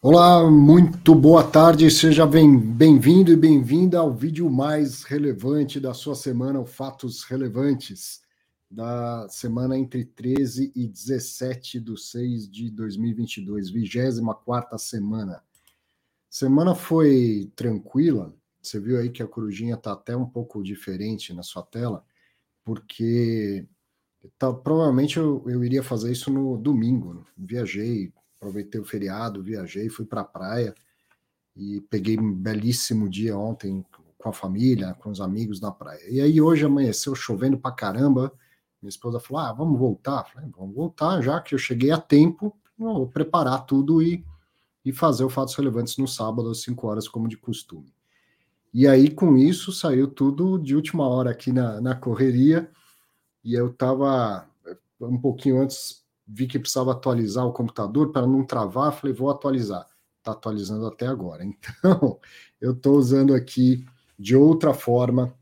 Olá, muito boa tarde, seja bem-vindo e bem-vinda ao vídeo mais relevante da sua semana, o Fatos Relevantes, da semana entre 13 e 17 de 6 de 2022, 24 semana. Semana foi tranquila, você viu aí que a corujinha está até um pouco diferente na sua tela, porque tá, provavelmente eu, eu iria fazer isso no domingo, viajei, aproveitei o feriado, viajei, fui para a praia e peguei um belíssimo dia ontem com a família, com os amigos na praia. E aí hoje amanheceu chovendo para caramba. Minha esposa falou: "Ah, vamos voltar". Falei: "Vamos voltar, já que eu cheguei a tempo, vou preparar tudo e e fazer o fatos relevantes no sábado às 5 horas como de costume". E aí com isso saiu tudo de última hora aqui na, na correria e eu estava um pouquinho antes vi que precisava atualizar o computador para não travar, falei, vou atualizar. Está atualizando até agora. Então, eu estou usando aqui de outra forma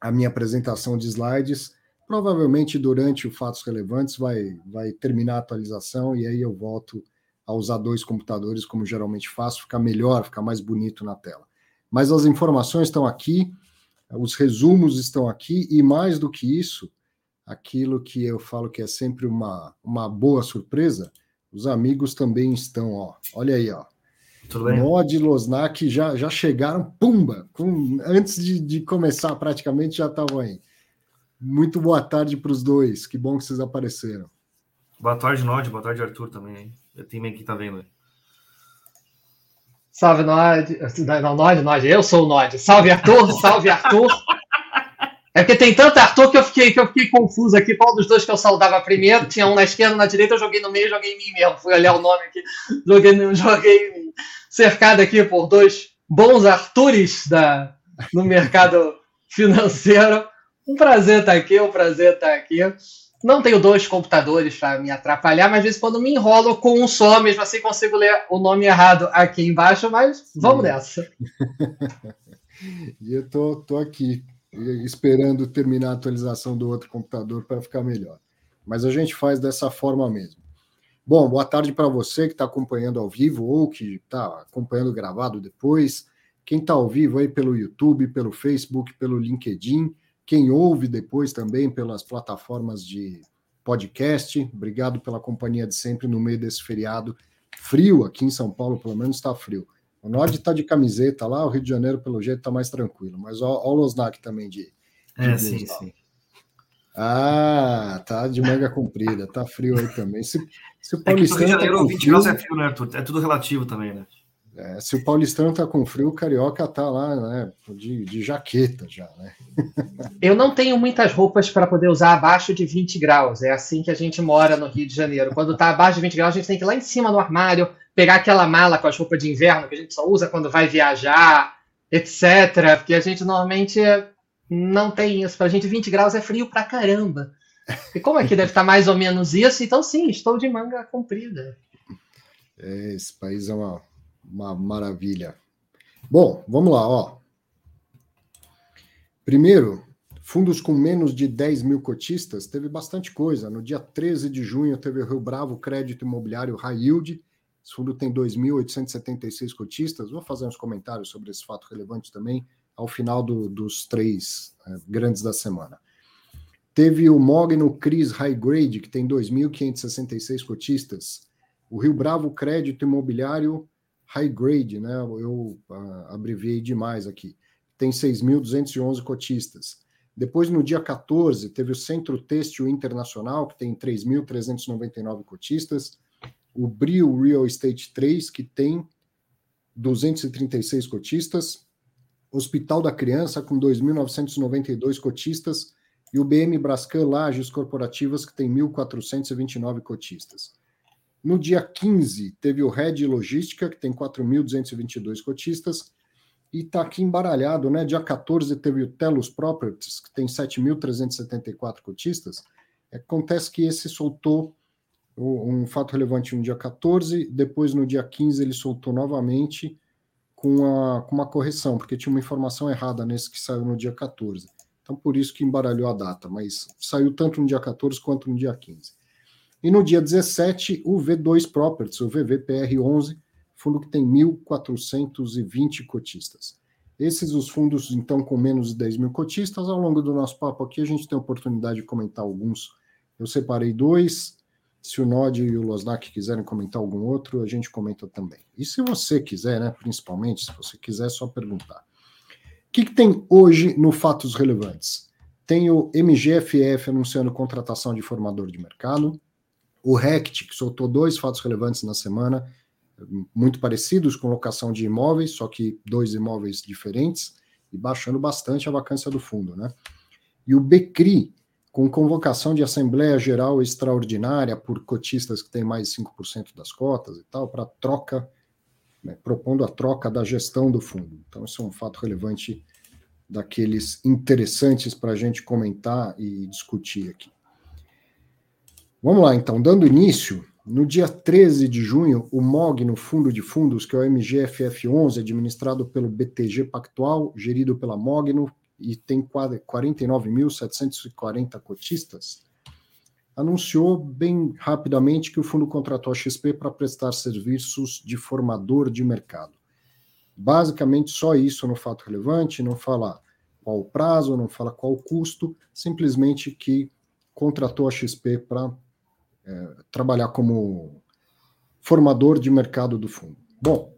a minha apresentação de slides. Provavelmente durante o Fatos Relevantes vai, vai terminar a atualização e aí eu volto a usar dois computadores, como geralmente faço, ficar melhor, ficar mais bonito na tela. Mas as informações estão aqui, os resumos estão aqui, e mais do que isso, aquilo que eu falo que é sempre uma, uma boa surpresa, os amigos também estão, ó. Olha aí, ó. Mod e Losnak já, já chegaram, pumba! Com, antes de, de começar, praticamente já estavam aí. Muito boa tarde para os dois. Que bom que vocês apareceram. Boa tarde, Nod. Boa tarde, Arthur, também. Hein? Eu tenho que tá vendo aí. Salve, Nod. Não, Nod, Nod. Eu sou o Nod. Salve, Arthur. Salve, Arthur. É porque tem tanto Arthur que eu fiquei, que eu fiquei confuso aqui. Qual dos dois que eu saudava primeiro? Tinha um na esquerda, na direita, eu joguei no meio, joguei em mim mesmo. Fui olhar o nome aqui, joguei, joguei em mim. Cercado aqui por dois bons Artures da, no mercado financeiro. Um prazer estar aqui, um prazer estar aqui. Não tenho dois computadores para me atrapalhar, mas às vezes quando me enrolo com um só, mesmo assim consigo ler o nome errado aqui embaixo, mas vamos nessa. e eu tô, tô aqui esperando terminar a atualização do outro computador para ficar melhor. Mas a gente faz dessa forma mesmo. Bom, boa tarde para você que está acompanhando ao vivo ou que está acompanhando gravado depois. Quem está ao vivo aí pelo YouTube, pelo Facebook, pelo LinkedIn. Quem ouve depois também pelas plataformas de podcast. Obrigado pela companhia de sempre no meio desse feriado frio aqui em São Paulo, pelo menos está frio. O Nord está de camiseta lá, o Rio de Janeiro, pelo jeito, está mais tranquilo. Mas olha o Losnak também de. de é, sim, sim. Ah, tá de manga comprida, tá frio aí também. Se, se o Paulistano. É Rio de Janeiro, tá 20 frio, graus é frio, né, Arthur? É tudo relativo também, né? É, se o paulistano tá com frio, o carioca tá lá, né, de, de jaqueta já, né? Eu não tenho muitas roupas para poder usar abaixo de 20 graus. É assim que a gente mora no Rio de Janeiro. Quando tá abaixo de 20 graus, a gente tem que ir lá em cima no armário, pegar aquela mala com as roupas de inverno que a gente só usa quando vai viajar, etc. Porque a gente normalmente não tem isso. Pra gente, 20 graus é frio pra caramba. E como aqui deve estar mais ou menos isso, então sim, estou de manga comprida. É, esse país é uma uma maravilha. Bom, vamos lá, ó. Primeiro, fundos com menos de 10 mil cotistas, teve bastante coisa. No dia 13 de junho, teve o Rio Bravo Crédito Imobiliário High Yield. Esse fundo tem 2.876 cotistas. Vou fazer uns comentários sobre esse fato relevante também ao final do, dos três é, grandes da semana. Teve o Mogno Cris High Grade, que tem 2.566 cotistas. O Rio Bravo Crédito Imobiliário high grade, né? Eu uh, abreviei demais aqui. Tem 6.211 cotistas. Depois, no dia 14, teve o Centro Têxtil Internacional, que tem 3.399 cotistas. O Brio Real Estate 3, que tem 236 cotistas. Hospital da Criança, com 2.992 cotistas. E o BM Brascan Lages Corporativas, que tem 1.429 cotistas. No dia 15, teve o Red Logística, que tem 4.222 cotistas, e está aqui embaralhado, né? Dia 14 teve o Telos Properties, que tem 7.374 cotistas. Acontece que esse soltou um fato relevante no dia 14, depois no dia 15 ele soltou novamente com, a, com uma correção, porque tinha uma informação errada nesse que saiu no dia 14. Então, por isso que embaralhou a data, mas saiu tanto no dia 14 quanto no dia 15. E no dia 17, o V2 Properties, o VVPR11, fundo que tem 1.420 cotistas. Esses os fundos, então, com menos de 10 mil cotistas. Ao longo do nosso papo aqui, a gente tem a oportunidade de comentar alguns. Eu separei dois. Se o Nod e o Losnak quiserem comentar algum outro, a gente comenta também. E se você quiser, né, principalmente, se você quiser, é só perguntar. O que, que tem hoje no Fatos Relevantes? Tem o MGFF anunciando contratação de formador de mercado, o RECT, que soltou dois fatos relevantes na semana, muito parecidos com locação de imóveis, só que dois imóveis diferentes, e baixando bastante a vacância do fundo. Né? E o BECRI, com convocação de Assembleia Geral Extraordinária por cotistas que têm mais de 5% das cotas e tal, para troca, né, propondo a troca da gestão do fundo. Então, isso é um fato relevante daqueles interessantes para a gente comentar e discutir aqui. Vamos lá, então, dando início, no dia 13 de junho, o MOG, no Fundo de Fundos, que é o MGFF11, administrado pelo BTG Pactual, gerido pela Mogno, e tem 49.740 cotistas, anunciou bem rapidamente que o fundo contratou a XP para prestar serviços de formador de mercado. Basicamente, só isso no fato relevante, não fala qual o prazo, não fala qual o custo, simplesmente que contratou a XP para é, trabalhar como formador de mercado do fundo. Bom,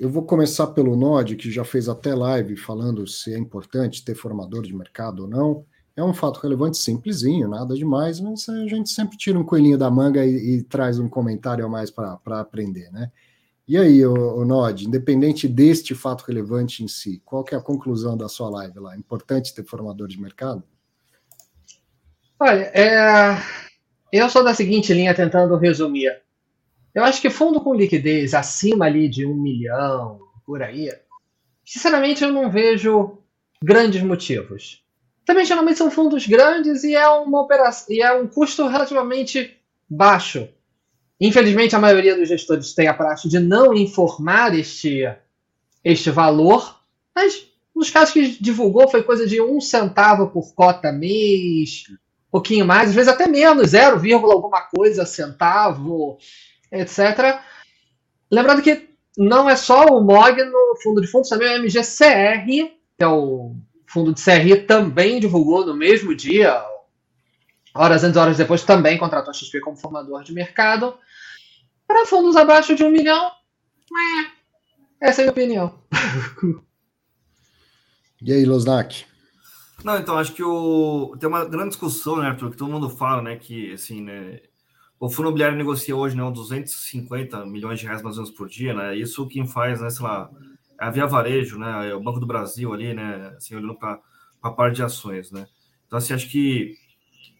eu vou começar pelo Nod, que já fez até live falando se é importante ter formador de mercado ou não. É um fato relevante, simplesinho, nada demais, mas a gente sempre tira um coelhinho da manga e, e traz um comentário a mais para aprender, né? E aí, o, o Nod, independente deste fato relevante em si, qual que é a conclusão da sua live lá? É importante ter formador de mercado? Olha, é, eu sou da seguinte linha, tentando resumir. Eu acho que fundo com liquidez acima ali de um milhão, por aí, sinceramente eu não vejo grandes motivos. Também geralmente são fundos grandes e é uma operação e é um custo relativamente baixo. Infelizmente a maioria dos gestores tem a prática de não informar este este valor, mas nos casos que divulgou foi coisa de um centavo por cota mês, pouquinho mais, às vezes até menos, 0, alguma coisa, centavo, etc. Lembrando que não é só o MOG no fundo de fundos, também o MGCR, que é o fundo de CRI, também divulgou no mesmo dia, horas antes, horas depois, também contratou a XP como formador de mercado. Para fundos abaixo de um milhão, essa é a minha opinião. E aí, Losnak? Não, então acho que o... tem uma grande discussão, né, Arthur, que todo mundo fala, né, que assim, né, o fundo imobiliário negocia hoje, né, 250 milhões de reais mais ou menos por dia, né, isso quem faz, né, sei lá, é a Via Varejo, né, é o Banco do Brasil ali, né, assim, olhando para a parte de ações, né. Então, assim, acho que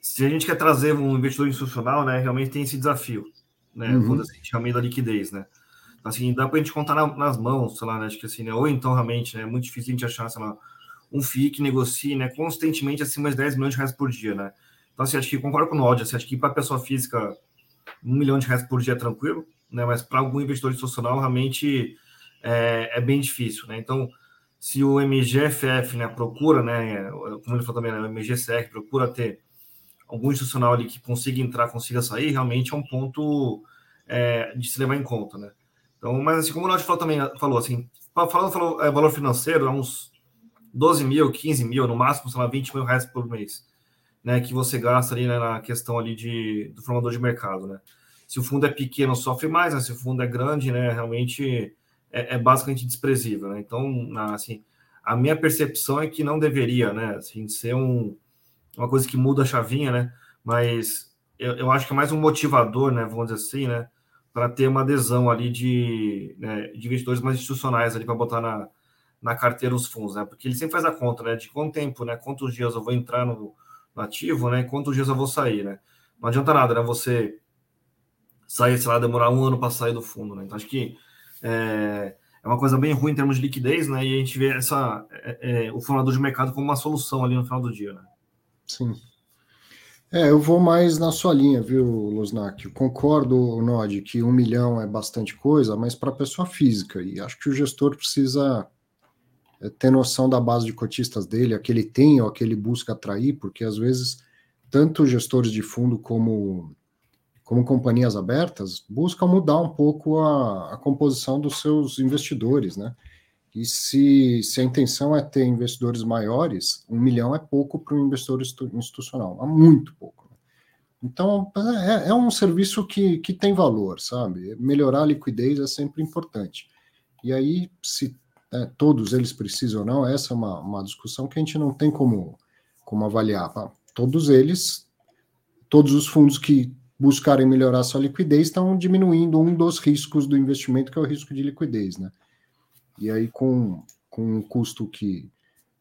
se a gente quer trazer um investidor institucional, né, realmente tem esse desafio, né, uhum. quando assim, realmente da liquidez, né. Então, assim, dá para a gente contar na, nas mãos, sei lá, né, acho que assim, né, ou então realmente, né, é muito difícil a gente achar, sei lá, um FII que negocie né, constantemente acima de 10 milhões de reais por dia, né? Então, assim, acho que concordo com o Nod, assim, acho que para pessoa física, um milhão de reais por dia é tranquilo, né? Mas para algum investidor institucional, realmente é, é, bem difícil, né? Então, se o MGFF né, procura, né, como ele falou também, né, o MGCR procura ter algum institucional ali que consiga entrar, consiga sair, realmente é um ponto é, de se levar em conta, né? Então, mas assim, como o Nod falou também, falou assim, falando falou, é, valor financeiro, há uns 12 mil, 15 mil, no máximo, sei lá, 20 mil reais por mês, né? Que você gasta ali né, na questão ali de, do formador de mercado, né? Se o fundo é pequeno, sofre mais, né? Se o fundo é grande, né? Realmente é, é basicamente desprezível, né? Então, assim, a minha percepção é que não deveria, né? Assim, ser um, uma coisa que muda a chavinha, né? Mas eu, eu acho que é mais um motivador, né? Vamos dizer assim, né? Para ter uma adesão ali de, né, de investidores mais institucionais ali para botar na, na carteira os fundos, né? Porque ele sempre faz a conta, né? De quanto tempo, né? Quantos dias eu vou entrar no, no ativo, né? Quantos dias eu vou sair, né? Não adianta nada, né? Você sair, sei lá, demorar um ano para sair do fundo, né? Então acho que é, é, uma coisa bem ruim em termos de liquidez, né? E a gente vê essa, é, é, o formador de mercado como uma solução ali no final do dia, né? Sim. É, eu vou mais na sua linha, viu, Losnak? Concordo, Nod, que um milhão é bastante coisa, mas para pessoa física, e acho que o gestor precisa ter noção da base de cotistas dele, a que ele tem ou a que ele busca atrair, porque às vezes tanto gestores de fundo como, como companhias abertas, buscam mudar um pouco a, a composição dos seus investidores, né? E se, se a intenção é ter investidores maiores, um milhão é pouco para um investidor institucional, é muito pouco. Né? Então, é, é, um serviço que, que tem valor, sabe? Melhorar a liquidez é sempre importante. E aí, se né, todos eles precisam ou não, essa é uma, uma discussão que a gente não tem como, como avaliar. Tá? Todos eles, todos os fundos que buscarem melhorar sua liquidez estão diminuindo um dos riscos do investimento, que é o risco de liquidez, né? E aí, com, com um custo que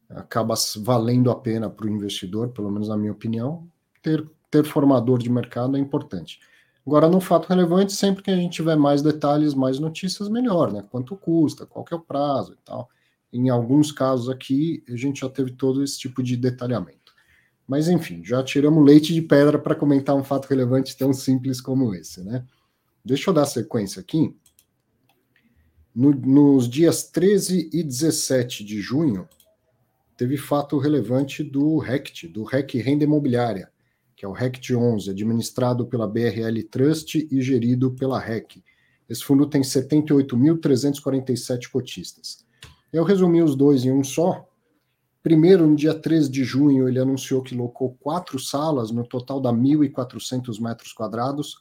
acaba valendo a pena para o investidor, pelo menos na minha opinião, ter, ter formador de mercado é importante. Agora, no fato relevante, sempre que a gente tiver mais detalhes, mais notícias, melhor, né? Quanto custa, qual que é o prazo e tal. Em alguns casos aqui, a gente já teve todo esse tipo de detalhamento. Mas enfim, já tiramos leite de pedra para comentar um fato relevante tão simples como esse, né? Deixa eu dar sequência aqui. No, nos dias 13 e 17 de junho, teve fato relevante do RECT, do REC Renda Imobiliária, que é o RECT 11, administrado pela BRL Trust e gerido pela REC. Esse fundo tem 78.347 cotistas. Eu resumi os dois em um só, Primeiro, no dia 13 de junho, ele anunciou que locou quatro salas, no total da 1.400 metros quadrados,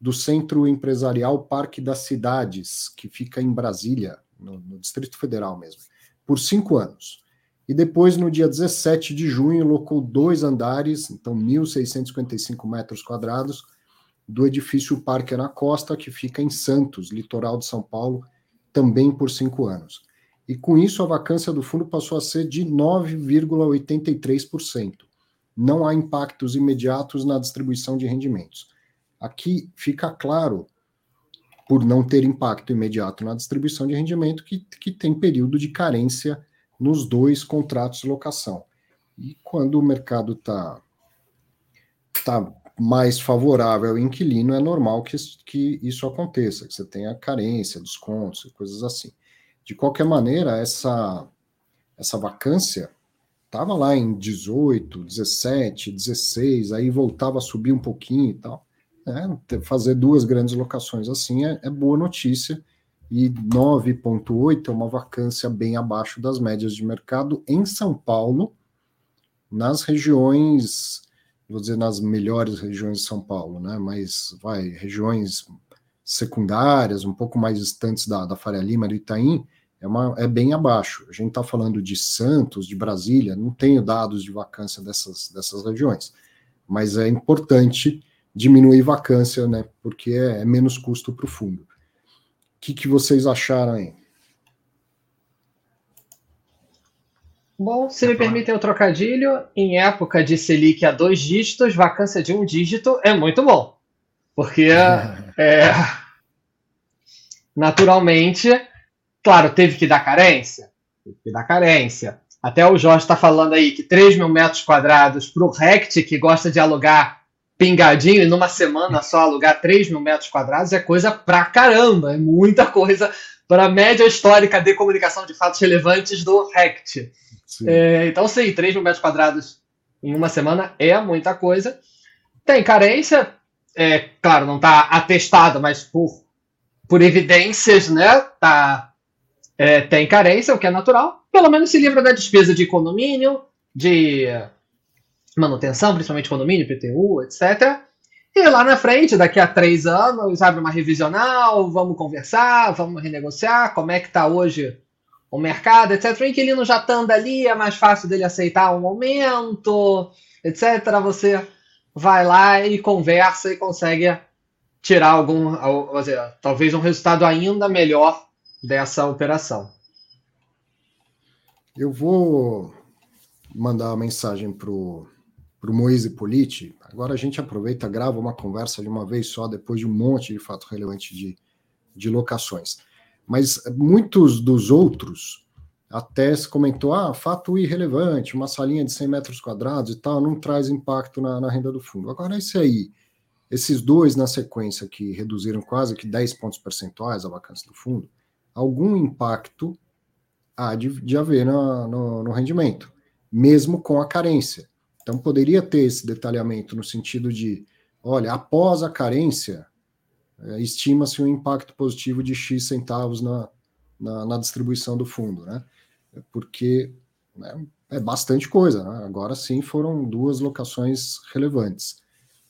do Centro Empresarial Parque das Cidades, que fica em Brasília, no, no Distrito Federal mesmo, por cinco anos. E depois, no dia 17 de junho, locou dois andares, então 1.655 metros quadrados, do edifício Parque na Costa, que fica em Santos, litoral de São Paulo, também por cinco anos e com isso a vacância do fundo passou a ser de 9,83%. Não há impactos imediatos na distribuição de rendimentos. Aqui fica claro, por não ter impacto imediato na distribuição de rendimento, que, que tem período de carência nos dois contratos de locação. E quando o mercado está tá mais favorável ao inquilino, é normal que, que isso aconteça, que você tenha carência, descontos e coisas assim. De qualquer maneira, essa, essa vacância estava lá em 18, 17, 16, aí voltava a subir um pouquinho e tal. É, fazer duas grandes locações assim é, é boa notícia. E 9,8 é uma vacância bem abaixo das médias de mercado em São Paulo, nas regiões, vou dizer nas melhores regiões de São Paulo, né? Mas vai, regiões secundárias, um pouco mais distantes da, da Faria Lima, do Itaim, é, uma, é bem abaixo. A gente está falando de Santos, de Brasília, não tenho dados de vacância dessas, dessas regiões, mas é importante diminuir vacância, né? Porque é, é menos custo para o fundo. O que, que vocês acharam aí? Bom, se me permitem o trocadilho, em época de Selic a dois dígitos, vacância de um dígito é muito bom. Porque, é, naturalmente, Claro, teve que dar carência? Teve que dar carência. Até o Jorge está falando aí que 3 mil metros quadrados para o Rect, que gosta de alugar pingadinho e numa semana só alugar 3 mil metros quadrados é coisa pra caramba, é muita coisa para a média histórica de comunicação de fatos relevantes do Rect. É, então, sim, 3 mil metros quadrados em uma semana é muita coisa. Tem carência, é, claro, não está atestado, mas por, por evidências, né? Tá é, tem carência, o que é natural, pelo menos se livra da despesa de condomínio, de manutenção, principalmente condomínio, PTU, etc. E lá na frente, daqui a três anos, abre uma revisional, vamos conversar, vamos renegociar, como é que está hoje o mercado, etc. O inquilino já estando ali, é mais fácil dele aceitar um aumento, etc. Você vai lá e conversa e consegue tirar algum, talvez um resultado ainda melhor dessa operação. Eu vou mandar uma mensagem para o Moise Politi. Agora a gente aproveita, grava uma conversa de uma vez só, depois de um monte de fato relevante de, de locações. Mas muitos dos outros até se comentou, ah, fato irrelevante, uma salinha de 100 metros quadrados e tal, não traz impacto na, na renda do fundo. Agora, esse aí, esses dois na sequência que reduziram quase que 10 pontos percentuais a vacância do fundo, algum impacto há de, de haver no, no, no rendimento, mesmo com a carência. Então, poderia ter esse detalhamento no sentido de, olha, após a carência, é, estima-se um impacto positivo de X centavos na, na, na distribuição do fundo, né? Porque né, é bastante coisa, né? Agora sim foram duas locações relevantes.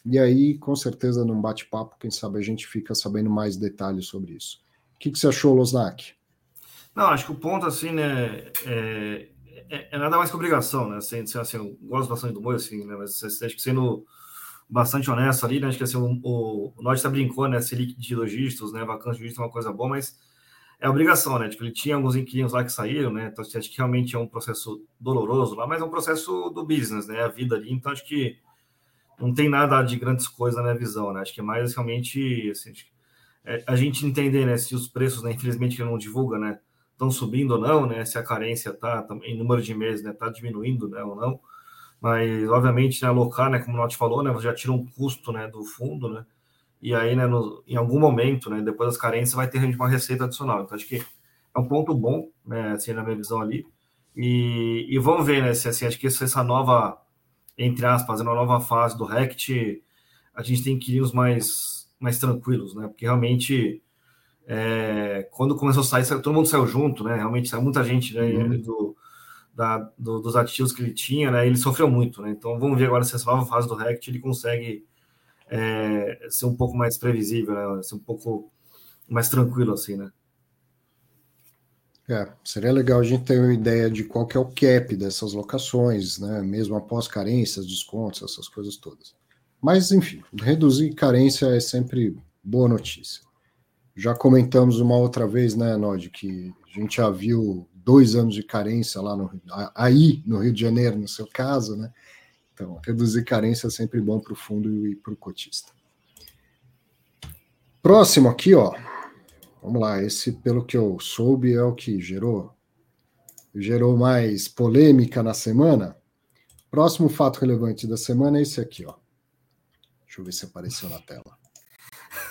E aí, com certeza, num bate-papo, quem sabe a gente fica sabendo mais detalhes sobre isso. O que, que você achou, Losnak? Não, acho que o ponto, assim, né, é, é, é nada mais que obrigação, né? Assim, assim, eu gosto bastante do Boi, assim, né? Mas acho que sendo bastante honesto ali, né? Acho que assim, o, o, Norte tá brincou, né? Selic de lojistas, né? Vacância de lojistas é uma coisa boa, mas é obrigação, né? Tipo, ele tinha alguns inquilinos lá que saíram, né? Então, acho que realmente é um processo doloroso lá, mas é um processo do business, né? A vida ali. Então, acho que não tem nada de grandes coisas na minha visão, né? Acho que é mais realmente assim, é, a gente entender, né? Se os preços, né? Infelizmente, ele não divulga, né? Estão subindo ou não, né? Se a carência tá, tá em número de meses, né? Tá diminuindo, né? Ou não mas obviamente né, alocar, né, como o Nath falou, né, você já tira um custo, né, do fundo, né, e aí, né, no, em algum momento, né, depois das carências, vai ter uma receita adicional. Então, acho que é um ponto bom, né, assim, na minha visão ali. E, e vamos ver, né, se assim, acho que essa nova, entre aspas, uma nova fase do RECT, a gente tem inquilinos mais, mais tranquilos, né, porque realmente, é, quando começou a sair, todo mundo saiu junto, né, realmente saiu muita gente, né, uhum. do, da, do, dos ativos que ele tinha, né, ele sofreu muito, né, então vamos ver agora se essa nova fase do RECT ele consegue é, ser um pouco mais previsível, né, ser um pouco mais tranquilo assim, né. É, seria legal a gente ter uma ideia de qual que é o cap dessas locações, né, mesmo após carências, descontos, essas coisas todas. Mas, enfim, reduzir carência é sempre boa notícia. Já comentamos uma outra vez, né, Nod, que a gente já viu dois anos de carência lá no aí no Rio de Janeiro, no seu caso, né? Então, reduzir carência é sempre bom para o fundo e para o cotista. Próximo aqui, ó. Vamos lá, esse, pelo que eu soube, é o que gerou gerou mais polêmica na semana. Próximo fato relevante da semana é esse aqui, ó. Deixa eu ver se apareceu na tela.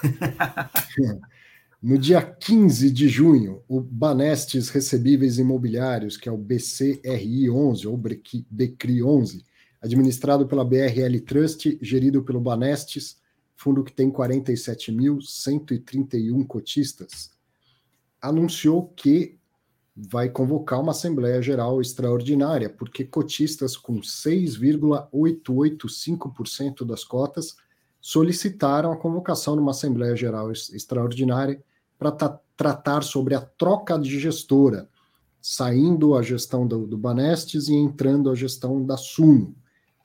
No dia 15 de junho, o Banestes Recebíveis Imobiliários, que é o BCRI 11 ou BCRI 11, administrado pela BRL Trust, gerido pelo Banestes, fundo que tem 47.131 cotistas, anunciou que vai convocar uma Assembleia Geral Extraordinária, porque cotistas com 6,885% das cotas solicitaram a convocação numa Assembleia Geral Extraordinária para tratar sobre a troca de gestora, saindo a gestão do, do Banestes e entrando a gestão da Suno.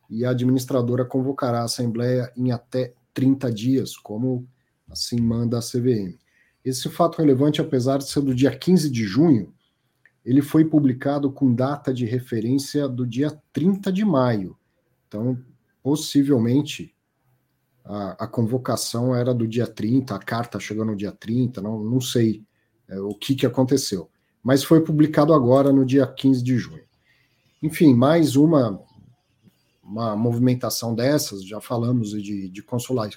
E a administradora convocará a Assembleia em até 30 dias, como assim manda a CVM. Esse fato relevante, apesar de ser do dia 15 de junho, ele foi publicado com data de referência do dia 30 de maio. Então, possivelmente, a, a, convocação era do dia 30, a carta chegou no dia 30, não, não sei é, o que, que aconteceu. Mas foi publicado agora, no dia 15 de junho. Enfim, mais uma, uma movimentação dessas, já falamos de, de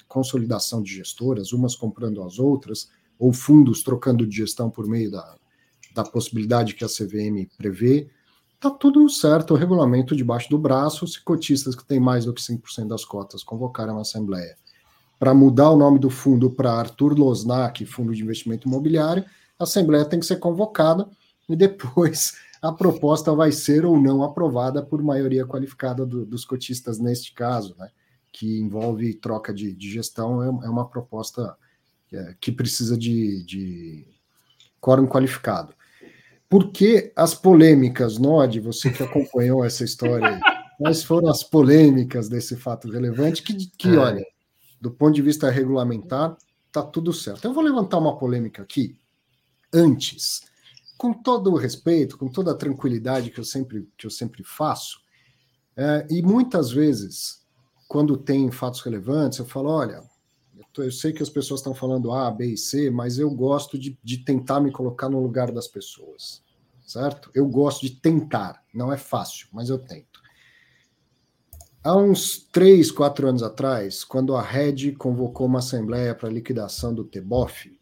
consolidação de gestoras, umas comprando as outras, ou fundos trocando de gestão por meio da, da possibilidade que a CVM prevê. Está tudo certo, o regulamento debaixo do braço, se cotistas que têm mais do que 5% das cotas convocarem uma assembleia para mudar o nome do fundo para Arthur Losnak, Fundo de Investimento Imobiliário, a Assembleia tem que ser convocada e depois a proposta vai ser ou não aprovada por maioria qualificada do, dos cotistas neste caso, né, que envolve troca de, de gestão, é, é, uma proposta é, que precisa de, de quórum qualificado. Por que as polêmicas, Nod, você que acompanhou essa história aí, quais foram as polêmicas desse fato relevante que, que é. olha, do ponto de vista regulamentar, está tudo certo. Eu vou levantar uma polêmica aqui antes, com todo o respeito, com toda a tranquilidade que eu sempre, que eu sempre faço, é, e muitas vezes, quando tem fatos relevantes, eu falo: olha, eu, sei que as pessoas estão falando A, B e C, mas eu gosto de, de tentar me colocar no lugar das pessoas, certo? Eu gosto de tentar, não é fácil, mas eu tento. Há uns três, quatro anos atrás, quando a Red convocou uma assembleia para liquidação do TEBOF,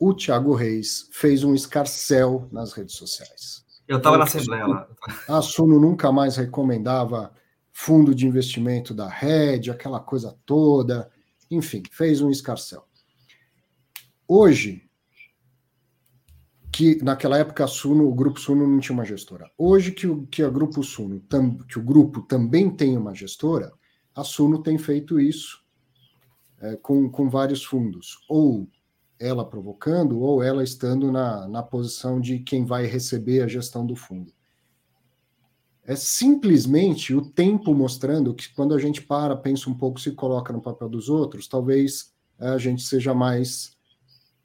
o Thiago Reis fez um escarcel nas redes sociais. Eu estava na assembleia lá. A Suno nunca mais recomendava fundo de investimento da Red, aquela coisa toda, enfim, fez um escarcel. Hoje, que naquela época a Suno, o grupo Suno não tinha uma gestora. Hoje que o que a grupo Suno, tam, que o grupo também tem uma gestora, a Suno tem feito isso é, com, com vários fundos, ou ela provocando, ou ela estando na, na posição de quem vai receber a gestão do fundo. É simplesmente o tempo mostrando que quando a gente para, pensa um pouco, se coloca no papel dos outros, talvez a gente seja mais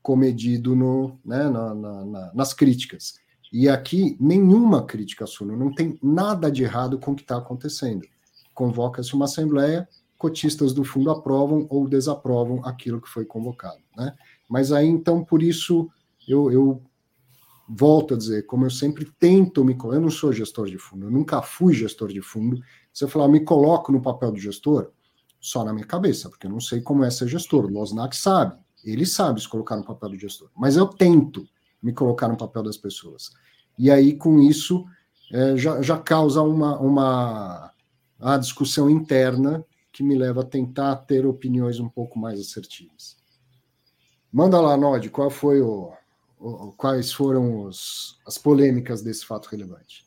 comedido no, né, na, na, nas críticas. E aqui, nenhuma crítica Suno, não tem nada de errado com o que está acontecendo. Convoca-se uma assembleia, cotistas do fundo aprovam ou desaprovam aquilo que foi convocado. Né? Mas aí, então, por isso, eu, eu volto a dizer, como eu sempre tento me eu não sou gestor de fundo, eu nunca fui gestor de fundo. Se eu falar, me coloco no papel do gestor, só na minha cabeça, porque eu não sei como é ser gestor. O Losnak sabe, ele sabe se colocar no papel do gestor, mas eu tento me colocar no papel das pessoas. E aí, com isso, é, já, já causa uma, uma, uma discussão interna que me leva a tentar ter opiniões um pouco mais assertivas. Manda lá, Nod, qual foi o quais foram os, as polêmicas desse fato relevante?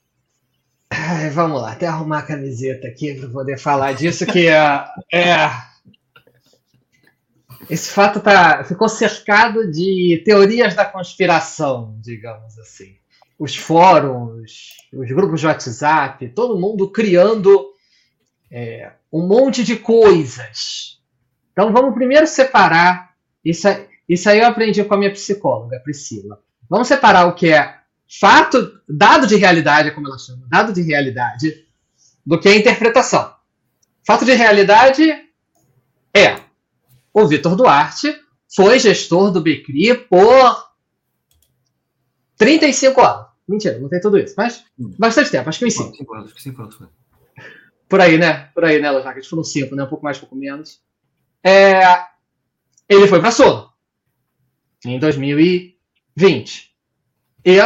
Ai, vamos lá, até arrumar a camiseta aqui para poder falar disso que é, é esse fato tá, ficou cercado de teorias da conspiração, digamos assim. Os fóruns, os grupos de WhatsApp, todo mundo criando é, um monte de coisas. Então vamos primeiro separar. Isso, isso aí eu aprendi com a minha psicóloga, Priscila. Vamos separar o que é fato, dado de realidade, como ela chama, dado de realidade, do que é interpretação. Fato de realidade é o Vitor Duarte foi gestor do Becri por 35 anos. Mentira, não tem tudo isso, mas hum. bastante tempo, acho que uns 5. 5 anos, 5 anos foi. Por aí, né? Por aí, né, Lojac? A gente falou 5, né? Um pouco mais, um pouco menos. É... Ele foi para Sono em 2020. E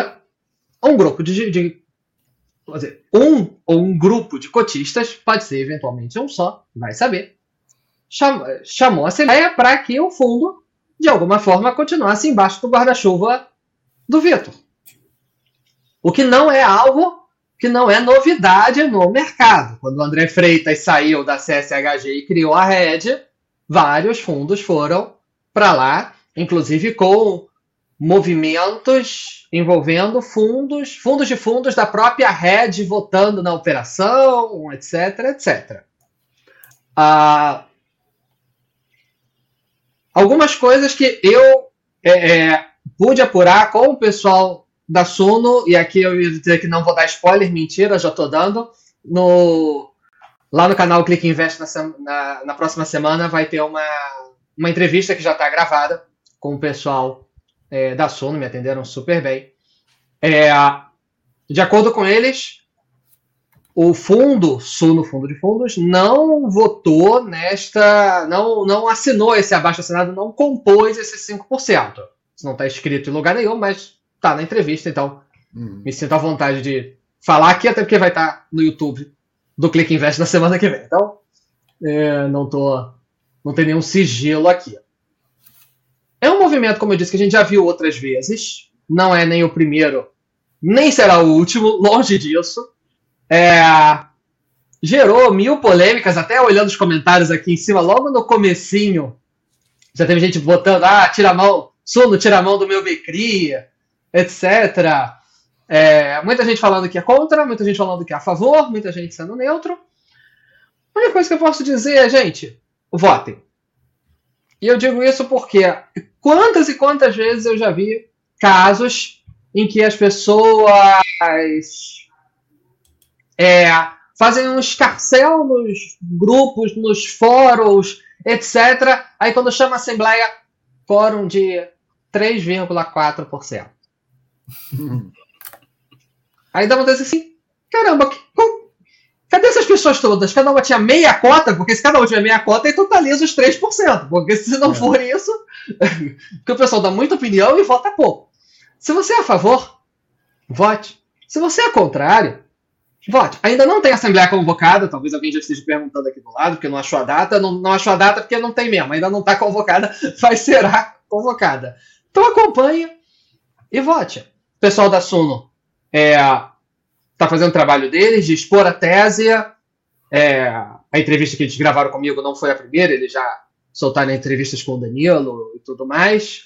um grupo de, de dizer, um ou um grupo de cotistas, pode ser eventualmente um só, vai saber, chamou, chamou a Assembleia para que o fundo, de alguma forma, continuasse embaixo do guarda-chuva do Vitor. O que não é algo que não é novidade no mercado. Quando o André Freitas saiu da CSHG e criou a Red, vários fundos foram para lá, inclusive com movimentos envolvendo fundos, fundos de fundos da própria Red votando na operação, etc, etc. Ah, algumas coisas que eu é, é, pude apurar com o pessoal da Suno, e aqui eu ia dizer que não vou dar spoiler, mentira, já estou dando. No, lá no canal Clique Invest na, na, na, próxima semana vai ter uma, uma entrevista que já está gravada com o pessoal é, da Suno, me atenderam super bem. É, de acordo com eles, o fundo, Suno Fundo de Fundos, não votou nesta. não, não assinou esse abaixo assinado, não compôs esses 5%. Isso não está escrito em lugar nenhum, mas está na entrevista, então uhum. me sinto à vontade de falar aqui, até porque vai estar tá no YouTube do Click Invest na semana que vem. Então, é, não tô. não tem nenhum sigilo aqui. É um movimento, como eu disse, que a gente já viu outras vezes. Não é nem o primeiro, nem será o último, longe disso. É, gerou mil polêmicas, até olhando os comentários aqui em cima, logo no comecinho, já teve gente botando, ah, tira a mão, Suno, tira a mão do meu Becria, etc. É, muita gente falando que é contra, muita gente falando que é a favor, muita gente sendo neutro. A única coisa que eu posso dizer é, gente, votem. E eu digo isso porque quantas e quantas vezes eu já vi casos em que as pessoas é, fazem um escarcel nos grupos, nos fóruns, etc. Aí quando chama a Assembleia, quórum de 3,4%. Aí dá uma vez assim, caramba, que, pessoas todas? Cada uma tinha meia cota, porque se cada uma tiver meia cota, aí totaliza os 3%. Porque se não é. for isso, porque o pessoal dá muita opinião e vota pouco. Se você é a favor, vote. Se você é contrário, Vote. Ainda não tem assembleia convocada, talvez alguém já esteja perguntando aqui do lado, porque não achou a data. Não, não achou a data porque não tem mesmo, ainda não está convocada, mas será convocada. Então acompanhe e vote. O pessoal da Suno está é, fazendo o trabalho deles de expor a tese. É, a entrevista que eles gravaram comigo não foi a primeira, eles já soltaram entrevistas com o Danilo e tudo mais.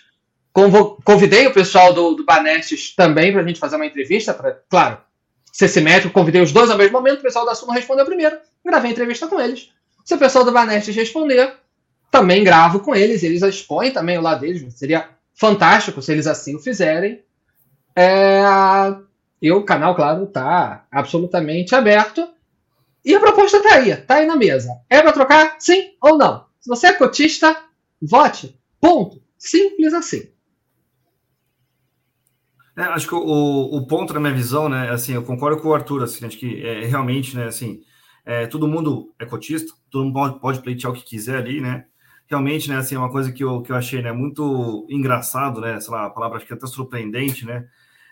Convidei o pessoal do, do Banestes também para a gente fazer uma entrevista, claro, ser simétrico. Convidei os dois ao mesmo momento, o pessoal da Suno respondeu primeiro, gravei a entrevista com eles. Se o pessoal do Banestes responder, também gravo com eles, eles expõem também o lado deles, seria fantástico se eles assim o fizerem. É, e o canal, claro, está absolutamente aberto. E a proposta está aí, está aí na mesa. É para trocar? Sim ou não? Se você é cotista, vote. Ponto. Simples assim. É, acho que o, o ponto na minha visão, né, assim, eu concordo com o Arthur, assim, acho que é, realmente, né, assim, é, todo mundo é cotista, todo mundo pode, pode pleitear o que quiser ali, né, realmente, né, assim, é uma coisa que eu, que eu achei, né, muito engraçado, né, sei lá, a palavra que é até surpreendente, né,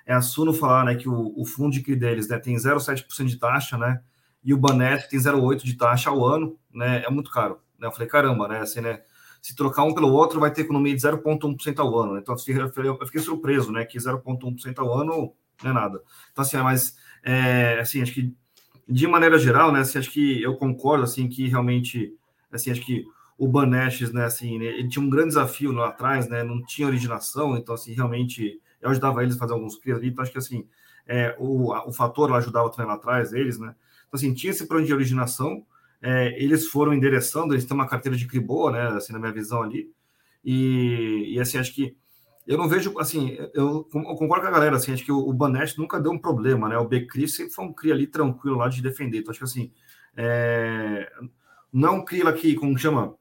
é a Suno falar, né, que o, o fundo de CRI deles, né, tem 0,7% de taxa, né, e o Banet tem 0,8% de taxa ao ano, né, é muito caro, né, eu falei, caramba, né, assim, né, se trocar um pelo outro, vai ter economia de 0,1% ao ano. Né? Então, eu fiquei surpreso, né? Que 0,1% ao ano não é nada. Então, assim, mas, é, assim, acho que, de maneira geral, né? Assim, acho que eu concordo, assim, que realmente, assim, acho que o Banestes, né, assim, né, ele tinha um grande desafio lá atrás, né? Não tinha originação, então, assim, realmente, eu ajudava eles a fazer alguns crias ali, então, acho que, assim, é, o, o fator lá ajudava também lá atrás, eles, né? Então, assim, tinha esse plano de originação, é, eles foram endereçando, eles têm uma carteira de CRI boa, né, assim, na minha visão ali, e, e assim, acho que eu não vejo, assim, eu, eu concordo com a galera, assim, acho que o, o Banest nunca deu um problema, né, o Becri sempre foi um CRI ali tranquilo lá de defender, então acho que assim, é, não CRI lá que, como chama,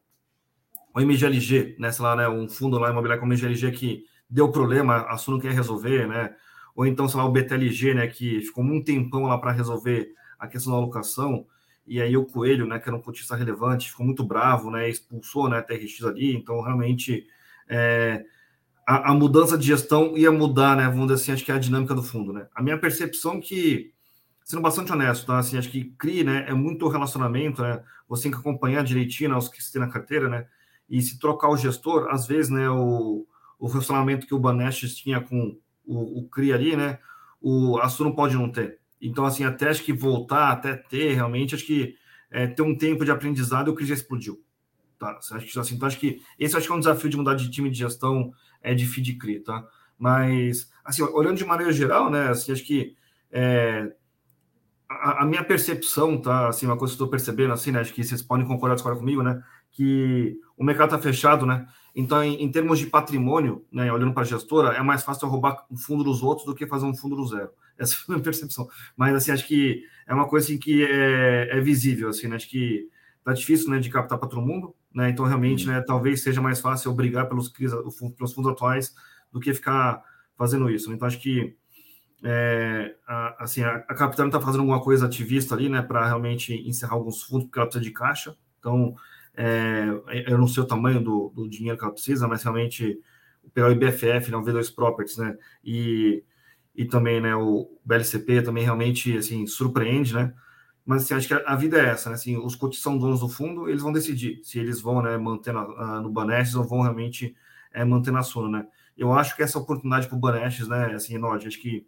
o MGLG, né, sei lá, né, um fundo lá imobiliário como o MGLG que deu problema, a Suno quer resolver, né, ou então, sei lá, o BTLG, né, que ficou um tempão lá para resolver a questão da alocação, e aí o Coelho, né, que era um cotista relevante, ficou muito bravo, né, expulsou né, a TRX ali, então realmente é, a, a, mudança de gestão ia mudar, né, vamos dizer assim, acho que é a dinâmica do fundo, né. A minha percepção é que, sendo bastante honesto, tá, assim, acho que CRI, né, é muito relacionamento, né, você tem que acompanhar direitinho né, os que tem na carteira, né, e se trocar o gestor, às vezes, né, o, o relacionamento que o Banestes tinha com o, o CRI ali, né, o Açu não pode não ter, então, assim, até acho que voltar, até ter realmente, acho que é, ter um tempo de aprendizado, o que já explodiu. Tá? Acho que, assim, então, acho que esse acho que é um desafio de mudar de time de gestão é de feed CRI, tá? Mas, assim, olhando de maneira geral, né, assim, acho que é, a, a, minha percepção, tá, assim, uma coisa que estou percebendo, assim, né, acho que vocês podem concordar comigo, né, que o mercado está fechado, né, então, em, em, termos de patrimônio, né, olhando para a gestora, é mais fácil roubar o fundo dos outros do que fazer um fundo do zero. Essa foi a minha percepção. Mas, assim, acho que é uma coisa assim, que é, é visível, assim, né? Acho que tá difícil, né, de captar para todo mundo, né? Então, realmente, né, talvez seja mais fácil eu brigar pelos, pelos fundos atuais do que ficar fazendo isso. Então, acho que é, a, assim, a, a Capitã está fazendo alguma coisa ativista ali, né, para realmente encerrar alguns fundos, porque ela precisa de caixa. Então, é, eu não sei o tamanho do, do, dinheiro que ela precisa, mas realmente pegar o IBFF, né, o V2 Properties, né, e, e também né, o BLCP também realmente assim, surpreende, né? Mas assim, acho que a, vida é essa, né? Assim, os cotistas são donos do fundo, eles vão decidir se eles vão né, manter na, no Banestes ou vão realmente é, manter na Suno, né? Eu acho que essa oportunidade para o Banestes, né, assim, Nord, acho que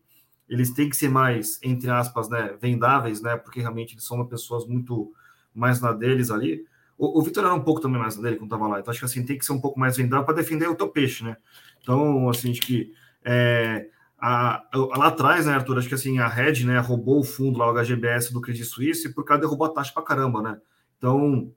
eles têm que ser mais, entre aspas, né, vendáveis, né? Porque realmente eles são pessoas muito mais na deles ali. O, o Vitor era um pouco também mais dele quando estava lá. Então, acho que assim, tem que ser um pouco mais vendável para defender o teu peixe, né? Então, assim, acho que é, a, lá atrás, né, Arthur, acho que assim, a Red, né, roubou o fundo lá, o HGBS do Credit Suisse, por causa derrubou a taxa para caramba, né? Então,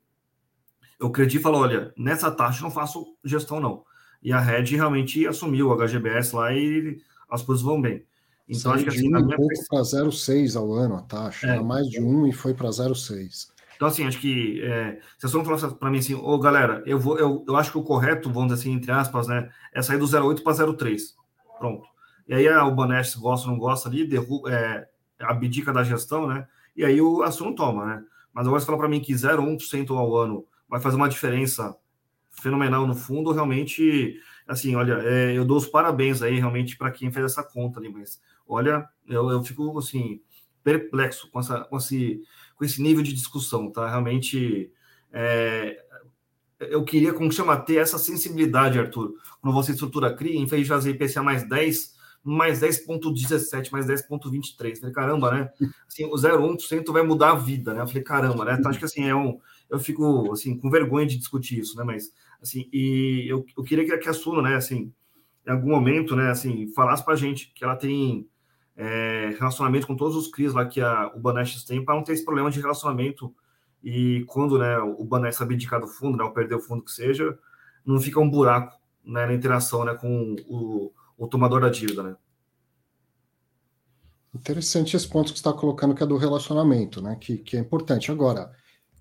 o Credit falou, olha, nessa taxa não faço gestão, não. E a Red realmente assumiu o HGBS lá e as coisas vão bem. Então, Saiu acho que assim, um pouco para 0,6 ao ano a taxa, é. era mais de um e foi para 0,6. Então, assim, acho que é, se a senhora falasse para mim assim, ô galera, eu vou, eu, eu acho que o correto, vamos dizer assim, entre aspas, né, é sair do 0,8 para 0,3. Pronto. E aí o Banest gosta ou não gosta ali, derruba, é, abdica da gestão, né? E aí o assunto toma, né? Mas agora você fala para mim que 0,1% ao ano vai fazer uma diferença fenomenal no fundo, realmente, assim, olha, é, eu dou os parabéns aí realmente para quem fez essa conta ali, mas olha, eu, eu fico assim perplexo com, essa, com, esse, com esse nível de discussão, tá? Realmente, é, eu queria, como chama, ter essa sensibilidade, Arthur, quando você estrutura CRI, em vez de fazer IPCA mais 10, mais 10,17, mais 10,23. Falei, caramba, né? Assim, o 0,1% vai mudar a vida, né? Eu falei, caramba, né? Então, acho que assim, é um. Eu fico assim, com vergonha de discutir isso, né? Mas assim, e eu, eu queria que, a Suno, né, assim, em algum momento, né, assim, falasse para a gente que ela tem é, relacionamento com todos os CRIs lá que a, o Banesh tem, para não ter esse problema de relacionamento e quando né, o Banesh abdicar do fundo, né, ou perder o fundo que seja, não fica um buraco né, na interação né, com o, o tomador da dívida, né? Interessante esse ponto que você está colocando, que é do relacionamento, né? Que, que é importante. Agora,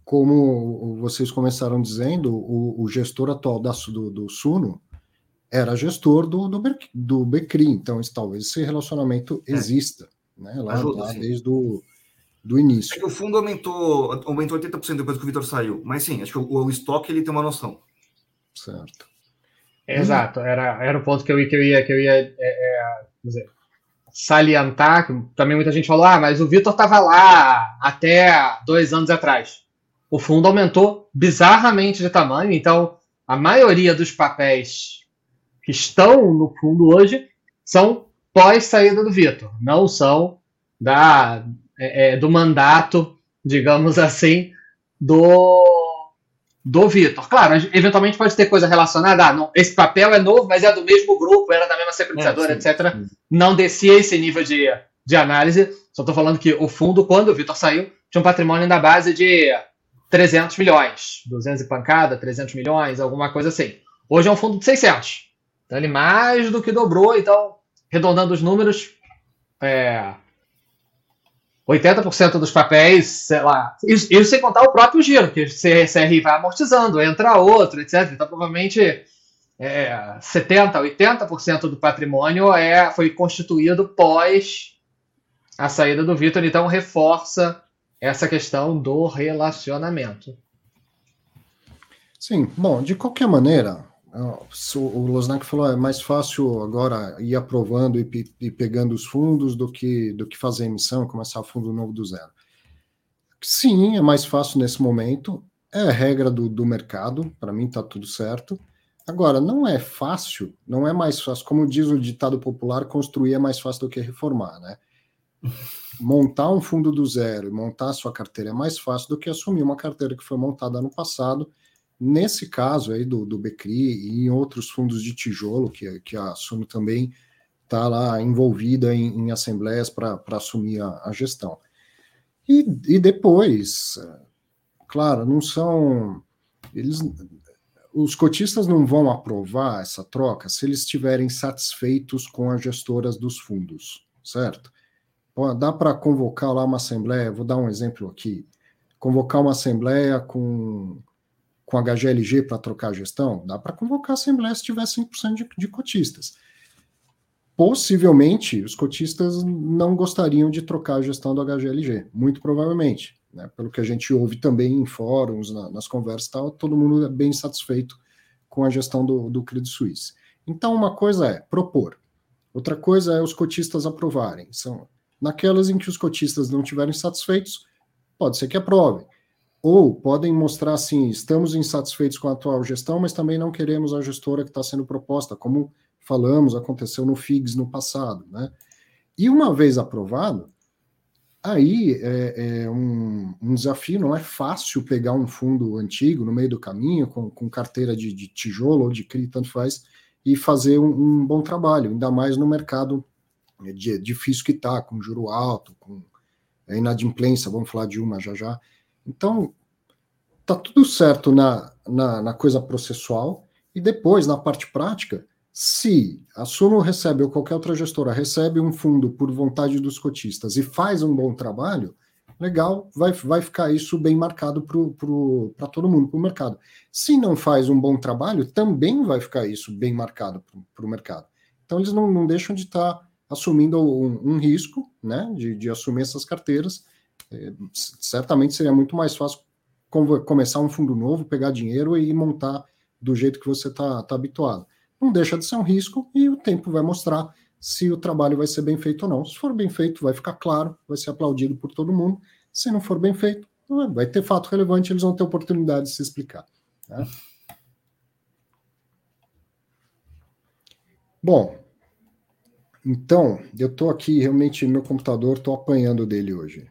como vocês começaram dizendo, o, o gestor atual da, do, do, Suno era gestor do, do, do Becri, então talvez esse relacionamento é. exista, né? Lá, Ajuda, lá desde o do início. É que o fundo aumentou, aumentou 80% depois que o Vitor saiu, mas sim, acho que o, o estoque ele tem uma noção. Certo. Exato, era, era o ponto que eu, que eu ia, que eu ia é, é, dizer, salientar, que também muita gente falou, ah, mas o Vitor estava lá até dois anos atrás. O fundo aumentou bizarramente de tamanho, então a maioria dos papéis que estão no fundo hoje são pós saída do Vitor, não são da, é, é do mandato, digamos assim, do do Vitor. Claro, eventualmente pode ter coisa relacionada. Ah, não, esse papel é novo, mas é do mesmo grupo, era da mesma securitizadora, é, etc. Não descia esse nível de, de análise. Só estou falando que o fundo, quando o Vitor saiu, tinha um patrimônio na base de 300 milhões. 200 e pancada, 300 milhões, alguma coisa assim. Hoje é um fundo de 600. Então ele mais do que dobrou. Então, arredondando os números, é, 80% dos papéis, sei lá. Isso, sem contar o próprio giro, que o CRI vai amortizando, entra outro, etc. Então, provavelmente, é, 70%, 80% do patrimônio é, foi constituído pós a saída do Vitor, então reforça essa questão do relacionamento. Sim, bom, de qualquer maneira, o Losnak falou é mais fácil agora ir aprovando e, e, pegando os fundos do que do que fazer emissão, começar fundo novo do zero. Sim, é mais fácil nesse momento. É a regra do, do mercado. Para mim está tudo certo. Agora, não é fácil, não é mais fácil. Como diz o ditado popular, construir é mais fácil do que reformar, né? Montar um fundo do zero e montar a sua carteira é mais fácil do que assumir uma carteira que foi montada no passado Nesse caso aí do, do Becri e em outros fundos de tijolo, que, que a Suno também está lá envolvida em, em assembleias para assumir a, a gestão. E, e, depois, claro, não são. Eles, os cotistas não vão aprovar essa troca se eles estiverem satisfeitos com as gestoras dos fundos, certo? Dá para convocar lá uma assembleia, vou dar um exemplo aqui. Convocar uma assembleia com com a HGLG para trocar a gestão, dá para convocar a Assembleia se tiver 5% de, de cotistas. Possivelmente, os cotistas não gostariam de trocar a gestão do HGLG, muito provavelmente. Né? Pelo que a gente ouve também em fóruns, na, nas conversas tal, todo mundo é bem satisfeito com a gestão do, do Credit Suisse. Então, uma coisa é propor, outra coisa é os cotistas aprovarem. São naquelas em que os cotistas não estiverem satisfeitos, pode ser que aprovem. Ou podem mostrar assim: estamos insatisfeitos com a atual gestão, mas também não queremos a gestora que está sendo proposta, como falamos, aconteceu no FIGS no passado. Né? E uma vez aprovado, aí é, é um, um, desafio, não é fácil pegar um fundo antigo no meio do caminho, com, com carteira de, de, tijolo ou de CRI, tanto faz, e fazer um, um bom trabalho, ainda mais no mercado de, difícil que está, com juro alto, com inadimplência, vamos falar de uma já já. Então, tá tudo certo na, na, na, coisa processual, e depois, na parte prática, se a Suno recebe ou qualquer outra gestora recebe um fundo por vontade dos cotistas e faz um bom trabalho, legal, vai, vai ficar isso bem marcado para todo mundo, para o mercado. Se não faz um bom trabalho, também vai ficar isso bem marcado para o mercado. Então, eles não, não deixam de estar tá assumindo um, um risco né, de, de assumir essas carteiras certamente seria muito mais fácil começar um fundo novo, pegar dinheiro e montar do jeito que você está tá habituado. Não deixa de ser um risco e o tempo vai mostrar se o trabalho vai ser bem feito ou não. Se for bem feito, vai ficar claro, vai ser aplaudido por todo mundo. Se não for bem feito, vai ter fato relevante, eles vão ter oportunidade de se explicar. Né? Bom, então, eu estou aqui, realmente, meu computador, estou apanhando dele hoje.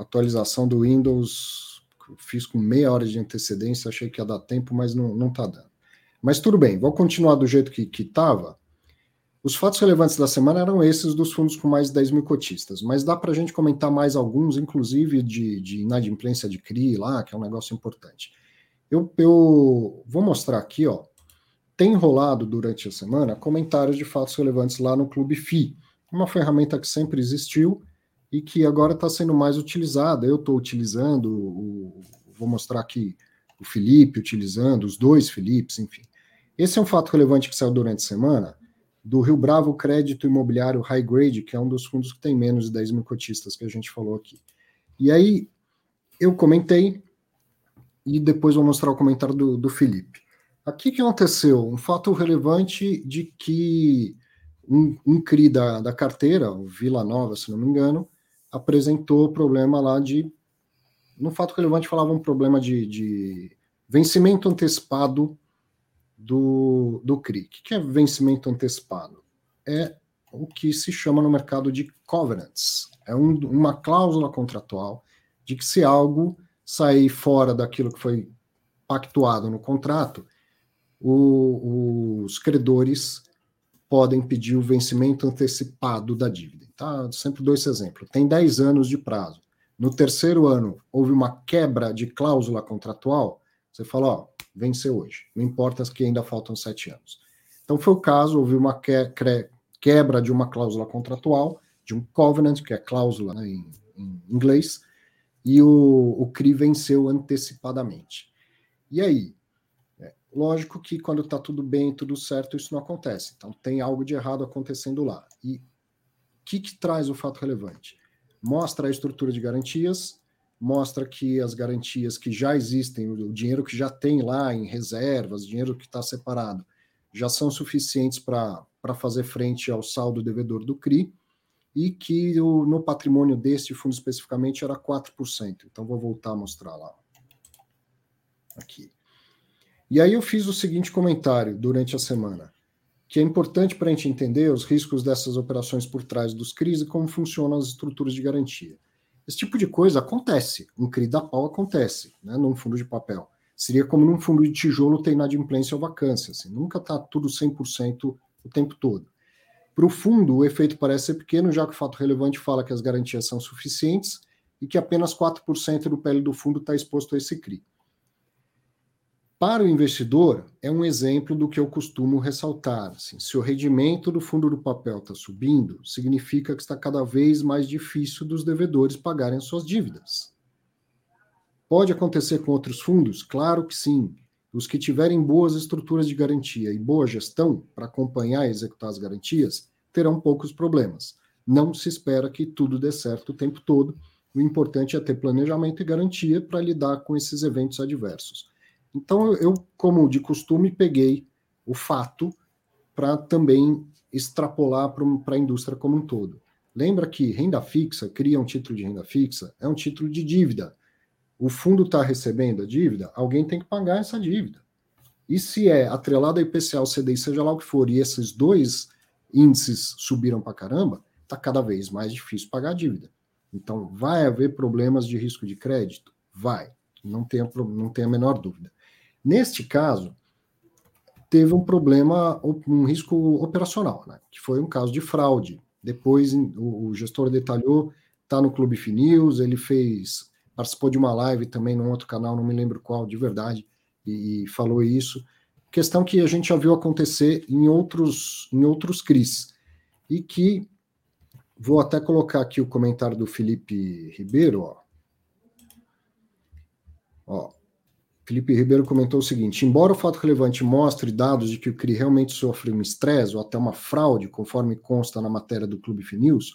Atualização do Windows, fiz com meia hora de antecedência, achei que ia dar tempo, mas não está dando. Mas tudo bem, vou continuar do jeito que estava. Os fatos relevantes da semana eram esses dos fundos com mais de 10 mil cotistas, mas dá para a gente comentar mais alguns, inclusive de, de inadimplência de CRI lá, que é um negócio importante. Eu, eu vou mostrar aqui, ó, tem rolado durante a semana comentários de fatos relevantes lá no Clube FI, uma ferramenta que sempre existiu e que agora está sendo mais utilizada. Eu estou utilizando, o, vou mostrar aqui o Felipe utilizando, os dois Filipes, enfim. Esse é um fato relevante que saiu durante a semana do Rio Bravo Crédito Imobiliário High Grade, que é um dos fundos que tem menos de 10 mil cotistas que a gente falou aqui. E aí eu comentei e depois vou mostrar o comentário do, do Felipe. Aqui que aconteceu? Um fato relevante de que um, um CRI da, da carteira, o Vila Nova, se não me engano, apresentou problema lá de. No fato relevante, falava um problema de, de vencimento antecipado do, do CRI. O que é vencimento antecipado? É o que se chama no mercado de covenants. É um, uma cláusula contratual de que se algo sair fora daquilo que foi pactuado no contrato, o, os credores podem pedir o vencimento antecipado da dívida. Tá? Sempre dou esse exemplo. Tem 10 anos de prazo. No terceiro ano, houve uma quebra de cláusula contratual, você fala, ó, venceu hoje. Não importa que ainda faltam sete anos. Então foi o caso, houve uma que, quebra de uma cláusula contratual, de um covenant, que é cláusula né, em, em, inglês, e o, o CRI venceu antecipadamente. E aí? É, lógico que quando está tudo bem, tudo certo, isso não acontece. Então tem algo de errado acontecendo lá. E que, que traz o fato relevante? Mostra a estrutura de garantias, mostra que as garantias que já existem, o dinheiro que já tem lá em reservas, dinheiro que está separado, já são suficientes para fazer frente ao saldo devedor do CRI, e que o, no patrimônio deste fundo especificamente era 4%. Então vou voltar a mostrar lá. Aqui. E aí eu fiz o seguinte comentário durante a semana, que é importante para a gente entender os riscos dessas operações por trás dos CRIs e como funcionam as estruturas de garantia. Esse tipo de coisa acontece. Um CRI da pau acontece, né, num fundo de papel. Seria como num fundo de tijolo ter inadimplência ou vacância. Assim, nunca está tudo 100% o tempo todo. Para o fundo, o efeito parece ser pequeno, já que o fato relevante fala que as garantias são suficientes e que apenas 4% do PL do fundo está exposto a esse CRI. Para o investidor, é um exemplo do que eu costumo ressaltar. Assim, se o rendimento do fundo do papel está subindo, significa que está cada vez mais difícil dos devedores pagarem suas dívidas. Pode acontecer com outros fundos? Claro que sim. Os que tiverem boas estruturas de garantia e boa gestão para acompanhar e executar as garantias terão poucos problemas. Não se espera que tudo dê certo o tempo todo. O importante é ter planejamento e garantia para lidar com esses eventos adversos. Então, eu, como de costume, peguei o fato para também extrapolar para a indústria como um todo. Lembra que renda fixa, cria um título de renda fixa, é um título de dívida. O fundo está recebendo a dívida, alguém tem que pagar essa dívida. E se é atrelado a IPCA, o CDI, seja lá o que for, e esses dois índices subiram para caramba, está cada vez mais difícil pagar a dívida. Então, vai haver problemas de risco de crédito? Vai, não tem não tem a menor dúvida. Neste caso, teve um problema, um risco operacional, né? que foi um caso de fraude. Depois o gestor detalhou, está no Clube Finews, ele fez, participou de uma live também num outro canal, não me lembro qual, de verdade, e, e falou isso. Questão que a gente já viu acontecer em outros, em outros CRIs. E que vou até colocar aqui o comentário do Felipe Ribeiro, ó. Ó, Felipe Ribeiro comentou o seguinte: embora o fato relevante mostre dados de que o CRI realmente sofre um estresse ou até uma fraude, conforme consta na matéria do Clube Finews,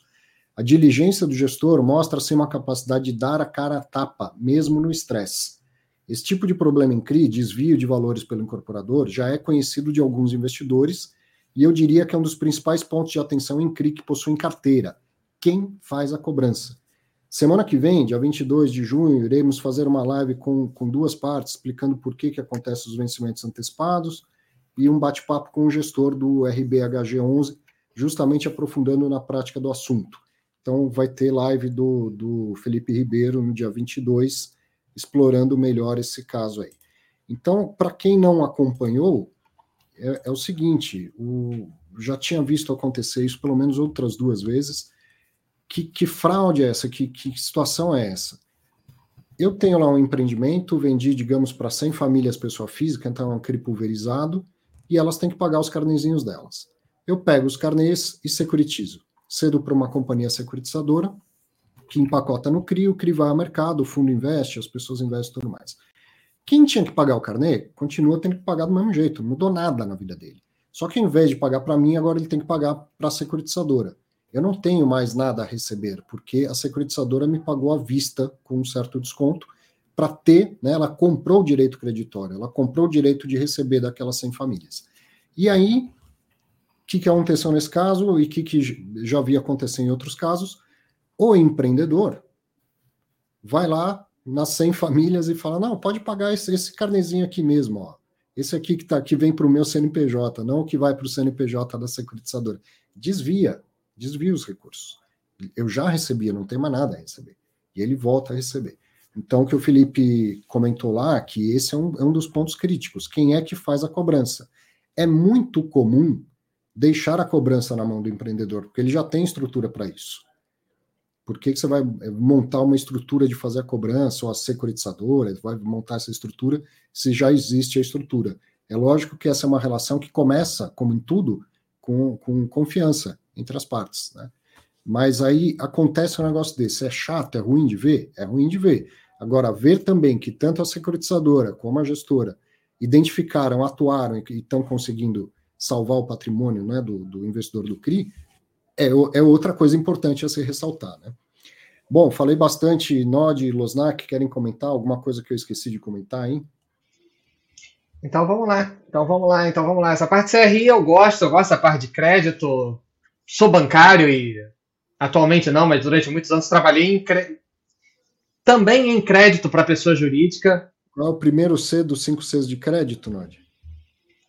a diligência do gestor mostra-se uma capacidade de dar a cara a tapa, mesmo no estresse. Esse tipo de problema em CRI, desvio de valores pelo incorporador, já é conhecido de alguns investidores e eu diria que é um dos principais pontos de atenção em CRI que possuem carteira. Quem faz a cobrança? Semana que vem, dia 22 de junho, iremos fazer uma live com, com duas partes, explicando por que, que acontecem os vencimentos antecipados e um bate-papo com o gestor do RBHG11, justamente aprofundando na prática do assunto. Então, vai ter live do, do Felipe Ribeiro no dia 22, explorando melhor esse caso aí. Então, para quem não acompanhou, é, é o seguinte: o, já tinha visto acontecer isso pelo menos outras duas vezes. Que, que fraude é essa? Que, que situação é essa? Eu tenho lá um empreendimento, vendi, digamos, para 100 famílias pessoa física, então é um CRI pulverizado, e elas têm que pagar os carnezinhos delas. Eu pego os carnês e securitizo. Cedo para uma companhia securitizadora, que empacota no CRI, o CRI vai ao mercado, o fundo investe, as pessoas investem e tudo mais. Quem tinha que pagar o carnê, continua tendo que pagar do mesmo jeito, não mudou nada na vida dele. Só que em vez de pagar para mim, agora ele tem que pagar para a securitizadora. Eu não tenho mais nada a receber, porque a securitizadora me pagou à vista com um certo desconto para ter, né, ela comprou o direito creditório, ela comprou o direito de receber daquelas 100 famílias. E aí, o que, que aconteceu nesse caso e o que, que já havia acontecido em outros casos? O empreendedor vai lá, nas 100 famílias e fala: não, pode pagar esse, esse carnezinho aqui mesmo, ó. Esse aqui que, tá, que vem para o meu CNPJ, não o que vai para o CNPJ da securitizadora. Desvia, desvia os recursos. Eu já recebi, não tem mais nada a receber. E ele volta a receber. Então, o que o Felipe comentou lá, que esse é um, é um dos pontos críticos. Quem é que faz a cobrança? É muito comum deixar a cobrança na mão do empreendedor, porque ele já tem estrutura para isso. Por que, que você vai eh, montar uma estrutura de fazer a cobrança, ou a securitizadora, vai montar essa estrutura, se já existe a estrutura? É lógico que essa é uma relação que começa, como em tudo, com, com confiança entre as partes, né? Mas aí acontece um negócio desse, é chato, é ruim de ver? É ruim de ver. Agora, ver também que tanto a securitizadora como a gestora identificaram, atuaram e estão conseguindo salvar o patrimônio né, do, do investidor do CRI, é, é outra coisa importante a se ressaltar, né? Bom, falei bastante, Nod e Losnak, querem comentar alguma coisa que eu esqueci de comentar, hein? Então vamos lá, então vamos lá, então vamos lá. Essa parte CRI eu gosto, eu gosto da parte de crédito. Sou bancário e atualmente não, mas durante muitos anos trabalhei em cre... também em crédito para pessoa jurídica. Qual é o primeiro C dos cinco Cs de crédito, Nod?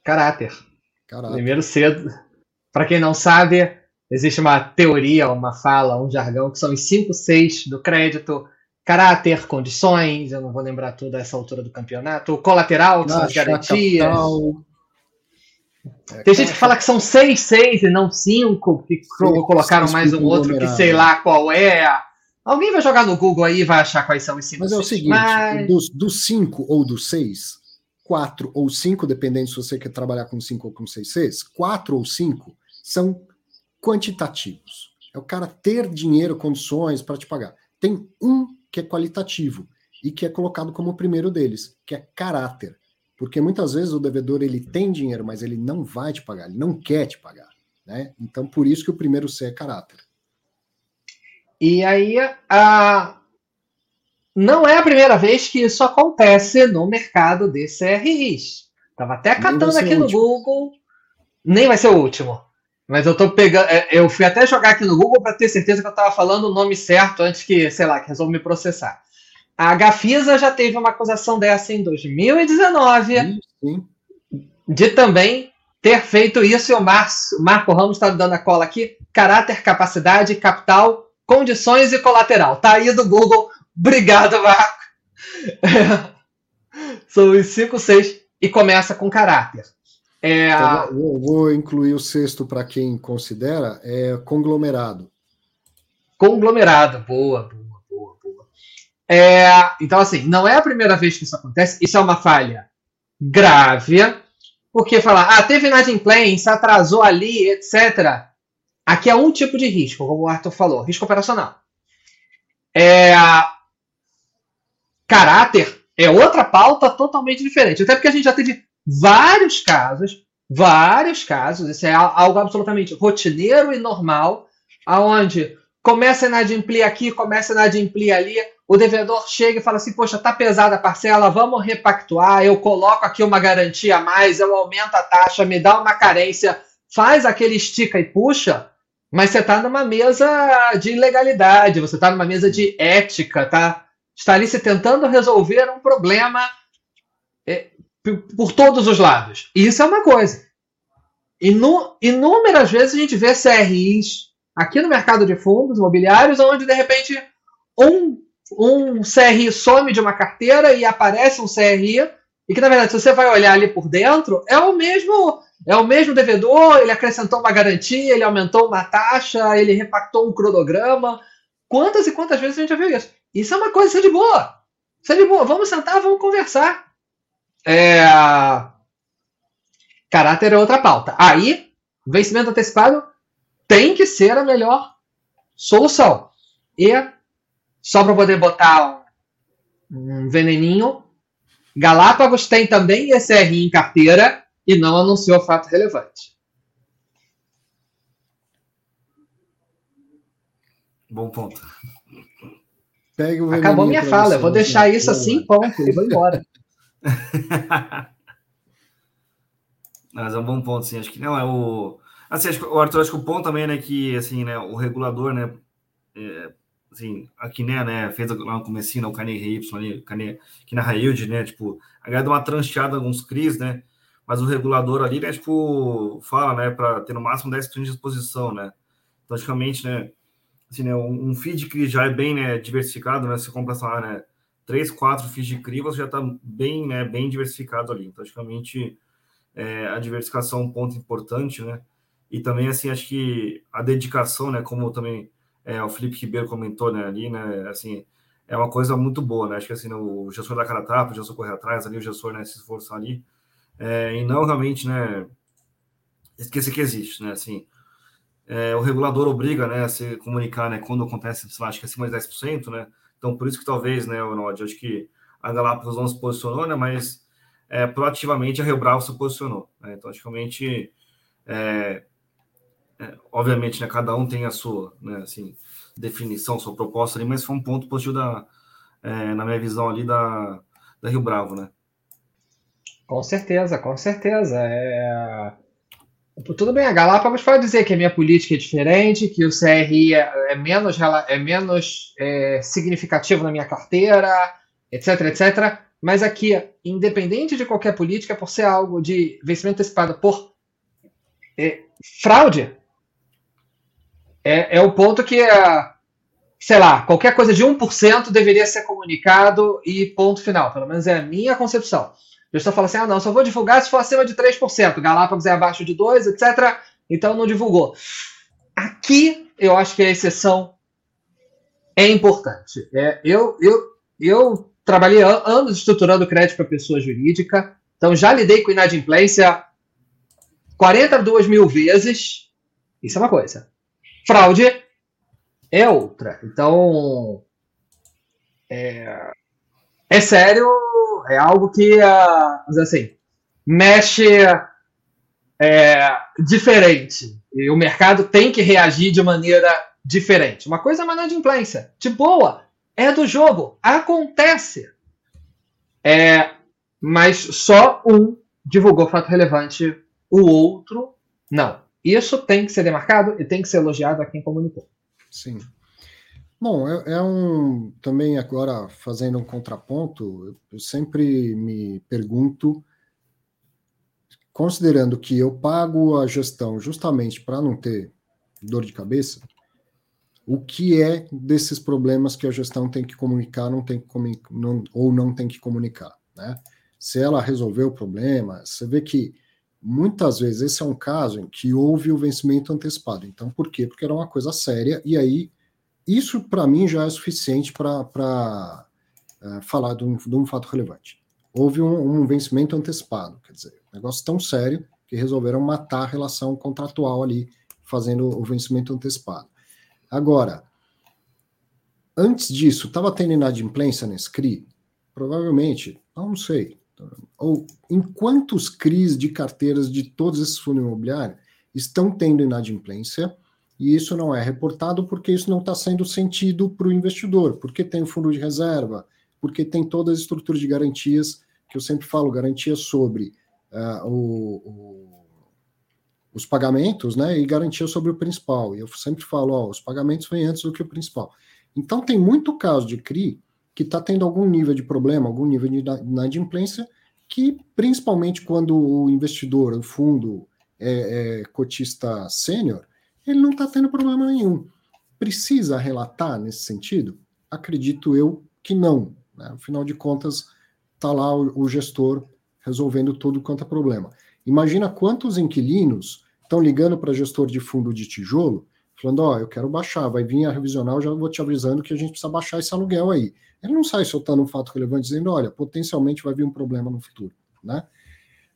Caráter. Caráter. Primeiro C, para quem não sabe, Existe uma teoria, uma fala, um jargão, que são os cinco seis do crédito, caráter, condições, eu não vou lembrar tudo a essa altura do campeonato, o colateral, que são as garantias. Capital. Tem gente que fala que são seis, seis e não cinco, que seis, colocaram mais um outro que sei lá qual é. Alguém vai jogar no Google aí e vai achar quais são os cinco. Mas é o seguinte: Mas... dos, dos cinco ou dos seis, quatro ou cinco, dependendo se você quer trabalhar com cinco ou com seis Cs, quatro ou cinco são quantitativos. É o cara ter dinheiro, condições para te pagar. Tem um que é qualitativo e que é colocado como o primeiro deles, que é caráter. Porque muitas vezes o devedor ele tem dinheiro, mas ele não vai te pagar, ele não quer te pagar. Né? Então, por isso que o primeiro C é caráter. E aí, a... não é a primeira vez que isso acontece no mercado de CRIs. Estava até catando aqui no Google. Nem vai ser o último. Mas eu tô pegando. É, eu fui até jogar aqui no Google para ter certeza que eu estava falando o nome certo antes que, sei lá, que resolva me processar. A Gafisa já teve uma acusação dessa em 2019 sim, sim. de também ter feito isso e o Marcio, Marco Ramos está dando a cola aqui. Caráter, capacidade, capital, condições e colateral. Tá aí do Google. Obrigado, Marco. São os 5, 6 e começa com caráter. É a... eu vou incluir o sexto para quem considera, é conglomerado. Conglomerado, boa, boa. É, então, assim, não é a primeira vez que isso acontece, isso é uma falha grave, porque falar, ah, teve inadimplência, atrasou ali, etc. Aqui é um tipo de risco, como o Arthur falou, risco operacional. É, caráter é outra pauta totalmente diferente, até porque a gente já teve vários casos, vários casos, isso é algo absolutamente rotineiro e normal, aonde começa a inadimplir aqui, começa a inadimplir ali, o devedor chega e fala assim, poxa, tá pesada a parcela, vamos repactuar, eu coloco aqui uma garantia a mais, eu aumento a taxa, me dá uma carência, faz aquele estica e puxa, mas você está numa mesa de legalidade, você está numa mesa de ética, tá? Está ali se tentando resolver um problema é, por todos os lados. Isso é uma coisa. Inúmeras vezes a gente vê CRIs aqui no mercado de fundos imobiliários, onde de repente um, um CRI some de uma carteira e aparece um CRI, e que na verdade, se você vai olhar ali por dentro, é o mesmo é o mesmo devedor, ele acrescentou uma garantia, ele aumentou uma taxa, ele repactou um cronograma. Quantas e quantas vezes a gente já viu isso? Isso é uma coisa, isso é de boa. Isso é de boa. Vamos sentar, vamos conversar. É... Caráter é outra pauta. Aí, vencimento antecipado tem que ser a melhor solução. E, só para poder botar um veneninho, Galápagos tem também SRI em carteira e não anunciou fato relevante. Bom ponto. Acabou minha fala, eu vou deixar isso assim, ponto, e vou embora. Mas é um bom ponto, sim. Acho que não é o. Assim, acho que, o Arthur, acho que o ponto também, né, que assim, né, o regulador, né, é, assim, aqui, né, né, fez lá no comecinho, né, o Carnegie Y ali, na Railde, né, tipo, a galera deu uma trancheada alguns CRIs, né, mas o regulador ali, né, tipo, fala, né, para ter no máximo 10 clientes de exposição, né, praticamente, né, assim, né, um, feed CRI já é bem, né, diversificado, né, você compra, sei lá, né, três, quatro feeds de CRI, você já está bem, né, bem diversificado ali, praticamente é, a diversificação é um ponto importante, né, e também, assim, acho que a dedicação, né, como também é, o Felipe Ribeiro comentou, né, ali, né, assim, é uma coisa muito boa, né, acho que, assim, o gestor da cara tapa, o gestor correr atrás ali, o gestor, né, se esforçar ali, é, e não realmente, né, esquecer que existe, né, assim, é, o regulador obriga, né, a se comunicar, né, quando acontece, sei lá, acho que acima de 10%, né, então por isso que talvez, né, Nod, acho que a Galápagos não se posicionou, né, mas é, proativamente a Rio Bravo se posicionou, né, então acho que realmente, é, é, obviamente, né, cada um tem a sua, né, assim, definição, sua proposta ali, mas foi um ponto positivo da, é, na minha visão ali da, da Rio Bravo, né. Com certeza, com certeza. É... Tudo bem, a Galápagos pode dizer que a minha política é diferente, que o CRI é, é menos, é menos é, significativo na minha carteira, etc, etc. Mas aqui, independente de qualquer política, por ser algo de vencimento antecipado por é, fraude, é, é o ponto que, sei lá, qualquer coisa de 1% deveria ser comunicado e ponto final. Pelo menos é a minha concepção. O gestor fala assim: ah, não, só vou divulgar se for acima de 3%. Galápagos é abaixo de 2%, etc. Então não divulgou. Aqui eu acho que a exceção é importante. É, eu, eu, eu trabalhei anos estruturando crédito para pessoa jurídica, então já lidei com inadimplência 42 mil vezes. Isso é uma coisa. Fraude é outra. Então, é, é sério é algo que, uh, assim, mexe é, diferente. E o mercado tem que reagir de maneira diferente. Uma coisa é inadimplência. De boa. É do jogo. Acontece. É, mas só um divulgou fato relevante, o outro não. Isso tem que ser demarcado e tem que ser elogiado a quem comunicou. Sim. Bom, é, é, um também agora fazendo um contraponto, eu sempre me pergunto, considerando que eu pago a gestão justamente para não ter dor de cabeça, o que é desses problemas que a gestão tem que comunicar, não tem que não, ou não tem que comunicar, né? Se ela resolveu o problema, você vê que muitas vezes esse é um caso em que houve o vencimento antecipado. Então, por quê? Porque era uma coisa séria e aí isso, para mim, já é suficiente para uh, é, falar de um, de um, fato relevante. Houve um, um, vencimento antecipado, quer dizer, negócio tão sério que resolveram matar a relação contratual ali, fazendo o vencimento antecipado. Agora, antes disso, estava tendo inadimplência nesse CRI? Provavelmente, não sei. Ou em quantos CRIs de carteiras de todos esses fundos imobiliários estão tendo inadimplência? e isso não é reportado porque isso não está sendo sentido para o investidor, porque tem o fundo de reserva, porque tem todas as estruturas de garantias que eu sempre falo, garantias sobre uh, o, o, os pagamentos, né, e garantia sobre o principal. E eu sempre falo, ó, os pagamentos vêm antes do que o principal. Então tem muito caso de CRI que está tendo algum nível de problema, algum nível de inadimplência, que principalmente quando o investidor, o fundo é, é cotista sênior, ele não está tendo problema nenhum. Precisa relatar nesse sentido? Acredito eu que não. Né? Afinal de contas, está lá o, o gestor resolvendo todo quanto é problema. Imagina quantos inquilinos estão ligando para gestor de fundo de tijolo, falando: Ó, oh, eu quero baixar, vai vir a revisional, já vou te avisando que a gente precisa baixar esse aluguel aí. Ele não sai soltando um fato relevante dizendo: olha, potencialmente vai vir um problema no futuro, né?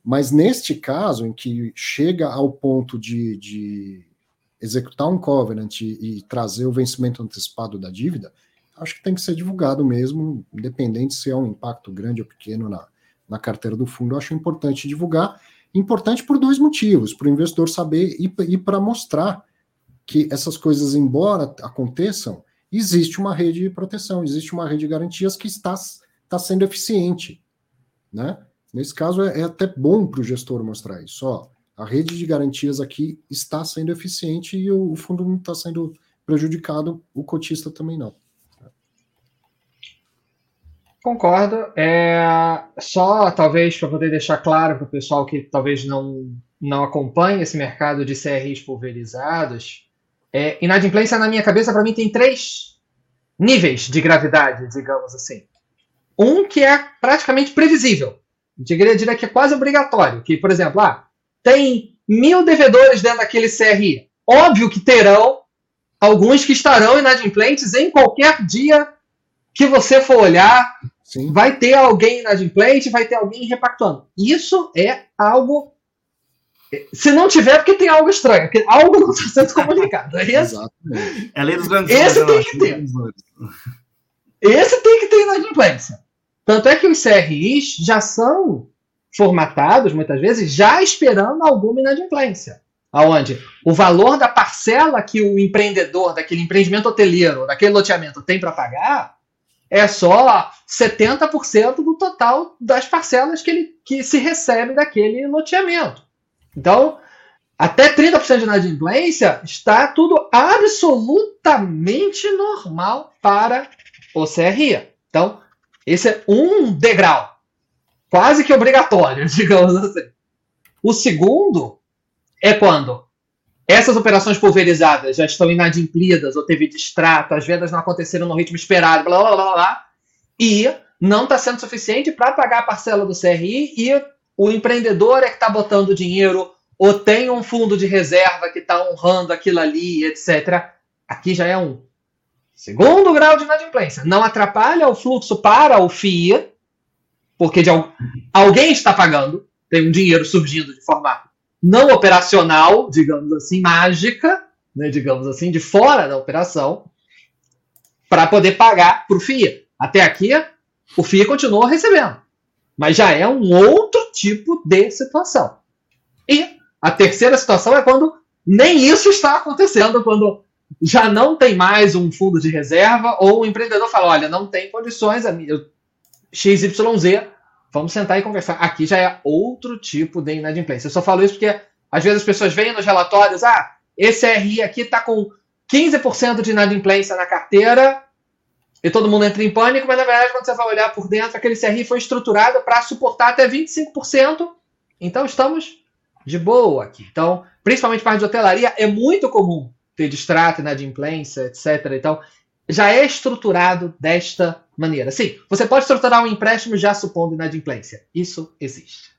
Mas neste caso, em que chega ao ponto de, de executar um covenant e, e, trazer o vencimento antecipado da dívida, acho que tem que ser divulgado mesmo, independente se é um impacto grande ou pequeno na, na carteira do fundo. Acho importante divulgar Importante por dois motivos: para o investidor saber e, e para mostrar que essas coisas, embora aconteçam, existe uma rede de proteção, existe uma rede de garantias que está, está sendo eficiente. Né? Nesse caso, é, é até bom para o gestor mostrar isso. Ó, a rede de garantias aqui está sendo eficiente e o, o fundo não está sendo prejudicado, o cotista também não. Concordo. É, só talvez para poder deixar claro para o pessoal que talvez não, não acompanhe esse mercado de CRIs pulverizados, é, inadimplência na minha cabeça para mim tem três níveis de gravidade, digamos assim. Um que é praticamente previsível. Eu diria que é quase obrigatório. Que, por exemplo, ah, tem mil devedores dentro daquele CRI. Óbvio que terão alguns que estarão inadimplentes em qualquer dia que você for olhar, Sim. vai ter alguém inadimplente, vai ter alguém repactuando. Isso é algo. Se não tiver, porque tem algo estranho, porque algo não está sendo comunicado. É esse, é lei dos grandes esse tem que ter. Esse tem que ter inadimplência. Tanto é que os CRIs já são formatados, muitas vezes, já esperando alguma inadimplência. Aonde o valor da parcela que o empreendedor daquele empreendimento hoteleiro, daquele loteamento tem para pagar, é só 70% do total das parcelas que, ele, que se recebe daquele loteamento. Então, até 30% de inadimplência está tudo absolutamente normal para o CRI. Então, esse é um degrau, quase que obrigatório, digamos assim. O segundo é quando essas operações pulverizadas já estão inadimplidas ou teve distrato, as vendas não aconteceram no ritmo esperado, blá blá blá blá, e não está sendo suficiente para pagar a parcela do CRI e o empreendedor é que está botando dinheiro ou tem um fundo de reserva que está honrando aquilo ali, etc. Aqui já é um segundo grau de inadimplência. Não atrapalha o fluxo para o FIA, porque de, alguém está pagando, tem um dinheiro surgindo de forma não operacional, digamos assim, mágica, né, digamos assim, de fora da operação, para poder pagar para o FIA. Até aqui, o FIA continua recebendo, mas já é um outro tipo de situação. E a terceira situação é quando nem isso está acontecendo, quando já não tem mais um fundo de reserva ou o empreendedor fala, olha, não tem condições, XYZ Vamos sentar e conversar. Aqui já é outro tipo de inadimplência. Eu só falo isso porque às vezes as pessoas veem nos relatórios, ah, esse RI aqui está com 15% de inadimplência na carteira e todo mundo entra em pânico, mas na verdade quando você vai olhar por dentro, aquele CRI foi estruturado para suportar até 25%. Então estamos de boa aqui. Então, principalmente parte de hotelaria, é muito comum ter distrato, inadimplência, etc. Então, já é estruturado desta maneira. Sim, você pode estruturar um empréstimo já supondo inadimplência. Isso existe.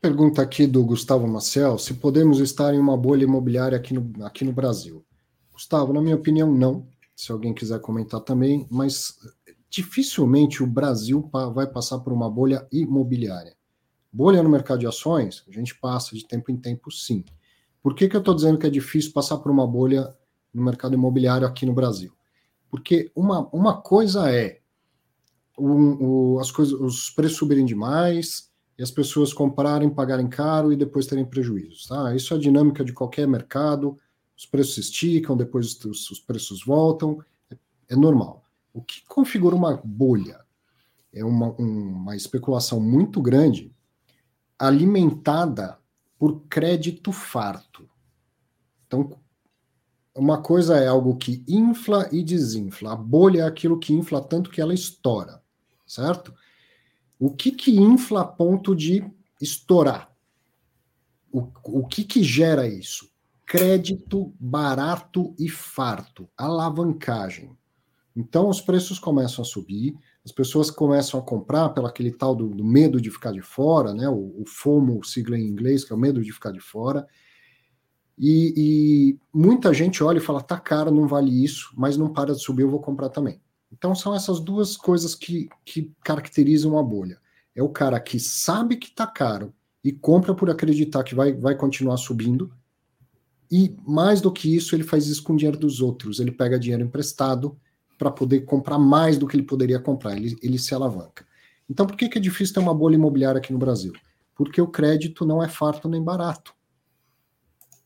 Pergunta aqui do Gustavo Maciel: se podemos estar em uma bolha imobiliária aqui no, aqui no Brasil. Gustavo, na minha opinião, não. Se alguém quiser comentar também, mas dificilmente o Brasil vai passar por uma bolha imobiliária. Bolha no mercado de ações, a gente passa de tempo em tempo, sim. Por que, que eu estou dizendo que é difícil passar por uma bolha no mercado imobiliário aqui no Brasil? Porque uma, uma coisa é o, as coisas, os preços subirem demais e as pessoas comprarem, pagarem caro e depois terem prejuízos. Tá? Isso é a dinâmica de qualquer mercado. Os preços esticam, depois os, os preços voltam. É, é, normal. O que configura uma bolha é uma, uma especulação muito grande alimentada por crédito farto. Então, uma coisa é algo que infla e desinfla. A bolha é aquilo que infla tanto que ela estoura, certo? O que que infla a ponto de estourar? O, o que que gera isso? Crédito barato e farto, alavancagem. Então os preços começam a subir, as pessoas começam a comprar pelo aquele tal do, do medo de ficar de fora, né? O, o FOMO, sigla em inglês, que é o medo de ficar de fora. E, e, muita gente olha e fala, tá caro, não vale isso, mas não para de subir, eu vou comprar também. Então são essas duas coisas que, que caracterizam a bolha. É o cara que sabe que tá caro e compra por acreditar que vai, vai continuar subindo. E mais do que isso, ele faz isso com o dinheiro dos outros. Ele pega dinheiro emprestado para poder comprar mais do que ele poderia comprar, ele, ele se alavanca. Então, por que, que é difícil ter uma bolha imobiliária aqui no Brasil? Porque o crédito não é farto nem barato.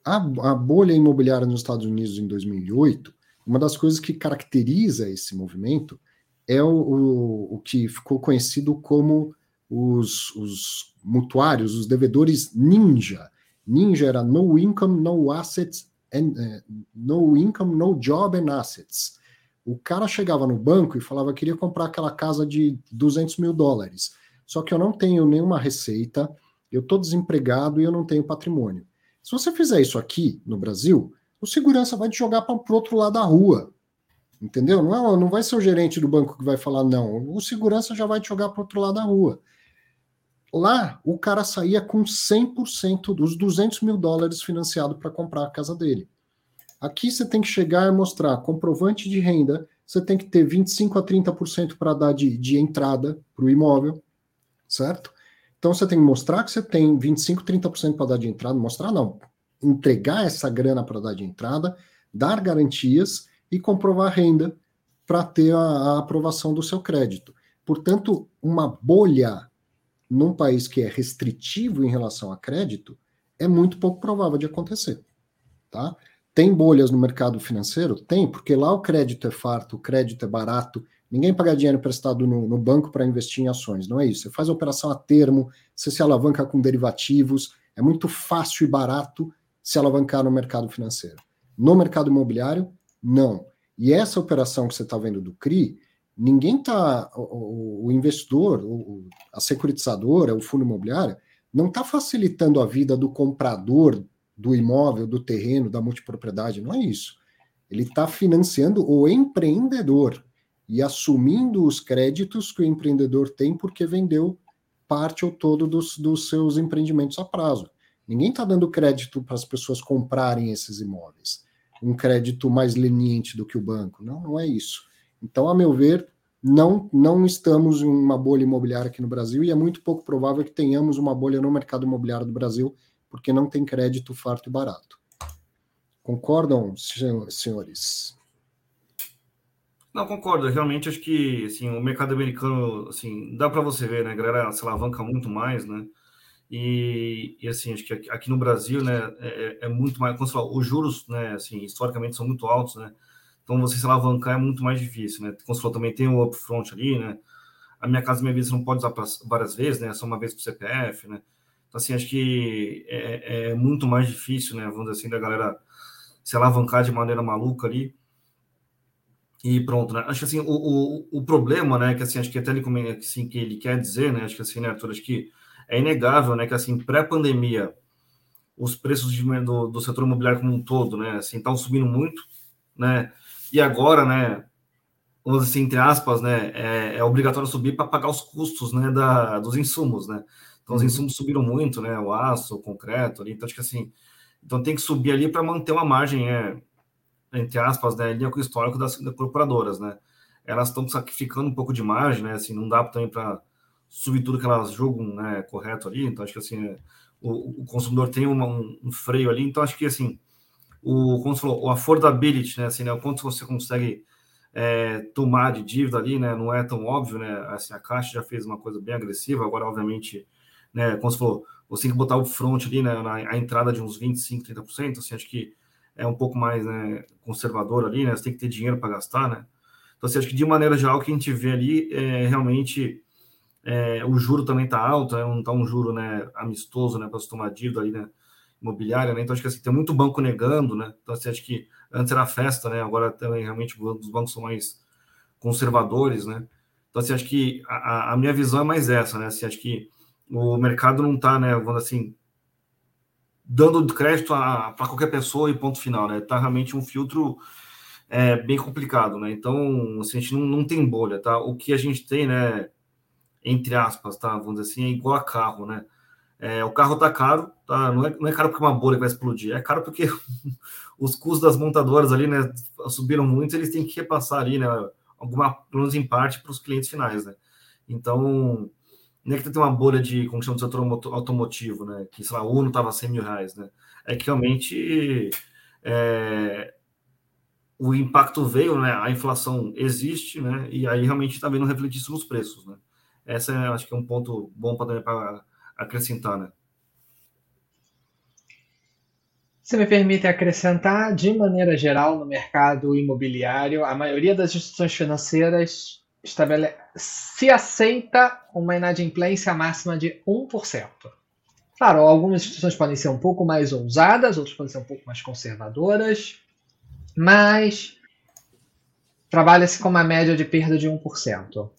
A, a bolha imobiliária nos Estados Unidos em 2008, uma das coisas que caracteriza esse movimento é o, o, o que ficou conhecido como os, os mutuários, os devedores ninja. Ninja era no income, no assets, and, uh, no income, no job and assets. O cara chegava no banco e falava: queria comprar aquela casa de 200 mil dólares, só que eu não tenho nenhuma receita, eu estou desempregado e eu não tenho patrimônio. Se você fizer isso aqui no Brasil, o segurança vai te jogar para o outro lado da rua. Entendeu? Não, é, não vai ser o gerente do banco que vai falar não. O segurança já vai te jogar para o outro lado da rua. Lá, o cara saía com 100% dos 200 mil dólares financiado para comprar a casa dele. Aqui você tem que chegar e mostrar comprovante de renda, você tem que ter 25% a 30% para dar de, de entrada para o imóvel, certo? Então você tem que mostrar que você tem 25%, 30% para dar de entrada, mostrar não, entregar essa grana para dar de entrada, dar garantias e comprovar renda para ter a, a aprovação do seu crédito. Portanto, uma bolha num país que é restritivo em relação a crédito é muito pouco provável de acontecer, tá? Tem bolhas no mercado financeiro? Tem, porque lá o crédito é farto, o crédito é barato, ninguém paga dinheiro emprestado no, no banco para investir em ações, não é isso. Você faz a operação a termo, você se alavanca com derivativos, é muito fácil e barato se alavancar no mercado financeiro. No mercado imobiliário, não. E essa operação que você está vendo do CRI, ninguém está. O, o, investidor, o, a securitizadora, o fundo imobiliário, não está facilitando a vida do comprador do imóvel, do terreno, da multipropriedade, não é isso. Ele está financiando o empreendedor e assumindo os créditos que o empreendedor tem porque vendeu parte ou todo dos, dos seus empreendimentos a prazo. Ninguém está dando crédito para as pessoas comprarem esses imóveis. Um crédito mais leniente do que o banco. Não, não é isso. Então, a meu ver, não, não estamos em uma bolha imobiliária aqui no Brasil e é muito pouco provável que tenhamos uma bolha no mercado imobiliário do Brasil porque não tem crédito farto e barato. Concordam, senhores? Não, concordo. Realmente acho que assim, o mercado americano, assim, dá para você ver, né? A galera se alavanca muito mais, né? E, e assim, acho que aqui, no Brasil, né, é, é, é muito mais. Como você fala, os juros, né, assim, historicamente são muito altos, né? Então você se alavancar é muito mais difícil, né? Como você falou, também tem o upfront ali, né? A minha casa, minha vida, você não pode usar várias vezes, né? Só uma vez para o CPF, né? Então, assim, acho que é, é, muito mais difícil, né? Vamos dizer assim, da galera se alavancar de maneira maluca ali. E pronto, né? Acho que assim, o, o, o problema, né? Que assim, acho que até ele, assim, que ele quer dizer, né? Acho que assim, né, Arthur, acho que é inegável, né? Que assim, pré-pandemia, os preços de, do, do setor imobiliário como um todo, né? Assim, estão subindo muito, né? E agora, né? Vamos assim, entre aspas, né? É, é obrigatório subir para pagar os custos, né? Da, dos insumos, né? Então, os uhum. insumos subiram muito, né? O aço, o concreto, ali. Então, acho que assim, então tem que subir ali para manter uma margem, é, entre aspas, né? Linha com o histórico das, das corporadoras, né? Elas estão sacrificando um pouco de margem, né? Assim, não dá também para subir tudo que elas julgam, né? Correto ali. Então, acho que assim, é, o, o, consumidor tem uma, um, um, freio ali. Então, acho que assim, o, como você falou, o affordability, né? Assim, né? O quanto você consegue é, tomar de dívida ali, né? Não é tão óbvio, né? Assim, a Caixa já fez uma coisa bem agressiva, agora, obviamente né? Como você falou, você tem que botar o front ali, né, na a entrada de uns 25%, 30%, assim, acho que é um pouco mais né, conservador ali, né? Você tem que ter dinheiro para gastar, né? Então, assim, acho que de maneira geral, o que a gente vê ali é realmente é, o juro também está alto, né? não está um juro né, amistoso né, para se tomar dívida ali, né? Imobiliária, né? Então acho que assim, tem muito banco negando, né? Então assim, acho que antes era festa, né? Agora também realmente os bancos são mais conservadores, né? Então assim, acho que a, a minha visão é mais essa, né? Assim, acho que o mercado não está, né? Vamos assim, dando crédito para qualquer pessoa e ponto final, né? Tá realmente um filtro é, bem complicado, né? Então, assim, a gente não, não tem bolha, tá? O que a gente tem, né? Entre aspas, tá? Vamos dizer assim, é igual a carro, né? É, o carro tá caro, tá? Não é, não é caro porque uma bolha vai explodir, é caro porque os custos das montadoras ali, né? Subiram muito, eles têm que repassar ali, né? Alguma, pelo menos em parte, para os clientes finais, né? Então, não é que tem uma bolha de, como chama, do setor automotivo, né? Que, sei lá, o Uno estava 100 mil reais, né? É que realmente é, o impacto veio, né? A inflação existe, né? E aí realmente está vendo refletir isso nos preços, né? Essa é, acho que é um ponto bom para acrescentar, né? Se me permite acrescentar, de maneira geral, no mercado imobiliário, a maioria das instituições financeiras estabelece, se aceita uma inadimplência máxima de 1%. Claro, algumas instituições podem ser um pouco mais ousadas, outras podem ser um pouco mais conservadoras, mas trabalha-se com uma média de perda de 1%,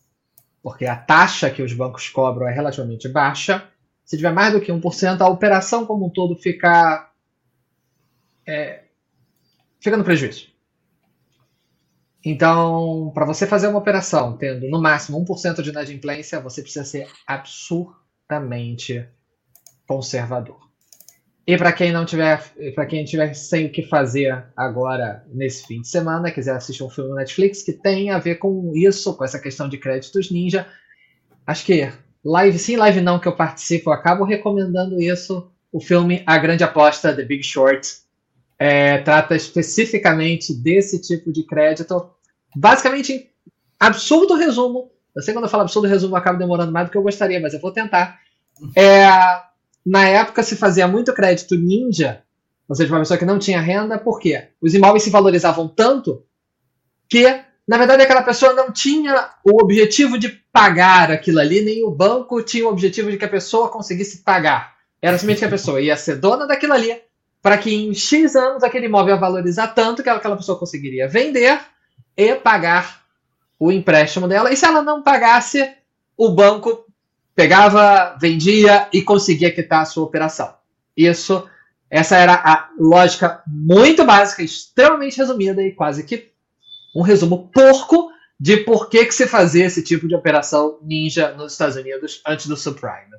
porque a taxa que os bancos cobram é relativamente baixa. Se tiver mais do que 1%, a operação como um todo fica, é, fica no prejuízo. Então, para você fazer uma operação tendo no máximo 1% de inadimplência, você precisa ser absurdamente conservador. E para quem não tiver, para quem tiver sem o que fazer agora nesse fim de semana, quiser assistir um filme no Netflix que tem a ver com isso, com essa questão de créditos ninja, acho que live sim, live não que eu participo, eu acabo recomendando isso. O filme A Grande Aposta, The Big Short, é, trata especificamente desse tipo de crédito basicamente, absurdo resumo. Eu sei quando eu falo absurdo resumo acaba demorando mais do que eu gostaria, mas eu vou tentar. É, na época se fazia muito crédito ninja, ou seja, uma pessoa que não tinha renda, por quê? Os imóveis se valorizavam tanto que, na verdade, aquela pessoa não tinha o objetivo de pagar aquilo ali, nem o banco tinha o objetivo de que a pessoa conseguisse pagar. Era simplesmente que a pessoa ia ser dona daquilo ali, para que em X anos aquele imóvel ia valorizar tanto que aquela pessoa conseguiria vender e pagar o empréstimo dela. E se ela não pagasse, o banco pegava, vendia e conseguia quitar a sua operação. Isso, essa era a lógica muito básica, extremamente resumida e quase que um resumo porco de por que, que se fazia esse tipo de operação ninja nos Estados Unidos antes do subprime.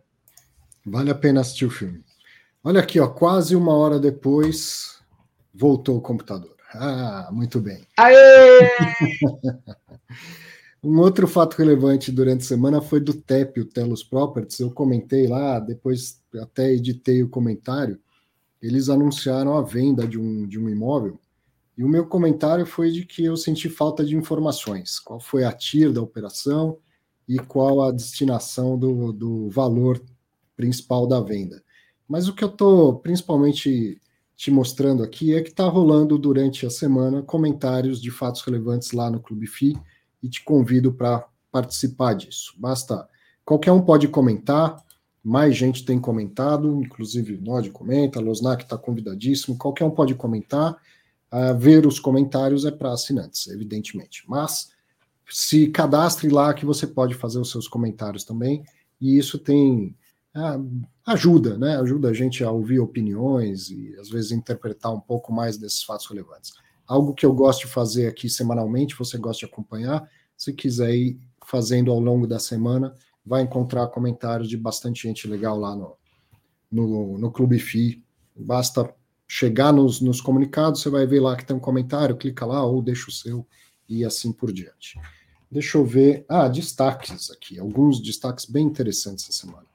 Vale a pena assistir o filme. Olha aqui, ó, quase uma hora depois voltou o computador. Ah, muito bem. Aê! um outro fato relevante durante a semana foi do TEP, o Telos Properties. Eu comentei lá, depois até editei o comentário. Eles anunciaram a venda de um, de um imóvel. E o meu comentário foi de que eu senti falta de informações. Qual foi a TIR da operação e qual a destinação do, do valor principal da venda. Mas o que eu estou principalmente te mostrando aqui é que está rolando durante a semana comentários de fatos relevantes lá no Clube FI e te convido para participar disso. Basta, qualquer um pode comentar, mais gente tem comentado, inclusive Nod comenta, Losnak está convidadíssimo, qualquer um pode comentar. Uh, ver os comentários é para assinantes, evidentemente. Mas se cadastre lá que você pode fazer os seus comentários também, e isso tem ah, ajuda, né? Ajuda a gente a ouvir opiniões e às vezes interpretar um pouco mais desses fatos relevantes. Algo que eu gosto de fazer aqui semanalmente, você gosta de acompanhar, se quiser ir fazendo ao longo da semana, vai encontrar comentários de bastante gente legal lá no, no, no Clube FI. Basta chegar nos, nos comunicados, você vai ver lá que tem um comentário, clica lá ou deixa o seu e assim por diante. Deixa eu ver. Ah, destaques aqui, alguns destaques bem interessantes essa semana.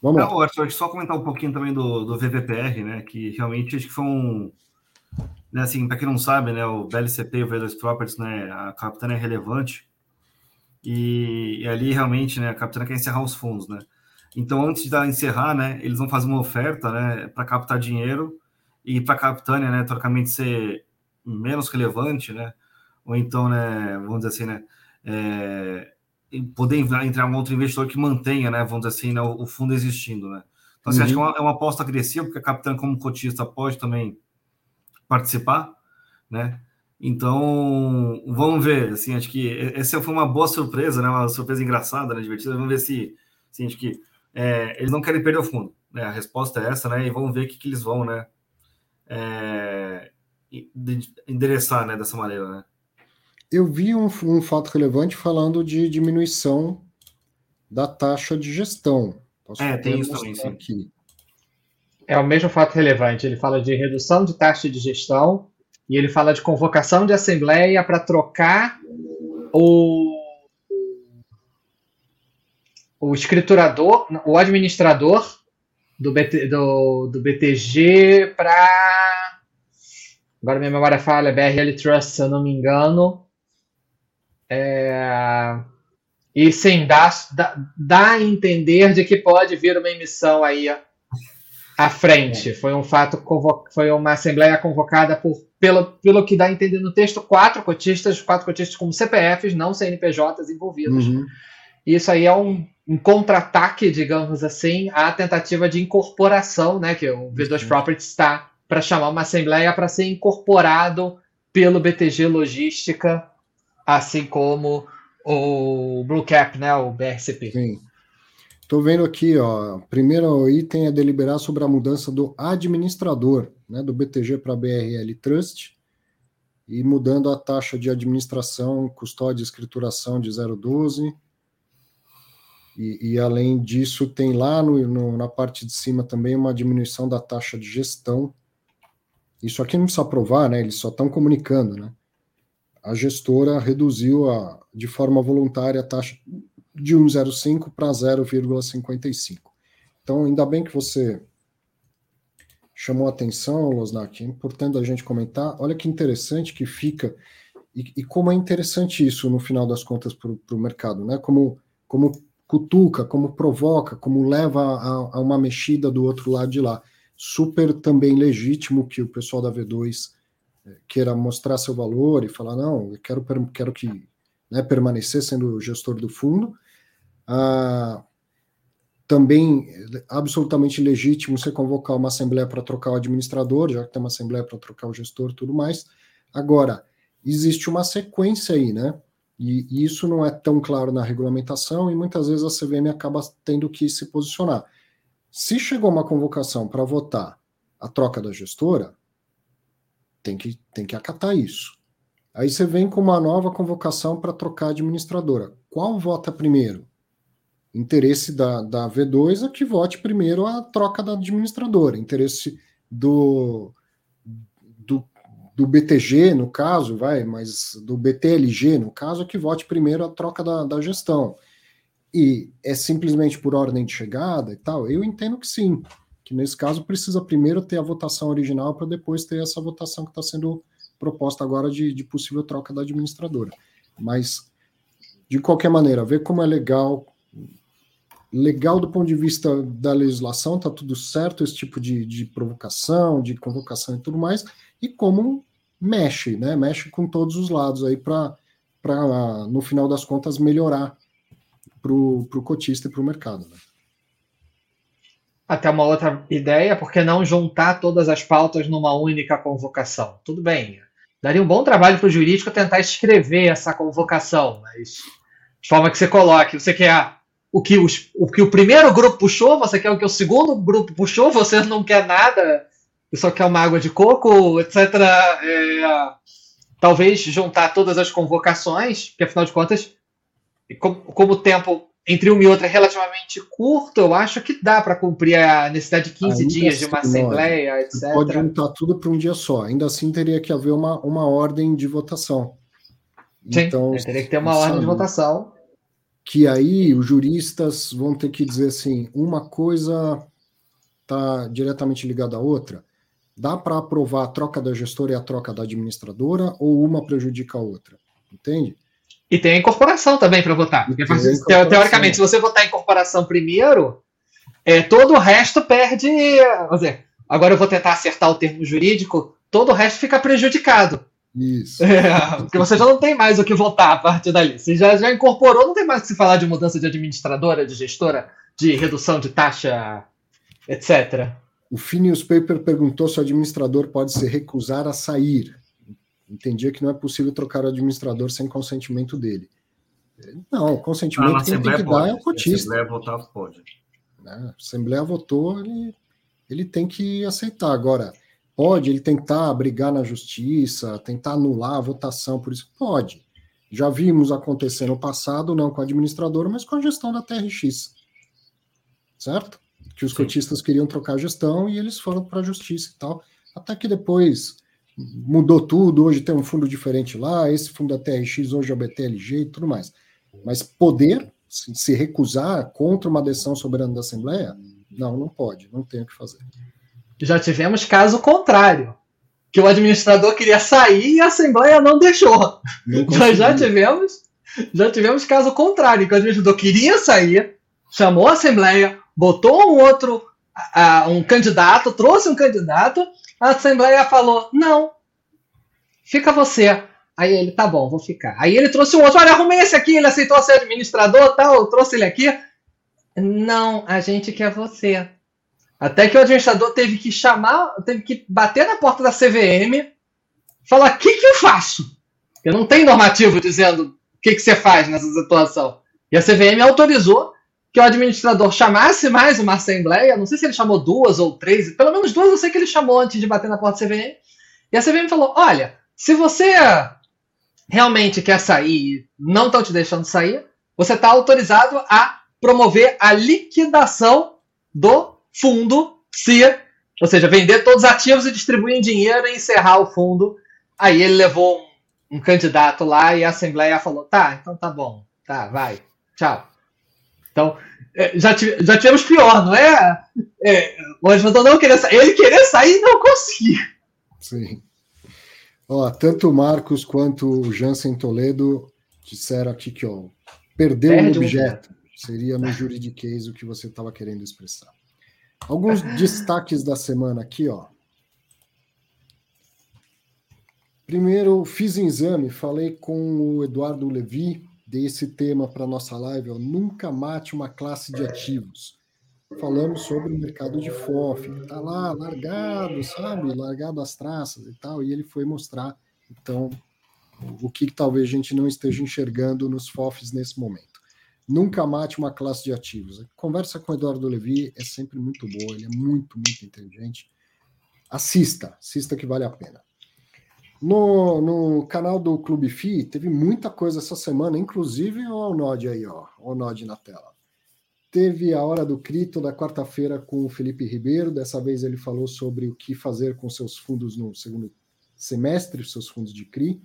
Vamos lá. Não, Arthur, só comentar um pouquinho também do, do VVPR, né? Que realmente acho que foi um. Né, assim, para quem não sabe, né, o BLCP e o V2 Properties, né, a Capitana é relevante. E, e, ali realmente, né, a Capitana quer encerrar os fundos, né? Então, antes de encerrar, né, eles vão fazer uma oferta, né, para captar dinheiro e para a Capitânia, né, teoricamente ser menos relevante, né? Ou então, né, vamos dizer assim, né, é, poder entrar um outro investidor que mantenha, né, vamos dizer assim, né, o fundo existindo, né? Então, assim, uhum. acho que é uma, é uma aposta agressiva, porque a Capitã, como cotista, pode também participar, né? Então, vamos ver, assim, acho que essa foi uma boa surpresa, né? Uma surpresa engraçada, né? Divertida. Vamos ver se, assim, acho que é, eles não querem perder o fundo, né? A resposta é essa, né? E vamos ver o que, que eles vão, né? É, endereçar, né? Dessa maneira, né? Eu vi um, um fato relevante falando de diminuição da taxa de gestão. Posso é, tem isso também, sim. Aqui. É o mesmo fato relevante. Ele fala de redução de taxa de gestão e ele fala de convocação de assembleia para trocar o, o escriturador, o administrador do, BT, do, do BTG para. Agora minha memória falha, BRL Trust, se eu não me engano. É, e sim, dá, dá, a entender de que pode vir uma emissão aí à frente. É. Foi um fato, foi uma assembleia convocada por, pelo, pelo que dá a entender no texto, quatro cotistas, quatro cotistas como CPFs, não CNPJs envolvidos. Uhum. Isso aí é um, um contra-ataque, digamos assim, à tentativa de incorporação, né, que o V2 Properties está para chamar uma assembleia para ser incorporado pelo BTG Logística, assim como o Blue Cap, né, o BRCP. Sim. Estou vendo aqui, ó, primeiro item é deliberar sobre a mudança do administrador, né, do BTG para BRL Trust, e mudando a taxa de administração, custódia e escrituração de 0,12. E, e, além disso, tem lá no, no, na parte de cima também uma diminuição da taxa de gestão. Isso aqui não precisa aprovar, né? Eles só estão comunicando, né? A gestora reduziu a, de forma voluntária a taxa de 1,05 para 0,55. Então, ainda bem que você chamou atenção, Losnak, é importante a gente comentar. Olha que interessante que fica, e, e como é interessante isso no final das contas para o mercado, né? Como, como cutuca, como provoca, como leva a, a, uma mexida do outro lado de lá. Super também legítimo que o pessoal da V2 eh, queira mostrar seu valor e falar, não, eu quero, quero que né, permanecer sendo gestor do fundo. Ah, também absolutamente legítimo você convocar uma assembleia para trocar o administrador, já que tem uma assembleia para trocar o gestor tudo mais. Agora, existe uma sequência aí, né? E, e, isso não é tão claro na regulamentação e muitas vezes a CVM acaba tendo que se posicionar. Se chegou uma convocação para votar a troca da gestora, tem que, tem que acatar isso. Aí você vem com uma nova convocação para trocar a administradora. Qual vota primeiro? Interesse da, da V2 é que vote primeiro a troca da administradora. Interesse do, do, do BTG, no caso, vai, mas do BTLG, no caso, é que vote primeiro a troca da, da gestão. E é simplesmente por ordem de chegada e tal? Eu entendo que sim. Que nesse caso precisa primeiro ter a votação original para depois ter essa votação que está sendo proposta agora de, de possível troca da administradora. Mas, de qualquer maneira, ver como é legal, legal do ponto de vista da legislação, tá tudo certo, esse tipo de, de provocação, de convocação e tudo mais, e como mexe, né? Mexe com todos os lados aí para, no final das contas, melhorar para o cotista e para o mercado. Né? Até uma outra ideia, por que não juntar todas as pautas numa única convocação? Tudo bem, Daria um bom trabalho para o jurídico tentar escrever essa convocação, mas de forma que você coloque, você quer o que, os, o que o primeiro grupo puxou, você quer o que o segundo grupo puxou, você não quer nada, você só quer uma água de coco, etc. É, talvez juntar todas as convocações, porque afinal de contas, como, como o tempo entre uma e outra é relativamente curto, eu acho que dá para cumprir a necessidade de 15 Ainda dias assim, de uma assembleia, etc. Pode juntar tudo para um dia só. Ainda assim, teria que haver uma, uma ordem de votação. Sim, então, teria que ter uma ordem de votação. Que aí os juristas vão ter que dizer assim: uma coisa está diretamente ligada à outra. Dá para aprovar a troca da gestora e a troca da administradora, ou uma prejudica a outra? Entende? E tem a incorporação também para votar. Porque, teoricamente, se você votar em incorporação primeiro, é, todo o resto perde. Dizer, agora eu vou tentar acertar o termo jurídico, todo o resto fica prejudicado. Isso. É, porque você já não tem mais o que votar a partir dali. Você já, já incorporou, não tem mais o que se falar de mudança de administradora, de gestora, de redução de taxa etc. O Phineas Paper perguntou se o administrador pode se recusar a sair. Entendia que não é possível trocar o administrador sem consentimento dele. Não, o consentimento ah, quem tem que pode. dar é o cotista. A Assembleia votar, pode. Né? A Assembleia votou, ele, ele tem que aceitar. Agora, pode ele tentar brigar na justiça, tentar anular a votação, por isso pode. Já vimos acontecer no passado, não com o administrador, mas com a gestão da TRX. Certo? que os Sim. cotistas queriam trocar a gestão e eles foram para a justiça e tal. Até que depois mudou tudo, hoje tem um fundo diferente lá, esse fundo da TRX hoje é o BTLG e tudo mais. Mas poder se recusar contra uma decisão soberana da Assembleia, não, não pode, não tem o que fazer. Já tivemos caso contrário, que o administrador queria sair e a Assembleia não deixou. Nós já tivemos, já tivemos caso contrário, que o administrador queria sair, chamou a Assembleia, botou um outro, uh, um candidato, trouxe um candidato, a Assembleia falou: não, fica você. Aí ele, tá bom, vou ficar. Aí ele trouxe um outro, olha, arrumei esse aqui, ele aceitou ser administrador tal, trouxe ele aqui. Não, a gente quer você. Até que o administrador teve que chamar, teve que bater na porta da CVM, falar: o que, que eu faço? Eu não tenho normativo dizendo o que, que você faz nessa situação. E a CVM autorizou que o administrador chamasse mais uma assembleia, não sei se ele chamou duas ou três, pelo menos duas eu sei que ele chamou antes de bater na porta da CVM, e a CVM falou, olha, se você realmente quer sair e não estão te deixando sair, você está autorizado a promover a liquidação do fundo se, ou seja, vender todos os ativos e distribuir em dinheiro e encerrar o fundo. Aí ele levou um, um candidato lá e a Assembleia falou, tá, então tá bom, tá, vai, tchau. Então, é, já, tive, já tivemos pior, não é? é o Edmonton não querer sair, ele querer sair e não conseguir. Sim. Ó, tanto o Marcos quanto o Jansen Toledo disseram aqui que ó, perdeu Perde um objeto. Um... Seria no juridiquês o que você estava querendo expressar. Alguns destaques da semana aqui, ó. Primeiro, fiz exame, falei com o Eduardo Levi, dei esse tema para nossa live, ó, nunca mate uma classe de ativos. Falamos sobre o mercado de FOF, que está lá largado, sabe? Largado as traças e tal, e ele foi mostrar, então, o que, talvez a gente não esteja enxergando nos FOFs nesse momento. Nunca mate uma classe de ativos. Conversa com o Eduardo Levi é sempre muito boa, ele é muito, muito inteligente. Assista, assista que vale a pena. No, no canal do Clube FI, teve muita coisa essa semana, inclusive o Nod aí, ó, o Nod na tela. Teve a Hora do Crito da quarta-feira com o Felipe Ribeiro, dessa vez ele falou sobre o que fazer com seus fundos no segundo semestre, seus fundos de CRI.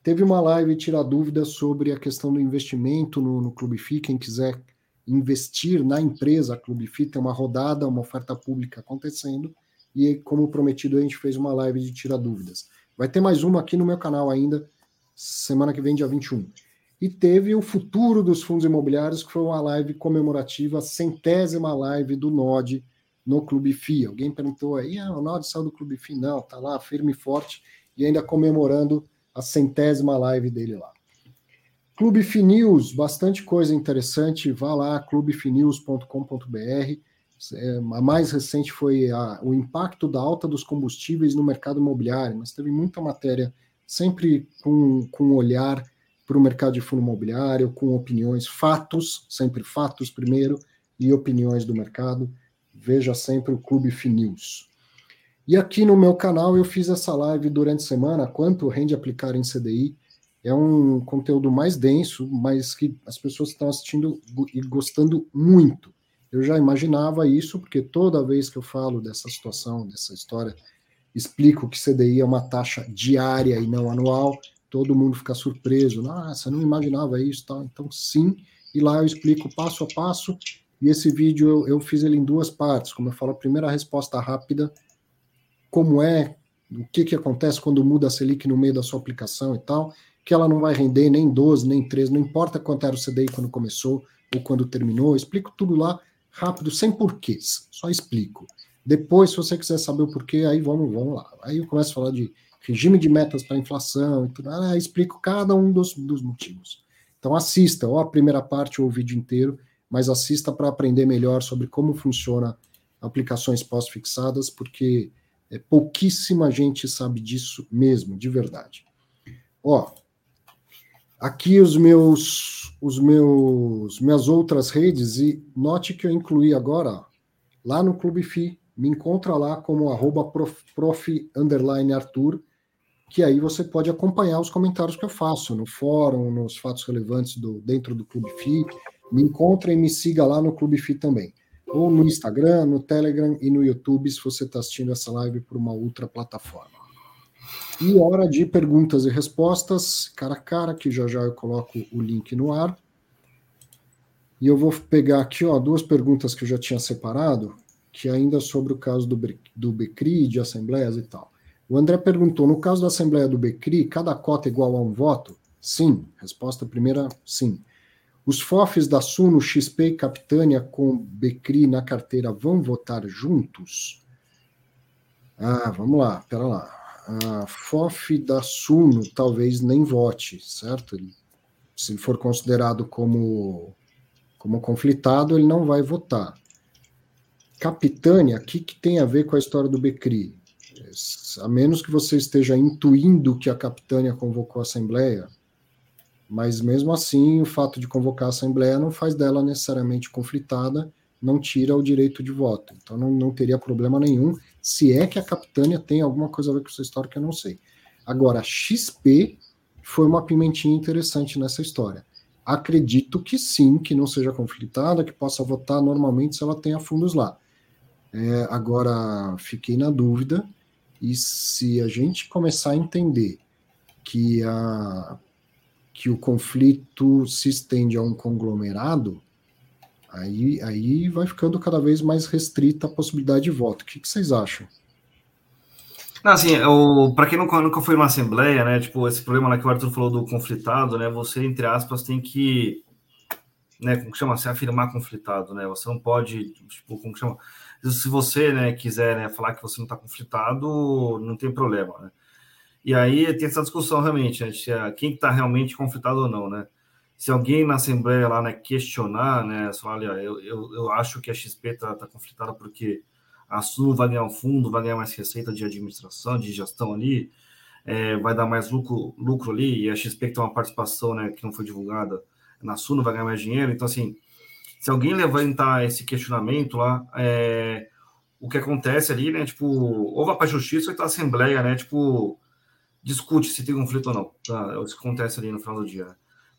Teve uma live tirar dúvidas sobre a questão do investimento no, no Clube FI, quem quiser investir na empresa Clube FI, tem uma rodada, uma oferta pública acontecendo, e como prometido a gente fez uma live de tirar dúvidas. Vai ter mais uma aqui no meu canal ainda, semana que vem, dia 21. E teve o futuro dos fundos imobiliários, que foi uma live comemorativa, centésima live do NOD no Clube FI. Alguém perguntou aí, ah, o NOD saiu do Clube FI? Não, tá lá firme e forte e ainda comemorando a centésima live dele lá. Clube FI News, bastante coisa interessante, vá lá, clubefinews.com.br é, a mais recente foi a, o impacto da alta dos combustíveis no mercado imobiliário, mas teve muita matéria, sempre com, com olhar para o mercado de fundo imobiliário, com opiniões, fatos, sempre fatos primeiro, e opiniões do mercado. Veja sempre o Clube Finews. E aqui no meu canal eu fiz essa live durante a semana, quanto rende aplicar em CDI. É um conteúdo mais denso, mas que as pessoas estão assistindo e gostando muito. Eu já imaginava isso, porque toda vez que eu falo dessa situação, dessa história, explico que CDI é uma taxa diária e não anual, todo mundo fica surpreso. Nossa, não imaginava isso? Então, sim, e lá eu explico passo a passo, e esse vídeo eu, eu fiz ele em duas partes. Como eu falo, a primeira resposta rápida, como é, o que, que acontece quando muda a Selic no meio da sua aplicação e tal, que ela não vai render nem 12, nem 13, não importa quanto era o CDI quando começou ou quando terminou, eu explico tudo lá rápido, sem porquês, só explico. Depois, se você quiser saber o porquê, aí vamos, vamos lá. Aí eu começo a falar de regime de metas para inflação e tudo, ah, explico cada um dos, dos motivos. Então assista, ou a primeira parte ou o vídeo inteiro, mas assista para aprender melhor sobre como funciona aplicações pós-fixadas, porque é, pouquíssima gente sabe disso mesmo, de verdade. Ó, aqui os meus, os meus, minhas outras redes e note que eu incluí agora lá no Clube Fi, me encontra lá como arroba prof, prof Arthur, que aí você pode acompanhar os comentários que eu faço no fórum, nos fatos relevantes do, dentro do Clube FI. Me encontre e me siga lá no Clube FI também. Ou no Instagram, no Telegram e no YouTube, se você está assistindo essa live por uma outra plataforma. E hora de perguntas e respostas, cara a cara, que já já eu coloco o link no ar. E eu vou pegar aqui ó, duas perguntas que eu já tinha separado, que ainda sobre o caso do, do Becri, de assembleias e tal. O André perguntou: no caso da Assembleia do Becri, cada cota é igual a um voto? Sim. Resposta primeira: sim. Os FOFs da Suno, XP e Capitânia com Becri na carteira vão votar juntos? Ah, vamos lá, pera lá. A FOF da Suno talvez nem vote, certo? se ele for considerado como, como conflitado, ele não vai votar. Capitânia, o que, que tem a ver com a história do Becri? a menos que você esteja intuindo que a capitânia convocou a assembleia, mas mesmo assim o fato de convocar a assembleia não faz dela necessariamente conflitada, não tira o direito de voto. Então não, não teria problema nenhum, se é que a capitânia tem alguma coisa a ver com essa história que eu não sei. Agora, XP foi uma pimentinha interessante nessa história. Acredito que sim, que não seja conflitada, que possa votar normalmente se ela tenha fundos lá. É, agora, fiquei na dúvida e se a gente começar a entender que, a, que o conflito se estende a um conglomerado, aí, aí vai ficando cada vez mais restrita a possibilidade de voto. O que, que vocês acham? Não, assim, para quem nunca, nunca foi numa assembleia, né, tipo, esse problema lá que o Arthur falou do conflitado, né, você, entre aspas, tem que, né, como que chama, se afirmar conflitado, né, você não pode, tipo, como que chama, se você né, quiser né, falar que você não está conflitado, não tem problema. Né? E aí tem essa discussão realmente, né, quem está realmente conflitado ou não, né? Se alguém na Assembleia lá né, questionar, né, falar, olha, eu, eu, eu acho que a XP está tá conflitada porque a Sul vai ganhar um fundo, vai ganhar mais receita de administração, de gestão ali, é, vai dar mais lucro, lucro ali, e a XP que tem uma participação né, que não foi divulgada na Sul não vai ganhar mais dinheiro, então assim, se alguém levantar esse questionamento lá, é, o que acontece ali, né? Tipo, ou vai para a justiça ou está a assembleia, né? Tipo, discute se tem conflito ou não. Tá? É isso que acontece ali no final do dia.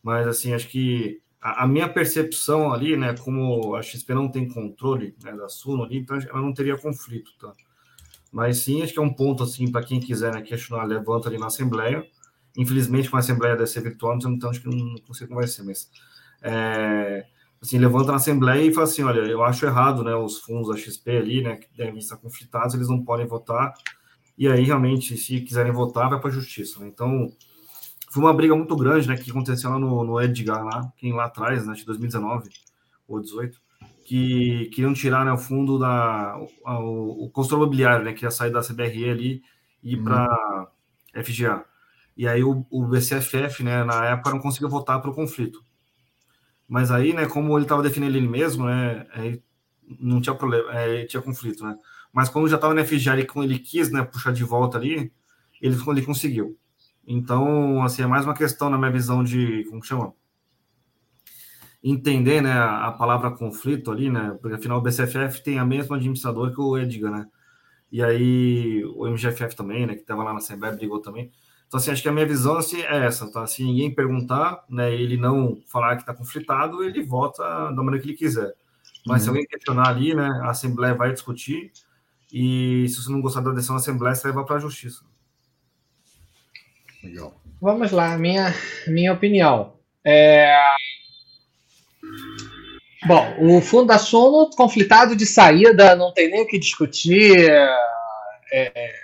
Mas, assim, acho que a, a, minha percepção ali, né? Como a XP não tem controle né, da Suno ali, então ela não teria conflito, tá? Mas sim, acho que é um ponto, assim, para quem quiser né, questionar, levanta ali na assembleia. Infelizmente, com a assembleia deve ser virtual, então acho que não, não sei como vai ser, mas. É, assim, levanta na Assembleia e fala assim, olha, eu acho errado, né, os fundos da XP ali, né, que devem estar conflitados, eles não podem votar, e aí, realmente, se quiserem votar, vai para a Justiça, né? então, foi uma briga muito grande, né, que aconteceu lá no, no Edgar, lá, quem lá atrás, né, de 2019 ou 18, que queriam tirar, né, o fundo da, o, o consultor imobiliário, né, que ia sair da CBRE ali e ir uhum. para FGA. E aí o, o BCFF, né, na época, não conseguiu votar para o conflito. Mas aí, né, como ele estava definindo ele mesmo, né, não tinha problema, é, tinha conflito, né? Mas quando já estava na FGA e ele quis, né, puxar de volta ali, ele, ele conseguiu. Então, assim, é mais uma questão na minha visão de, como que chama? Entender, né, a, palavra conflito ali, né? Porque afinal o BCFF tem a mesma administradora que o Edgar, né? E aí o MGFF também, né, que estava lá na Assembleia, brigou também. Então, assim, acho que a minha visão assim, é essa, tá? Se ninguém perguntar, né, ele não falar que está conflitado, ele vota da maneira que ele quiser. Mas uhum. se alguém questionar ali, né, a Assembleia vai discutir, e se você não gostar da decisão da Assembleia, você vai para a Justiça. Legal. Vamos lá, minha, minha opinião. É... Bom, o Fundo da Sono, conflitado de saída, não tem nem o que discutir. É,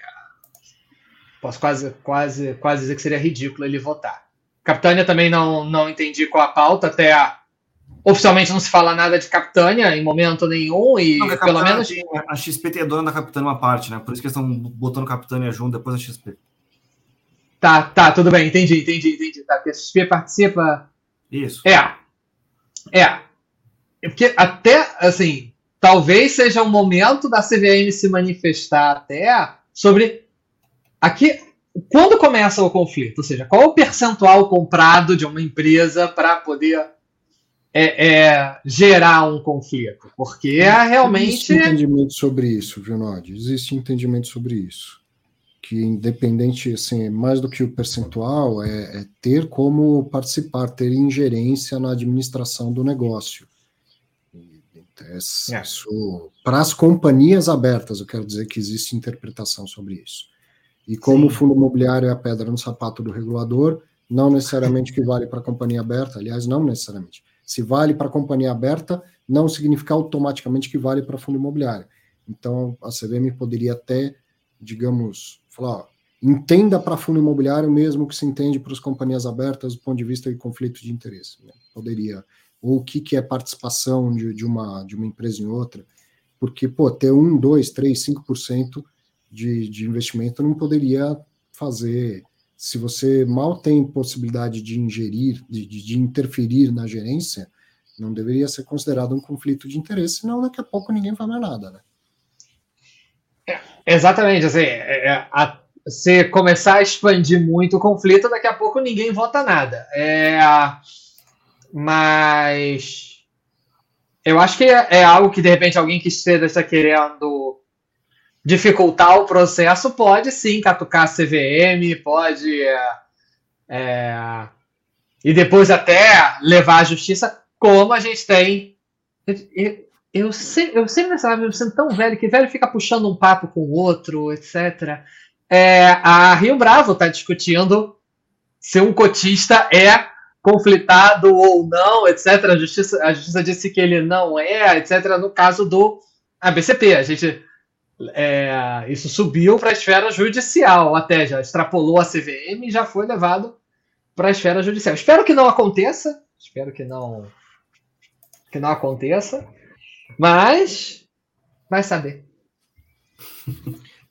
Posso quase, quase, quase dizer que seria ridículo ele votar. Capitânia também não, não entendi qual a pauta, até a, oficialmente não se fala nada de Capitânia em momento nenhum, e não, pelo menos. A XP tem a dona da Capitânia uma parte, né? Por isso que eles estão botando Capitânia junto depois da XP. Tá, tá, tudo bem, entendi, entendi, entendi. Tá, porque a XP participa. Isso. É. É. Porque até, assim, talvez seja o momento da CVM se manifestar até sobre aqui quando começa o conflito, ou seja, qual o percentual comprado de uma empresa para poder é, é, gerar um conflito, porque é realmente. Existe entendimento sobre isso, Junod. Existe entendimento sobre isso. Que independente, assim, mais do que o percentual, é, é ter como participar, ter ingerência na administração do negócio. É, é. Para as companhias abertas, eu quero dizer que existe interpretação sobre isso. E como Sim. o fundo imobiliário é a pedra no sapato do regulador, não necessariamente que vale para a companhia aberta, aliás, não necessariamente se vale para companhia aberta, não significa automaticamente que vale para fundo imobiliário. Então, a CVM poderia até, digamos, falar, ó, entenda para fundo imobiliário mesmo que se entende para as companhias abertas do ponto de vista de conflito de interesse. Né? Poderia. Ou o que, que é participação de, de, uma, de uma empresa em outra. Porque, pô, ter 1, 2, 3, 5% de, de investimento não poderia fazer se você mal tem possibilidade de ingerir, de, de, interferir na gerência, não deveria ser considerado um conflito de interesse, senão daqui a pouco ninguém faz mais nada, né? Exatamente, assim, é, é, a, se começar a expandir muito o conflito, daqui a pouco ninguém vota nada. É, mas eu acho que é, é algo que de repente alguém que esteja querendo dificultar o processo, pode sim catucar a CVM, pode. É, é, e depois até levar à justiça, como a gente tem. Eu, eu, sempre, eu sempre nessa me sendo tão velho que velho fica puxando um papo com o outro, etc. É, a Rio Bravo está discutindo se um cotista é conflitado ou não, etc. A justiça, a justiça disse que ele não é, etc. No caso do ABCP, a gente é, isso subiu para a esfera judicial, até já extrapolou a CVM e já foi levado para a esfera judicial. Espero que não aconteça, espero que não que não aconteça, mas vai saber.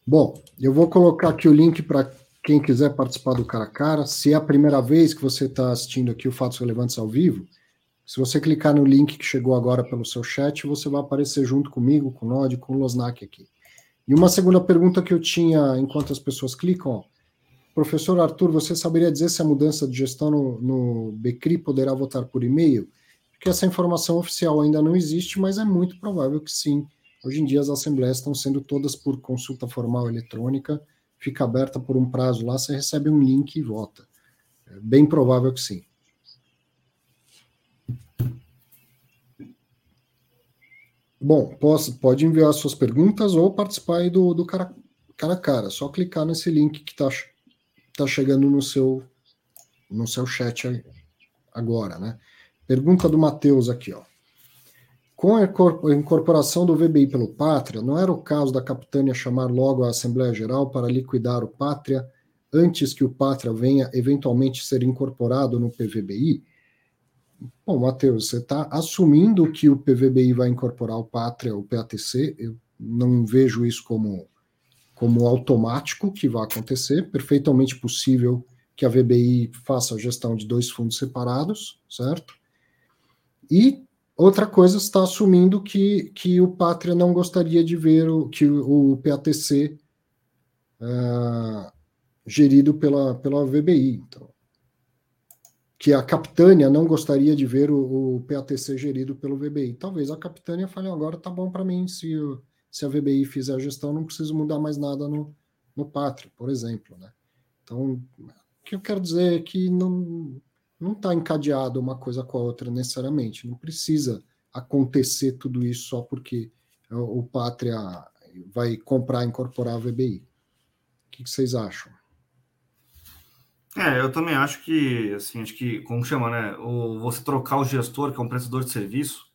Bom, eu vou colocar aqui o link para quem quiser participar do cara a cara. Se é a primeira vez que você está assistindo aqui o Fatos Relevantes ao vivo, se você clicar no link que chegou agora pelo seu chat, você vai aparecer junto comigo, com o Nod, com o Losnak aqui. E uma segunda pergunta que eu tinha enquanto as pessoas clicam, ó, professor Arthur, você saberia dizer se a mudança de gestão no, no Becri poderá votar por e-mail? Porque essa informação oficial ainda não existe, mas é muito provável que sim. Hoje em dia as assembleias estão sendo todas por consulta formal eletrônica, fica aberta por um prazo lá, você recebe um link e vota. É bem provável que sim. Bom, posso, pode enviar suas perguntas ou participar do, do cara, cara a cara. Só clicar nesse link que está tá chegando no seu, no seu chat agora, né? Pergunta do Matheus aqui, ó. Com a incorporação do VBI pelo Pátria, não era o caso da capitânia chamar logo a Assembleia Geral para liquidar o Pátria antes que o Pátria venha eventualmente ser incorporado no PVBI? Bom, Matheus, você está assumindo que o PVBI vai incorporar o Pátria, o PATC. Eu não vejo isso como, como automático que vai acontecer. Perfeitamente possível que a VBI faça a gestão de dois fundos separados, certo? E outra coisa está assumindo que, que o Pátria não gostaria de ver o, que o, PATC uh, ah, gerido pela, pela VBI. Então, que a capitânia não gostaria de ver o, o, PATC gerido pelo VBI. Talvez a capitânia fale agora tá bom para mim se, se a VBI fizer a gestão, não preciso mudar mais nada no, no Pátria, por exemplo, né? Então, o que eu quero dizer é que não não está encadeado uma coisa com a outra necessariamente. Não precisa acontecer tudo isso só porque o Pátria vai comprar, incorporar a VBI. O que, vocês acham? É, eu também acho que, assim, acho que, como chama, né? O, você trocar o gestor, que é um prestador de serviço,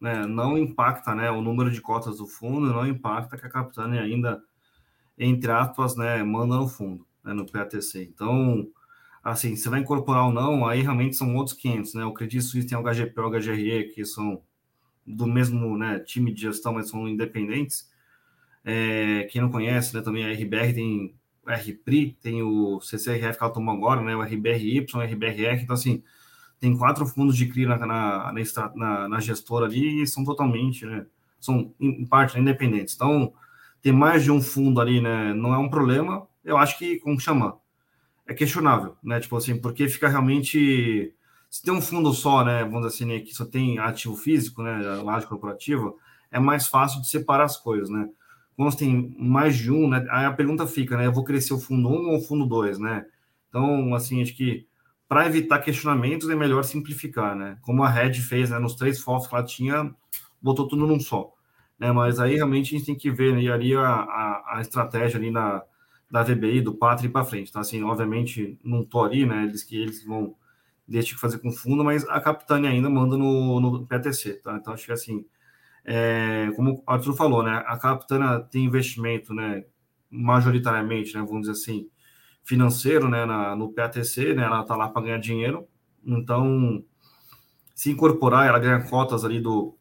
né, não impacta, né, o número de cotas do fundo, não impacta que a capitânia ainda, entre aspas, né, manda no fundo, né, no PATC. Então, assim, você vai incorporar ou não, aí realmente são outros 500, né? O Credit Suisse tem o HGP o HGRE, que são do mesmo né, time de gestão, mas são independentes. É, quem não conhece, né, também a RBR tem o RPRI, tem o CCRF que ela tomou agora, né, o RBRY, RBRR, então assim, tem quatro fundos de CRI na, na, na, na gestora ali e são totalmente, né, são em parte independentes. Então, ter mais de um fundo ali, né, não é um problema. Eu acho que, como chama, é questionável, né? Tipo assim, porque fica realmente se tem um fundo só, né, vamos dizer assim, né, que só tem ativo físico, né, laje corporativa, é mais fácil de separar as coisas, né? Quando você tem mais de um, né, aí a pergunta fica, né, eu vou crescer o fundo 1 um ou o fundo 2, né? Então, assim, acho que para evitar questionamentos é melhor simplificar, né? Como a Red fez, né, nos três focos que ela tinha, botou tudo num só. Né? Mas aí realmente a gente tem que ver né, ali a, a, a estratégia ali na, da VBI, do Pátria para frente. Tá? Assim, obviamente, não estou ali, né? Eles que eles vão deixa que fazer com fundo, mas a Capitânia ainda manda no, no PTC, tá? Então acho que assim, é, como o Arthur falou, né? A Capitânia tem investimento, né? Majoritariamente, né? Vamos dizer assim, financeiro, né? Na, no PATC, né? Ela tá lá para ganhar dinheiro, então se incorporar, ela ganha cotas ali do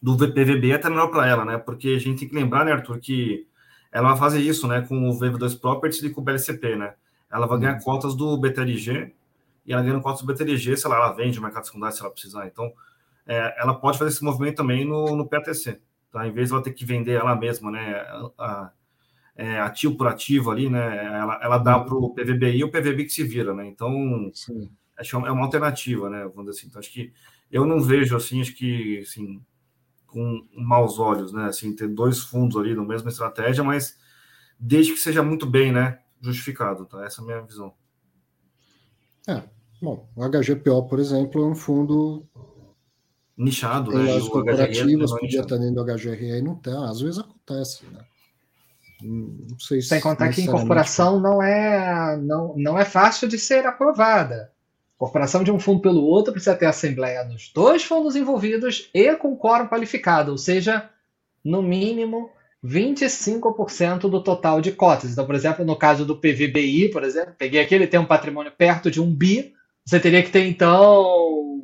do PVB é até melhor para ela, né? Porque a gente tem que lembrar, né, Arthur, que ela vai fazer isso, né, com o VV2 Properties e com o BLCP, né? Ela vai ganhar uhum. cotas do BTLG e ela ganhando cotas do BTDG, sei lá, ela vende o mercado secundário se ela precisar. Então, é, ela pode fazer esse movimento também no, no PATC, tá? Em vez de ela ter que vender ela mesma, né, a, é, ativo por ativo ali, né, ela, ela dá para o PVBI e o PVB que se vira, né? Então, Sim. acho que é uma alternativa, né, vamos dizer assim. Então, acho que eu não vejo, assim, acho que, assim, com maus olhos, né, assim, ter dois fundos ali na mesma estratégia, mas desde que seja muito bem, né, justificado, tá? Essa é a minha visão. É, Bom, o HGPO, por exemplo, é um fundo nichado, né? As corporativas podia estar dentro do HGRE e não tem. Às vezes acontece, né? Não sei se Sem contar que incorporação não é, não, não é fácil de ser aprovada. Incorporação de um fundo pelo outro precisa ter assembleia nos dois fundos envolvidos e com quórum qualificado, ou seja, no mínimo 25% do total de cotas. Então, por exemplo, no caso do PVBI, por exemplo, peguei aqui, ele tem um patrimônio perto de um bi, você teria que ter, então,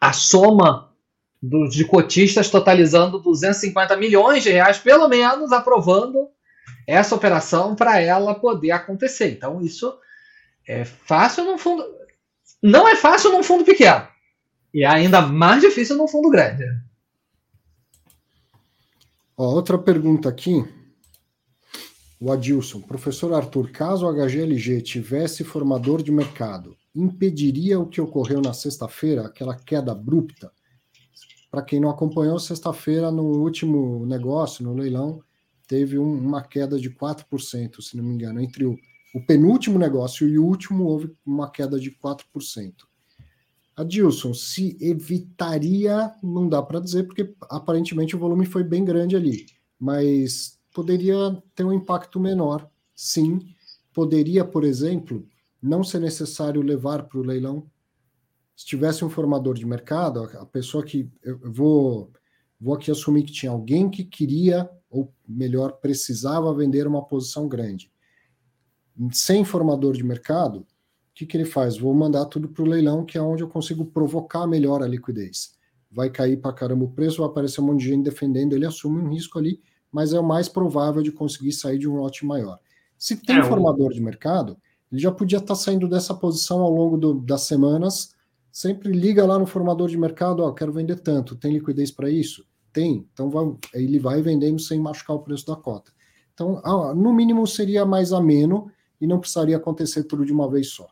a soma dos, de cotistas totalizando 250 milhões de reais, pelo menos, aprovando essa operação para ela poder acontecer. Então, isso é fácil num fundo. Não é fácil num fundo pequeno. E é ainda mais difícil num fundo grande. Ó, outra pergunta aqui. O Adilson, professor Arthur, caso o HGLG tivesse formador de mercado, impediria o que ocorreu na sexta-feira, aquela queda abrupta? Para quem não acompanhou, sexta-feira, no último negócio, no leilão, teve um, uma queda de 4%, se não me engano. Entre o, o penúltimo negócio e o último, houve uma queda de 4%. Adilson, se evitaria, não dá para dizer, porque aparentemente o volume foi bem grande ali, mas poderia ter um impacto menor, sim. Poderia, por exemplo, não ser necessário levar para o leilão. Se tivesse um formador de mercado, a pessoa que. Eu vou, vou aqui assumir que tinha alguém que queria, ou melhor, precisava vender uma posição grande. Sem formador de mercado, o que, que ele faz? Vou mandar tudo para o leilão, que é onde eu consigo provocar melhor a liquidez. Vai cair para caramba o preço, vai aparecer um monte de gente defendendo, ele assume um risco ali mas é o mais provável de conseguir sair de um lote maior. Se tem é, formador de mercado, ele já podia estar tá saindo dessa posição ao longo do, das semanas. Sempre liga lá no formador de mercado, ó, quero vender tanto, tem liquidez para isso? Tem. Então vai, ele vai vendendo sem machucar o preço da cota. Então, no mínimo seria mais ameno e não precisaria acontecer tudo de uma vez só.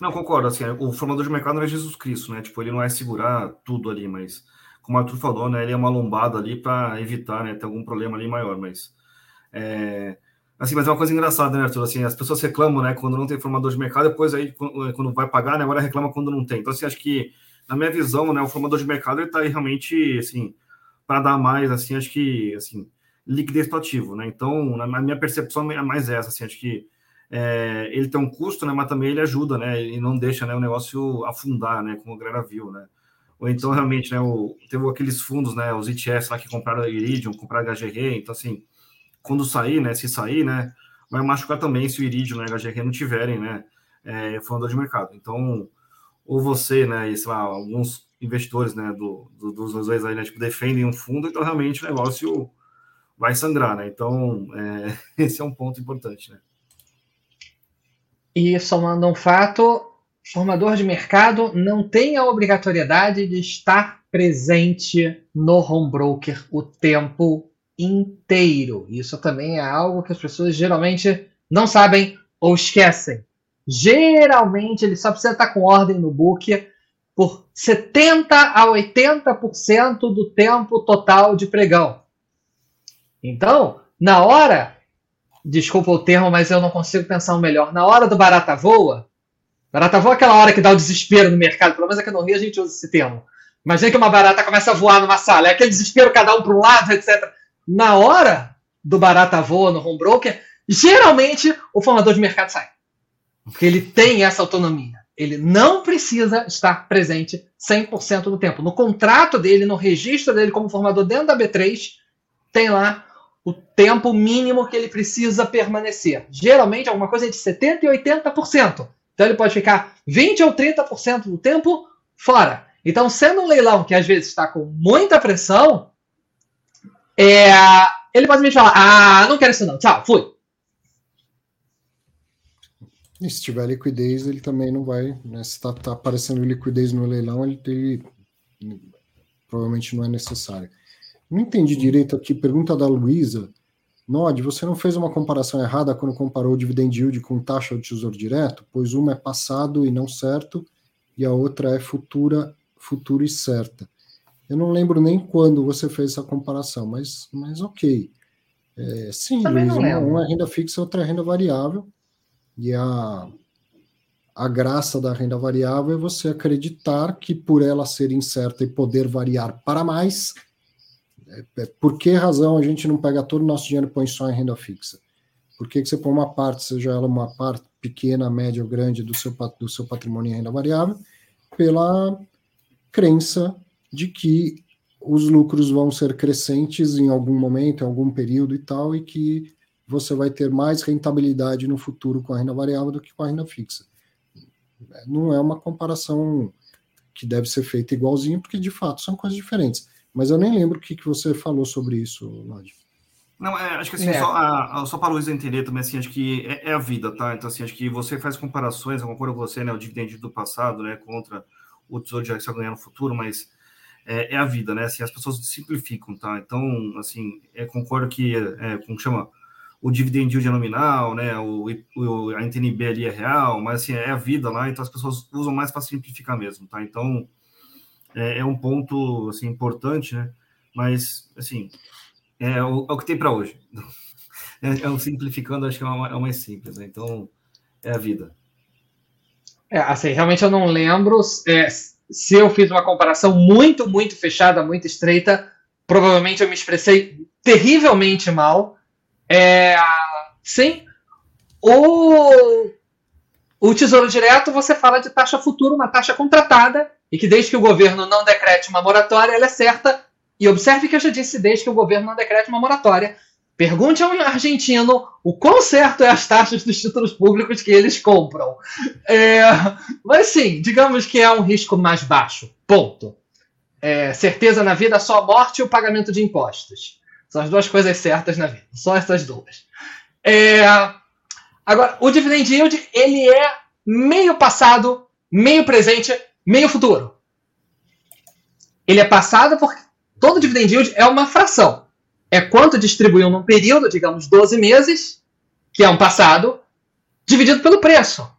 Não, concordo. Assim, o formador de mercado não é Jesus Cristo, né? Tipo, ele não é segurar tudo ali, mas como o Arthur falou, né, ele é uma lombada ali para evitar né, ter algum problema ali maior, mas é, assim, mas é uma coisa engraçada, né, Arthur? Assim, as pessoas reclamam, né, quando não tem formador de mercado, depois aí quando vai pagar, né, agora reclama quando não tem. Então, assim, acho que na minha visão, né, o formador de mercado ele está realmente, assim, para dar mais, assim, acho que, assim, liquidez para ativo, né? Então, na minha percepção é mais essa, assim, acho que é, ele tem um custo, né, mas também ele ajuda, né, e não deixa, né, o negócio afundar, né, como a galera viu, né? ou então realmente, né, o, teve aqueles fundos, né, os ETFs lá que compraram Iridium, compraram a HGR, então assim, quando sair, né, se sair, né, vai machucar também se o Iridium e a HGR não tiverem, né, é, fundo de mercado. Então, ou você, né, e sei lá, alguns investidores, né, do, do, dos dois aí, né, tipo, defendem um fundo, então realmente o negócio vai sangrar, né, então é, esse é um ponto importante, né. E somando um fato, formador de mercado não tem a obrigatoriedade de estar presente no home broker o tempo inteiro. Isso também é algo que as pessoas geralmente não sabem ou esquecem. Geralmente ele só precisa estar com ordem no book por 70 a 80% do tempo total de pregão. Então, na hora, desculpa o termo, mas eu não consigo pensar um melhor. Na hora do barata voa, barata voa é aquela hora que dá o desespero no mercado, pelo menos aqui no Rio a gente usa esse termo. Imagina que uma barata começa a voar numa sala, é aquele desespero, cada um para um lado, etc. Na hora do barata voa no home broker, geralmente o formador de mercado sai. Porque ele tem essa autonomia. Ele não precisa estar presente 100% do tempo. No contrato dele, no registro dele como formador dentro da B3, tem lá o tempo mínimo que ele precisa permanecer. Geralmente, alguma coisa de 70% e 80%. Então, ele pode ficar 20% ou 30% do tempo fora. Então, sendo um leilão que às vezes está com muita pressão, é, ele pode me falar: Ah, não quero isso não, tchau, fui. E se tiver liquidez, ele também não vai. Né? Se está tá aparecendo liquidez no leilão, ele, ele provavelmente não é necessário. Não entendi direito aqui, pergunta da Luísa. Nod, você não fez uma comparação errada quando comparou o dividend yield com taxa de tesouro direto? Pois uma é passado e não certo, e a outra é futura, futura e certa. Eu não lembro nem quando você fez essa comparação, mas, mas ok. É, sim, uma, é renda fixa, outra é renda variável. E a, a graça da renda variável é você acreditar que por ela ser incerta e poder variar para mais, por que razão a gente não pega todo o nosso dinheiro e põe só em renda fixa? Por que, que você põe uma parte, seja ela uma parte pequena, média ou grande do seu, do seu patrimônio em renda variável, pela crença de que os lucros vão ser crescentes em algum momento, em algum período e tal, e que você vai ter mais rentabilidade no futuro com a renda variável do que com a renda fixa. Não é uma comparação que deve ser feita igualzinho, porque de fato são coisas diferentes. Mas eu nem lembro o que, que você falou sobre isso, Lodi. Não, é, acho que assim, é. só, a, só para o Luiz entender também, assim, acho que é, é, a vida, tá? Então, assim, acho que você faz comparações, eu concordo com você, né? O dividendo do passado, né? Contra o tesouro de que você vai ganhar no futuro, mas é, é, a vida, né? Assim, as pessoas simplificam, tá? Então, assim, é, concordo que, é, como chama? o dividend yield é nominal, né? O, o, a NTNB ali é real, mas assim, é a vida lá, então as pessoas usam mais para simplificar mesmo, tá? Então é, é, um ponto assim, importante, né? Mas assim, é o, é o que tem para hoje. É, é um simplificando, acho que é, é o mais simples, né? Então é a vida. É, assim, realmente eu não lembro é, se eu fiz uma comparação muito, muito fechada, muito estreita. Provavelmente eu me expressei terrivelmente mal é, sim. O, o Tesouro Direto, você fala de taxa futura, uma taxa contratada, e que desde que o governo não decrete uma moratória, ela é certa. E observe que eu já disse desde que o governo não decrete uma moratória. Pergunte ao argentino o quão certo é as taxas dos títulos públicos que eles compram. É, mas sim, digamos que é um risco mais baixo. Ponto. É, certeza na vida, só a morte e o pagamento de impostos. São as duas coisas certas na vida. Só essas duas. É... Agora, o dividend yield, ele é meio passado, meio presente, meio futuro. Ele é passado porque todo dividend yield é uma fração. É quanto distribuiu num período, digamos 12 meses, que é um passado, dividido pelo preço.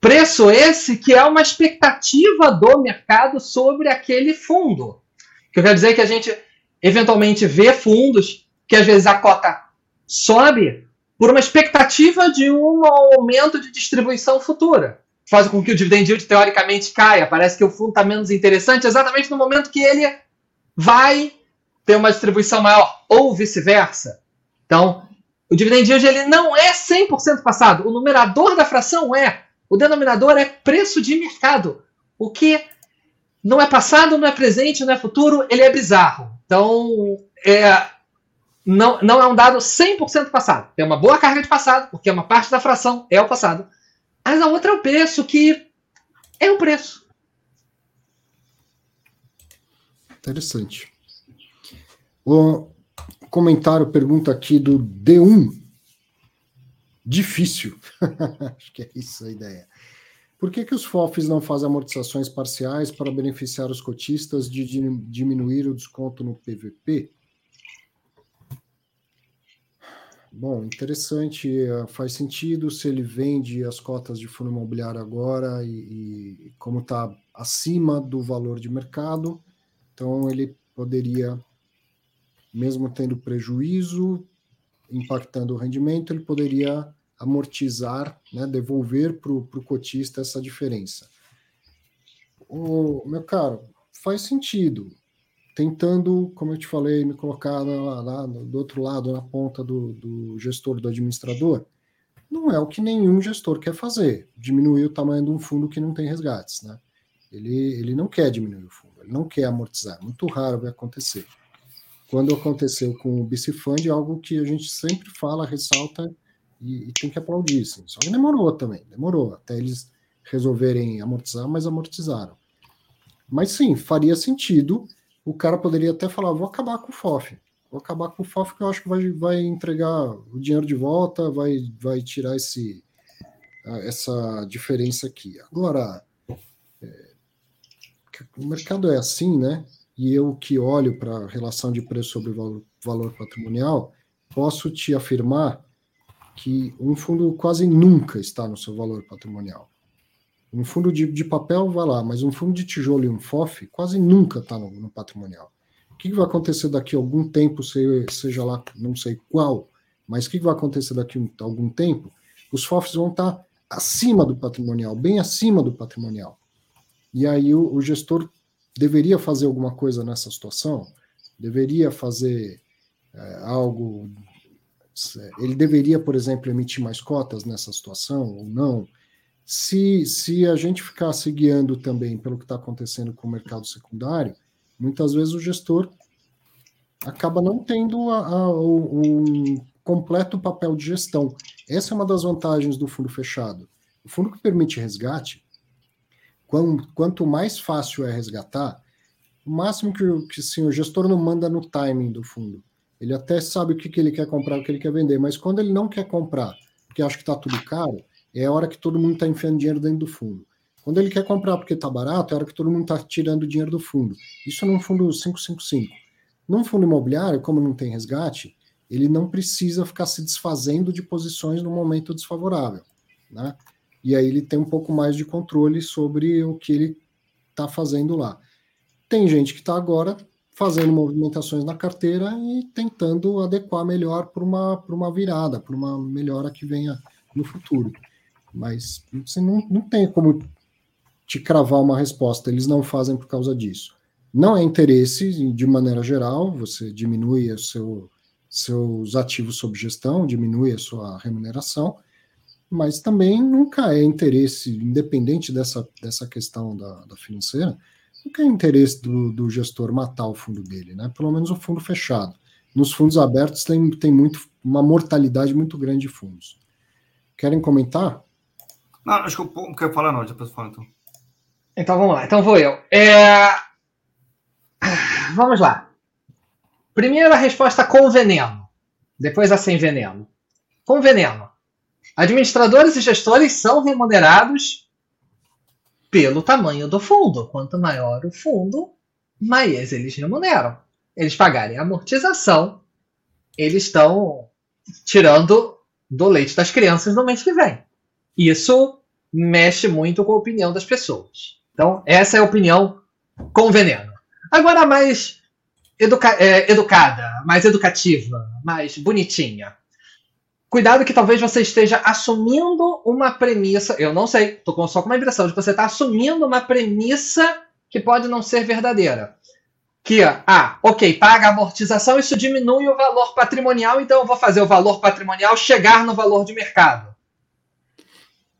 Preço esse que é uma expectativa do mercado sobre aquele fundo. Que eu quero dizer que a gente eventualmente vê fundos que às vezes a cota sobe por uma expectativa de um aumento de distribuição futura. Faz com que o dividend yield teoricamente caia. Parece que o fundo está menos interessante exatamente no momento que ele vai ter uma distribuição maior, ou vice-versa. Então, o dividend yield ele não é 100% passado. O numerador da fração é. O denominador é preço de mercado. O que não é passado, não é presente, não é futuro, ele é bizarro. Então, é, não, não é um dado 100% passado. Tem uma boa carga de passado, porque uma parte da fração é o passado. Mas a outra é o preço, que é o preço. Interessante. O comentário, pergunta aqui do D1. Difícil. Acho que é isso a ideia. Por que, que os FOFs não fazem amortizações parciais para beneficiar os cotistas de diminuir o desconto no PVP? Bom, interessante, eh, faz sentido se ele vende as cotas de fundo imobiliário agora e, e como está acima do valor de mercado, então ele poderia, mesmo tendo prejuízo, impactando o rendimento, ele poderia amortizar, né, devolver para o cotista essa diferença. O, meu caro, faz sentido tentando, como eu te falei, me colocar lá, lá do outro lado, na ponta do, do, gestor, do administrador, não é o que nenhum gestor quer fazer, diminuir o tamanho de um fundo que não tem resgates, né? Ele, ele não quer diminuir o fundo, ele não quer amortizar, muito raro vai acontecer. Quando aconteceu com o BC Fund, é algo que a gente sempre fala, ressalta e, e tem que aplaudir, sim. Só que demorou também, demorou até eles resolverem amortizar, mas amortizaram. Mas sim, faria sentido o cara poderia até falar: vou acabar com o FOF. Vou acabar com o FOF que eu acho que vai, vai entregar o dinheiro de volta, vai, vai tirar esse, essa diferença aqui. Agora, é, o mercado é assim, né? E eu que olho para a relação de preço sobre valor, valor patrimonial, posso te afirmar que um fundo quase nunca está no seu valor patrimonial. Um fundo de, de papel vai lá, mas um fundo de tijolo e um FOF quase nunca está no, no, patrimonial. O que, que, vai acontecer daqui a algum tempo, seja lá, não sei qual, mas o que, que vai acontecer daqui a algum tempo? Os FOFs vão estar tá acima do patrimonial, bem acima do patrimonial. E aí o, o gestor deveria fazer alguma coisa nessa situação, deveria fazer é, algo. Ele deveria, por exemplo, emitir mais cotas nessa situação ou não? Se, se a gente ficar se guiando também pelo que está acontecendo com o mercado secundário, muitas vezes o gestor acaba não tendo a, a, o, um completo papel de gestão. Essa é uma das vantagens do fundo fechado. O fundo que permite resgate, quanto mais fácil é resgatar, o máximo que, que sim, o gestor não manda no timing do fundo. Ele até sabe o que, que ele quer comprar, o que ele quer vender, mas quando ele não quer comprar, porque acha que está tudo caro, é a hora que todo mundo está enfiando dinheiro dentro do fundo. Quando ele quer comprar porque está barato, é a hora que todo mundo está tirando dinheiro do fundo. Isso num fundo 555. Num fundo imobiliário, como não tem resgate, ele não precisa ficar se desfazendo de posições no momento desfavorável. Né? E aí ele tem um pouco mais de controle sobre o que ele está fazendo lá. Tem gente que está agora fazendo movimentações na carteira e tentando adequar melhor para uma, uma virada, para uma melhora que venha no futuro. Mas você não, não tem como te cravar uma resposta. Eles não fazem por causa disso. Não é interesse, de maneira geral, você diminui o seu, seus ativos sob gestão, diminui a sua remuneração, mas também nunca é interesse, independente dessa, dessa questão da, da financeira, nunca é interesse do, do, gestor matar o fundo dele, né? Pelo menos o fundo fechado. Nos fundos abertos tem, tem muito, uma mortalidade muito grande de fundos. Querem comentar? Não, acho que eu quero falar, não, depois eu falo então. Então vamos lá, então vou eu. É... Vamos lá. Primeira resposta com veneno. Depois a sem veneno. Com veneno. Administradores e gestores são remunerados pelo tamanho do fundo. Quanto maior o fundo, mais eles remuneram. Eles pagarem amortização, eles estão tirando do leite das crianças no mês que vem. Isso mexe muito com a opinião das pessoas. Então, essa é a opinião com veneno. Agora, mais educa é, educada, mais educativa, mais bonitinha. Cuidado que talvez você esteja assumindo uma premissa. Eu não sei, estou só com uma impressão de que você está assumindo uma premissa que pode não ser verdadeira. Que, ah, ok, paga a amortização, isso diminui o valor patrimonial, então eu vou fazer o valor patrimonial chegar no valor de mercado.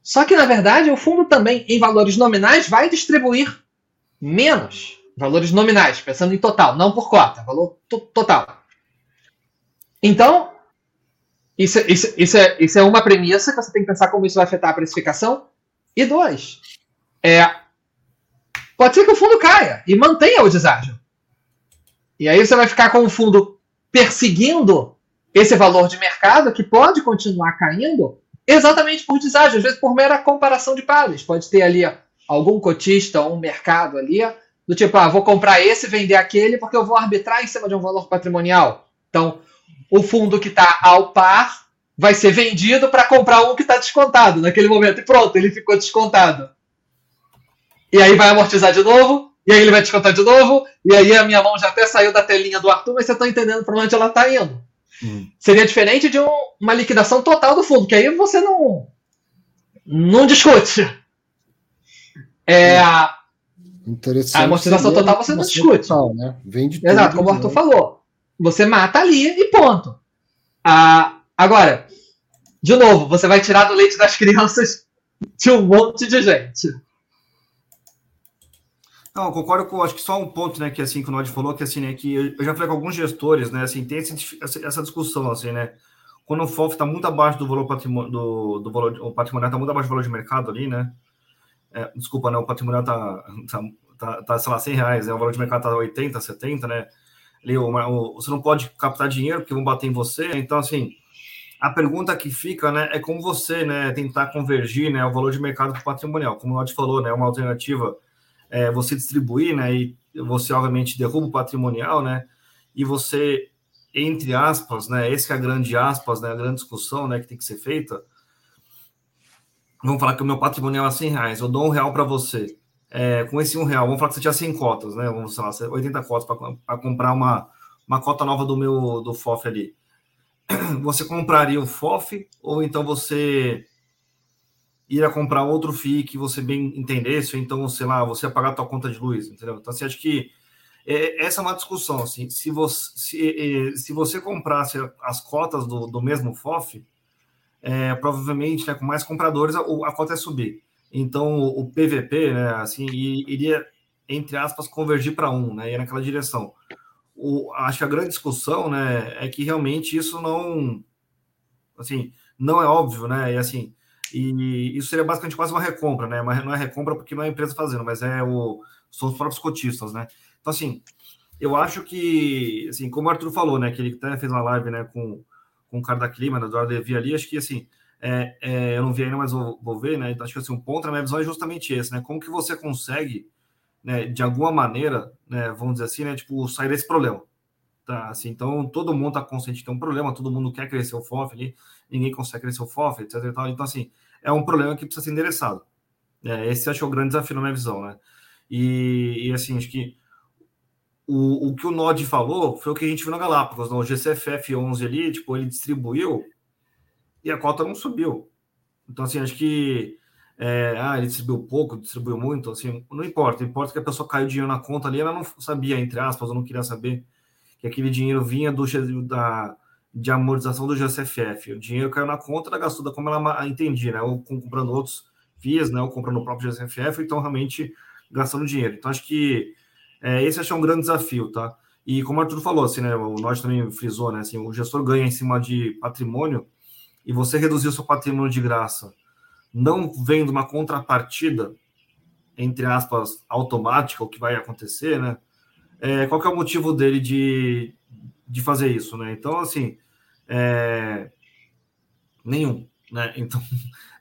Só que, na verdade, o fundo também, em valores nominais, vai distribuir menos valores nominais, pensando em total, não por cota, valor total. Então, isso, isso, isso, é, isso é uma premissa que você tem que pensar como isso vai afetar a precificação. E dois, é, pode ser que o fundo caia e mantenha o deságio. E aí você vai ficar com o fundo perseguindo esse valor de mercado que pode continuar caindo exatamente por deságio, às vezes por mera comparação de pares. Pode ter ali algum cotista ou um mercado ali, do tipo, ah, vou comprar esse e vender aquele porque eu vou arbitrar em cima de um valor patrimonial. Então, o fundo que está ao par vai ser vendido para comprar um que está descontado naquele momento. E pronto, ele ficou descontado. E aí vai amortizar de novo, e aí ele vai descontar de novo, e aí a minha mão já até saiu da telinha do Arthur, mas você está entendendo para onde ela está indo. Hum. Seria diferente de um, uma liquidação total do fundo, que aí você não, não discute. É, a, a amortização total você não discute. Total, né? Vende Exato, como o Arthur né? falou. Você mata ali e ponto. Ah, agora, de novo, você vai tirar do leite das crianças de um monte de gente. Não, concordo com, acho que só um ponto, né, que assim, que o Nod falou, que assim, né, que eu já falei com alguns gestores, né, assim, tem esse, essa discussão, assim, né, quando o FOF está muito abaixo do valor patrimonial, do, do valor, o patrimonial está muito abaixo do valor de mercado ali, né, é, desculpa, né, o patrimonial está, tá, tá, tá, sei lá, 100 reais, né, o valor de mercado está 80, 70, né, ali, o, o, você não pode captar dinheiro porque vão bater em você, então, assim, a pergunta que fica, né, é como você, né, tentar convergir, né, o valor de mercado para o patrimonial, como o Nod falou, né, uma alternativa é, você distribuir, né? E você, obviamente, derruba o patrimonial, né? E você, entre aspas, né? Esse é a grande aspas, né? A grande discussão, né? Que tem que ser feita. Vamos falar que o meu patrimonial é 100 reais. Eu dou um real para você. É, com esse um real, vamos falar que você tinha 100 cotas, né? Vamos falar, 80 cotas para comprar uma, uma cota nova do meu do FOF ali. Você compraria o FOF ou então você ir a comprar outro FII que você bem entendesse, ou então, sei lá, você pagar a tua conta de luz, entendeu? Então, assim, acho que é, essa é uma discussão, assim, se você, se, se você comprasse as cotas do, do mesmo FOF, é, provavelmente, né, com mais compradores, a, a cota é subir. Então, o, o PVP, né, assim, iria, entre aspas, convergir para um, né, ia naquela direção. O, acho que a grande discussão, né, é que realmente isso não, assim, não é óbvio, né, e assim, e isso seria basicamente quase uma recompra, né? Mas não é recompra porque não é a empresa fazendo, mas é o, são os próprios cotistas, né? Então, assim, eu acho que, assim, como o Arthur falou, né? Que ele até fez uma live, né, com, com o cara da Clima, né, do Levi ali, acho que, assim, é, é, eu não vi ainda, mas vou, vou ver, né? Então, acho que, assim, um ponto na minha visão é justamente esse, né? Como que você consegue, né, de alguma maneira, né, vamos dizer assim, né, tipo, sair desse problema. Tá, assim, então, todo mundo está consciente que tem um problema, todo mundo quer crescer o FOF ali, ninguém consegue crescer o FOF, etc. Então, assim, é um problema que precisa ser endereçado. É, esse acho que é o grande desafio na minha visão, né? E, e assim, acho que o, o que o Nod falou foi o que a gente viu na Galápagos, no GCFF 11 ali, tipo, ele distribuiu e a cota não subiu. Então, assim, acho que é, ah, ele distribuiu pouco, distribuiu muito, assim, não importa, importa que a pessoa caiu dinheiro na conta ali, ela não sabia, entre aspas, ou não queria saber que aquele dinheiro vinha do, da, de amortização do GCFF. O dinheiro caiu na conta, ela gastou como ela entendia, né? Ou comprando outros FIIs, né? Ou comprando o próprio GCFF, então realmente gastando dinheiro. Então, acho que é, esse acho é um grande desafio, tá? E como o Arthur falou, assim, né? O Nós também frisou, né? Assim, o gestor ganha em cima de patrimônio e você reduzir o seu patrimônio de graça, não vendo uma contrapartida, entre aspas, automática, o que vai acontecer, né? É, qual que é o motivo dele de, de fazer isso, né? Então, assim, é... nenhum, né? Então,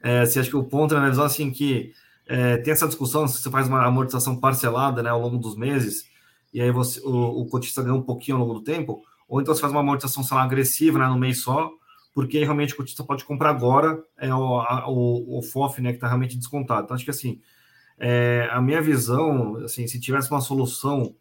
é, você acha que o ponto é analisar assim que é, tem essa discussão se você faz uma amortização parcelada, né, ao longo dos meses e aí você o, o cotista ganha um pouquinho ao longo do tempo, ou então você faz uma amortização sei lá, agressiva, né, no mês só, porque realmente o cotista pode comprar agora é o, a, o, o FOF, né, que está realmente descontado. Então, acho que assim, é, a minha visão, assim, se tivesse uma solução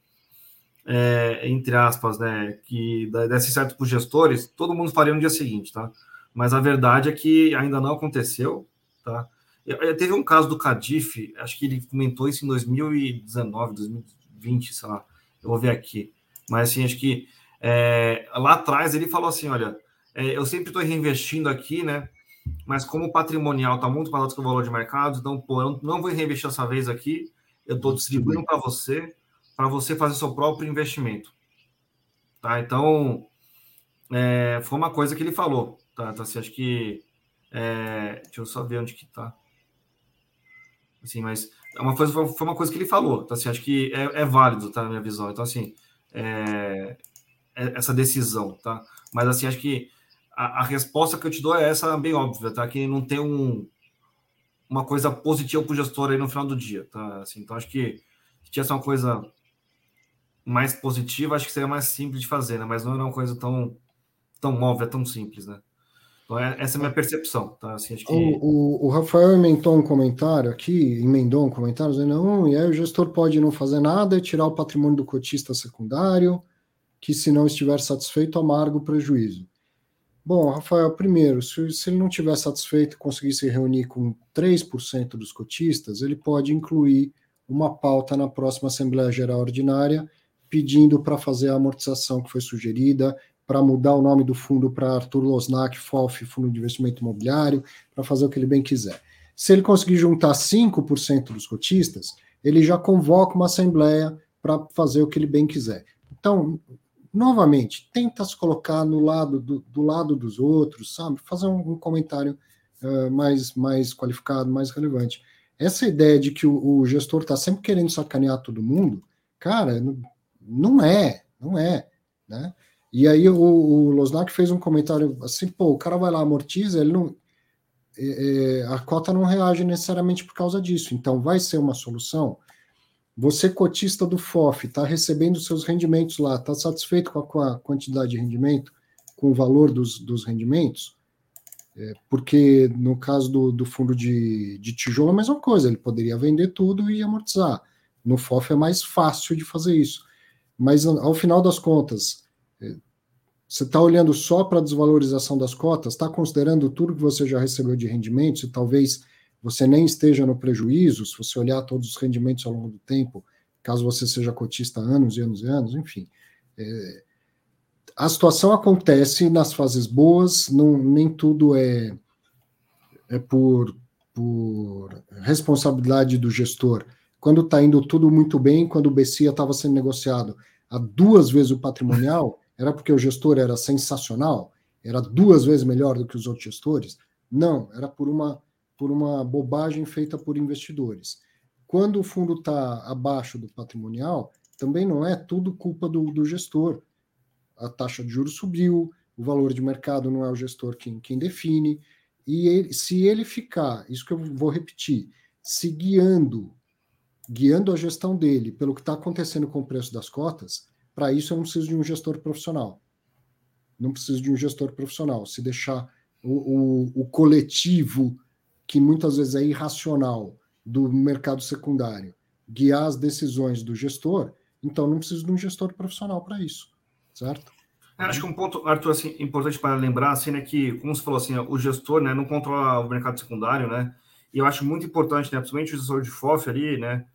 é, entre aspas, né, que desse certo para os gestores, todo mundo faria no dia seguinte, tá? Mas a verdade é que ainda não aconteceu, tá? Eu, eu, teve um caso do Cadif, acho que ele comentou isso em 2019, 2020, sei lá, eu vou ver aqui. Mas assim, acho que é, lá atrás ele falou assim: olha, é, eu sempre estou reinvestindo aqui, né? Mas como o patrimonial está muito alto que o valor de mercado, então, pô, eu não vou reinvestir essa vez aqui, eu estou distribuindo para você para você fazer seu próprio investimento. Tá? Então, é, foi uma coisa que ele falou. Tá? Então, assim, acho que. É, deixa eu só ver onde que tá. Assim, mas é uma coisa, foi uma coisa que ele falou. Então, assim, acho que é, é válido, tá? Na minha visão. Então, assim, é, é essa decisão, tá? Mas, assim, acho que a, a, resposta que eu te dou é essa bem óbvia, tá? Que não tem um, uma coisa positiva para o gestor aí no final do dia, tá? Assim, então acho que se tivesse uma coisa mais positiva, acho que seria mais simples de fazer, né? Mas não é uma coisa tão tão óbvia, tão simples, né? Então, é, essa é a minha percepção, tá? Assim, que... o, o, o, Rafael emendou um comentário aqui, emendou um comentário dizendo, não, e aí o gestor pode não fazer nada e tirar o patrimônio do cotista secundário, que se não estiver satisfeito, amarga o prejuízo. Bom, Rafael, primeiro, se, se ele não estiver satisfeito e conseguir se reunir com 3% dos cotistas, ele pode incluir uma pauta na próxima Assembleia Geral Ordinária pedindo para fazer a amortização que foi sugerida, para mudar o nome do fundo para Arthur Losnak, FOF, Fundo de Investimento Imobiliário, para fazer o que ele bem quiser. Se ele conseguir juntar 5% dos cotistas, ele já convoca uma assembleia para fazer o que ele bem quiser. Então, novamente, tenta se colocar no lado do, do lado dos outros, sabe? Fazer um, um comentário uh, mais, mais qualificado, mais relevante. Essa ideia de que o, o gestor está sempre querendo sacanear todo mundo, cara, não é, não é, né? E aí o, o Losnak fez um comentário assim, pô, o cara vai lá, amortiza, ele não. É, é, a cota não reage necessariamente por causa disso. Então, vai ser uma solução. Você, cotista do FOF, está recebendo seus rendimentos lá, está satisfeito com a, com a, quantidade de rendimento, com o valor dos, dos rendimentos? É, porque no caso do, do fundo de, de tijolo é a mesma coisa, ele poderia vender tudo e amortizar. No FOF é mais fácil de fazer isso. Mas ao final das contas, você está olhando só para a desvalorização das cotas, está considerando tudo que você já recebeu de rendimentos e talvez você nem esteja no prejuízo, se você olhar todos os rendimentos ao longo do tempo, caso você seja cotista há anos e anos e anos, enfim. É, a situação acontece nas fases boas, não, nem tudo é, é por, por responsabilidade do gestor. Quando está indo tudo muito bem, quando o BCIA estava sendo negociado a duas vezes o patrimonial, era porque o gestor era sensacional? Era duas vezes melhor do que os outros gestores? Não, era por uma, por uma bobagem feita por investidores. Quando o fundo está abaixo do patrimonial, também não é tudo culpa do, do gestor. A taxa de juros subiu, o valor de mercado não é o gestor quem, quem define. E ele, se ele ficar, isso que eu vou repetir, se guiando, guiando a gestão dele pelo que está acontecendo com o preço das cotas, para isso, eu não preciso de um gestor profissional. Não preciso de um gestor profissional. Se deixar o, o, o coletivo, que muitas vezes é irracional, do mercado secundário, guiar as decisões do gestor, então não preciso de um gestor profissional para isso, certo? É, acho que um ponto, Arthur, assim, importante para lembrar, assim, né, que, como você falou, assim, o gestor, né, não controla o mercado secundário, né, e eu acho muito importante, né, principalmente o gestor de FOF ali, né,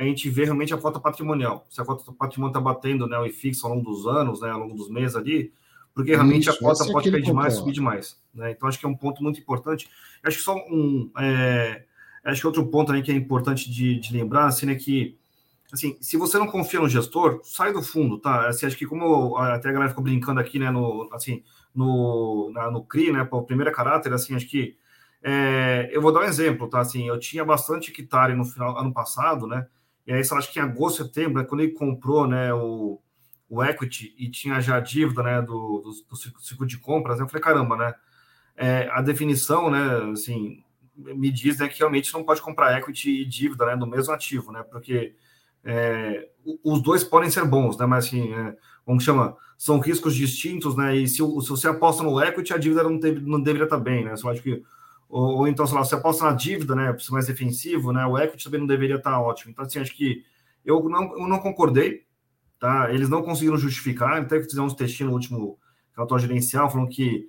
a gente vê realmente a cota patrimonial. Se a cota patrimonial está batendo né, o IFIX ao longo dos anos, né, ao longo dos meses ali, porque realmente Isso, a cota é pode cair demais, subir demais. Né? Então, acho que é um ponto muito importante. Acho que só um. É, acho que outro ponto também que é importante de, de lembrar, assim, né, que assim, se você não confia no gestor, sai do fundo, tá? Assim, acho que como até a galera ficou brincando aqui, né, no, assim, no, na, no CRI, né, o primeiro caráter, assim, acho que é, eu vou dar um exemplo, tá? Assim, eu tinha bastante hectare no final ano passado, né? E aí, acho que em agosto, setembro, é quando ele comprou né, o, o equity e tinha já a dívida né, do, do, do ciclo de compras, eu falei, caramba, né? É, a definição, né, assim, me diz né, que realmente não pode comprar equity e dívida né, do mesmo ativo, né? Porque é, os dois podem ser bons, né? Mas assim, é, como chama? São riscos distintos, né? E se, se você aposta no equity, a dívida não, deve, não deveria estar bem, né? Eu acho que ou, ou, então, sei lá, você aposta na dívida, né, para ser mais defensivo, né, o equity também não deveria estar ótimo. Então, assim, acho que eu não, eu não concordei, tá? Eles não conseguiram justificar, até que fizeram uns textinhos no último relatório gerencial, falando que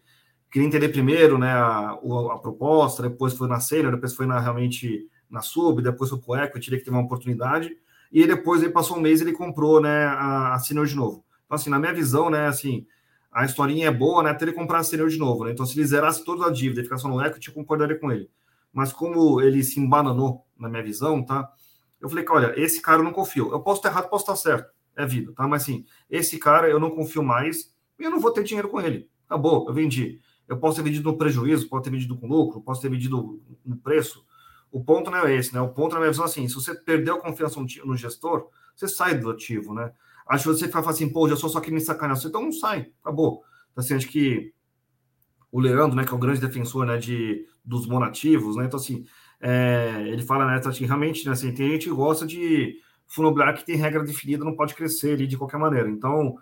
queria entender primeiro, né, a, a proposta, depois foi na Sailor, depois foi na, realmente na Sub, depois foi para o Equity, que teve uma oportunidade, e depois ele passou um mês ele comprou, né, a, a de novo. Então, assim, na minha visão, né, assim, a historinha é boa, né? Até ele comprar a senior de novo, né? Então, se ele zerasse toda a dívida e ficasse no equity, eu concordaria com ele. Mas como ele se embananou, na minha visão, tá? Eu falei que, olha, esse cara eu não confio. Eu posso estar errado, posso estar certo. É vida, tá? Mas, assim, esse cara eu não confio mais e eu não vou ter dinheiro com ele. Acabou, eu vendi. Eu posso ter vendido no prejuízo, posso ter vendido com lucro, posso ter vendido no preço. O ponto não é esse, né? O ponto, na minha visão, assim, se você perdeu a confiança no gestor, você sai do ativo, né? Acho que você ficar assim, pô, já sou só que me sacanear. Então não sai, acabou. Assim, acho que o Leandro, né, que é o grande defensor, né, de, dos monativos, né, então, assim, é, ele fala, né, então, assim, realmente, né, assim, tem gente que gosta de imobiliário que tem regra definida, não pode crescer ali de qualquer maneira, então,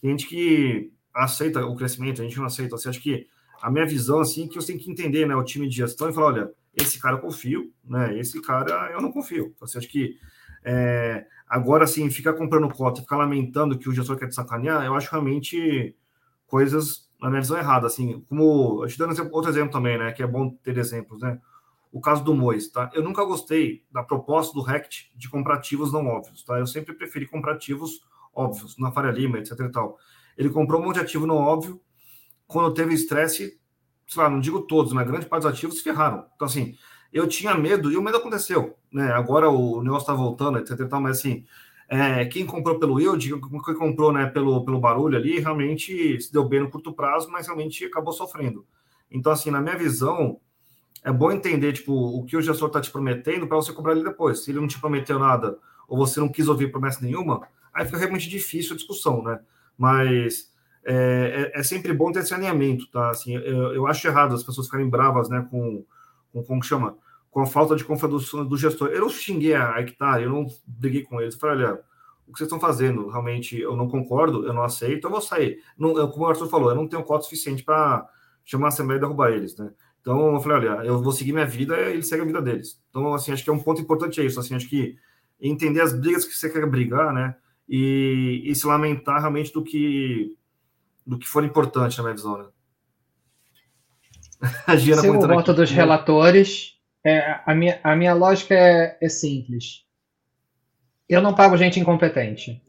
tem gente que aceita o crescimento, a gente não aceita, assim, acho que a minha visão, assim, que você tem que entender, né, o time de gestão e falar, olha, esse cara eu confio, né, esse cara eu não confio, então, assim, acho que é, agora, assim, ficar comprando cota ficar lamentando que o gestor quer te sacanear, eu acho realmente coisas na minha visão, errada. Assim, como eu te dando outro exemplo também, né? Que é bom ter exemplos, né? O caso do Mois, tá? Eu nunca gostei da proposta do Rect de comprar ativos não óbvios, tá? Eu sempre preferi comprar ativos óbvios, na Faria Lima, etc e tal. Ele comprou um monte de ativo não óbvio, quando teve estresse, sei lá, não digo todos, mas grande parte dos ativos se ferraram. Então, assim, eu tinha medo e o medo aconteceu, né? Agora o negócio tá voltando, etc tal, mas assim, é, quem comprou pelo yield, quem comprou né, pelo, pelo barulho ali, realmente se deu bem no curto prazo, mas realmente acabou sofrendo. Então, assim, na minha visão, é bom entender tipo, o que o gestor está te prometendo para você cobrar ele depois. Se ele não te prometeu nada ou você não quis ouvir promessa nenhuma, aí fica realmente difícil a discussão, né? Mas é, é, é sempre bom ter esse alinhamento, tá? Assim, eu, eu acho errado as pessoas ficarem bravas, né, com, com como chama? com a falta de confiança do gestor. Eu não xinguei a hectare, eu não briguei com eles. Eu falei, olha, o que vocês estão fazendo, realmente eu não concordo, eu não aceito, eu vou sair. Não, eu, como o Arthur falou, eu não tenho cota suficiente para chamar a Assembleia e derrubar eles, né? Então eu falei, olha, eu vou seguir minha vida e eles seguem a vida deles. Então, assim, acho que é um ponto importante é isso, assim, acho que entender as brigas que você quer brigar, né? E, e se lamentar realmente do que do que for importante na minha visão, né? A Gina Se voto dos relatores é, a, minha, a minha lógica é, é simples. Eu não pago gente incompetente.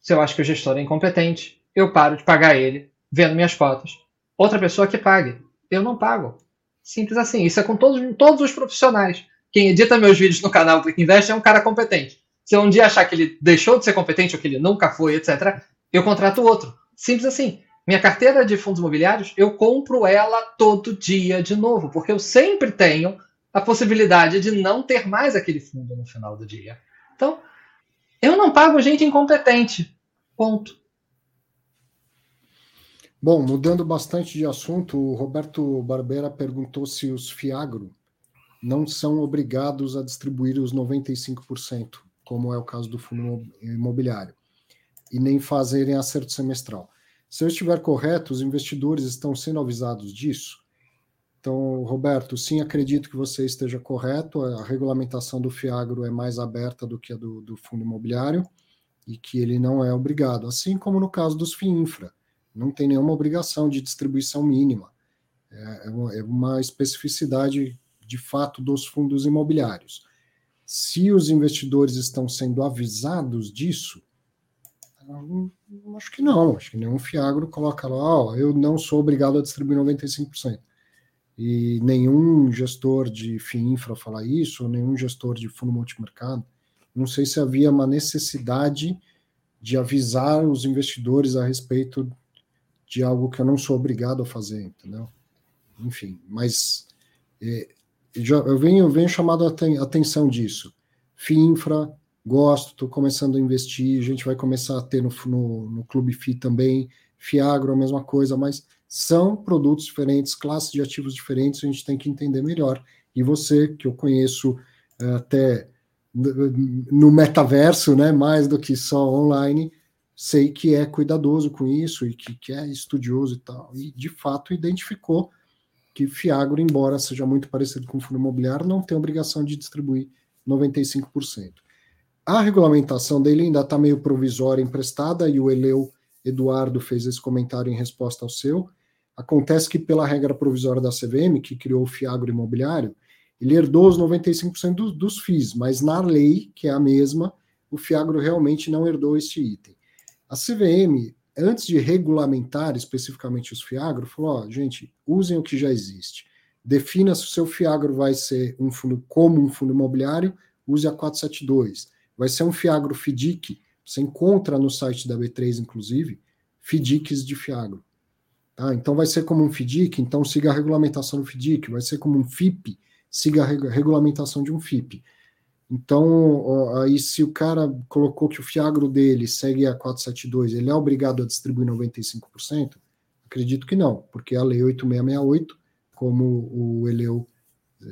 Se eu acho que o gestor é incompetente, eu paro de pagar ele, vendo minhas cotas. Outra pessoa que pague. Eu não pago. Simples assim. Isso é com todos, todos os profissionais. Quem edita meus vídeos no canal Click Invest é um cara competente. Se eu um dia achar que ele deixou de ser competente ou que ele nunca foi, etc., eu contrato outro. Simples assim. Minha carteira de fundos imobiliários, eu compro ela todo dia de novo, porque eu sempre tenho a possibilidade de não ter mais aquele fundo no final do dia. Então, eu não pago gente incompetente. Ponto. Bom, mudando bastante de assunto, o Roberto Barbera perguntou se os Fiagro não são obrigados a distribuir os 95%, como é o caso do fundo imobiliário, e nem fazerem acerto semestral. Se eu estiver correto, os investidores estão sendo avisados disso? Então, Roberto, sim, acredito que você esteja correto. A regulamentação do FIAGRO é mais aberta do que a do, do fundo imobiliário e que ele não é obrigado, assim como no caso dos FIINFRA. Não tem nenhuma obrigação de distribuição mínima. É, é, é uma especificidade de fato dos fundos imobiliários. Se os investidores estão sendo avisados disso, acho que não. Acho que nenhum FIAGRO coloca lá, ó, eu não sou obrigado a distribuir 95% e nenhum gestor de FIINFRA fala isso, ou nenhum gestor de fundo multimercado. Não sei se havia uma necessidade de avisar os investidores a respeito de algo que eu não sou obrigado a fazer, entendeu? Enfim, mas é, eu, venho, eu venho chamado a atenção disso. FIINFRA, gosto, estou começando a investir, a gente vai começar a ter no, no, no Clube FI também, FIAGRO, a mesma coisa, mas são produtos diferentes, classes de ativos diferentes, a gente tem que entender melhor. E você, que eu conheço eh, até no metaverso, né, mais do que só online, sei que é cuidadoso com isso e que, que é estudioso e tal. E de fato identificou que Fiagro, embora seja muito parecido com o fundo imobiliário, não tem obrigação de distribuir 95%. A regulamentação dele ainda está meio provisória emprestada, e o Eleu Eduardo fez esse comentário em resposta ao seu. Acontece que, pela regra provisória da CVM, que criou o Fiagro Imobiliário, ele herdou os 95% do, dos FIIs, mas na lei, que é a mesma, o Fiagro realmente não herdou este item. A CVM, antes de regulamentar especificamente os Fiagro, falou: gente, usem o que já existe. Defina se o seu Fiagro vai ser um fundo como um fundo imobiliário, use a 472. Vai ser um Fiagro FIDIC, você encontra no site da B3, inclusive, FIDICs de Fiagro. Tá? Então vai ser como um FDIC, então siga a regulamentação do FDIC, vai ser como um FIP, siga a regulamentação de um FIP. Então, aí se o cara colocou que o fiagro dele segue a 472, ele é obrigado a distribuir 95%, Acredito que não, porque a Lei 8668, como o Eleu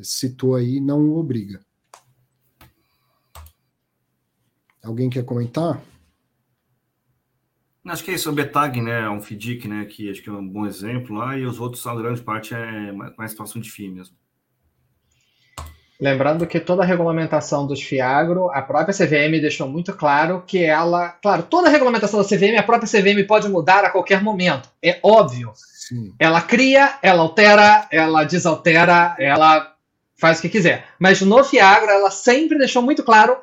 citou aí, não obriga. Alguém quer comentar? Acho que é isso, o Betag, né, é um FDIC, né, que acho que é um bom exemplo lá, e os outros, a grande parte é mais situação de FII mesmo. Lembrando que toda a regulamentação dos FIAGRO, a própria CVM deixou muito claro que ela. Claro, toda a regulamentação da CVM, a própria CVM pode mudar a qualquer momento. É óbvio. Sim. Ela cria, ela altera, ela desaltera, ela faz o que quiser. Mas no FIAGRO, ela sempre deixou muito claro: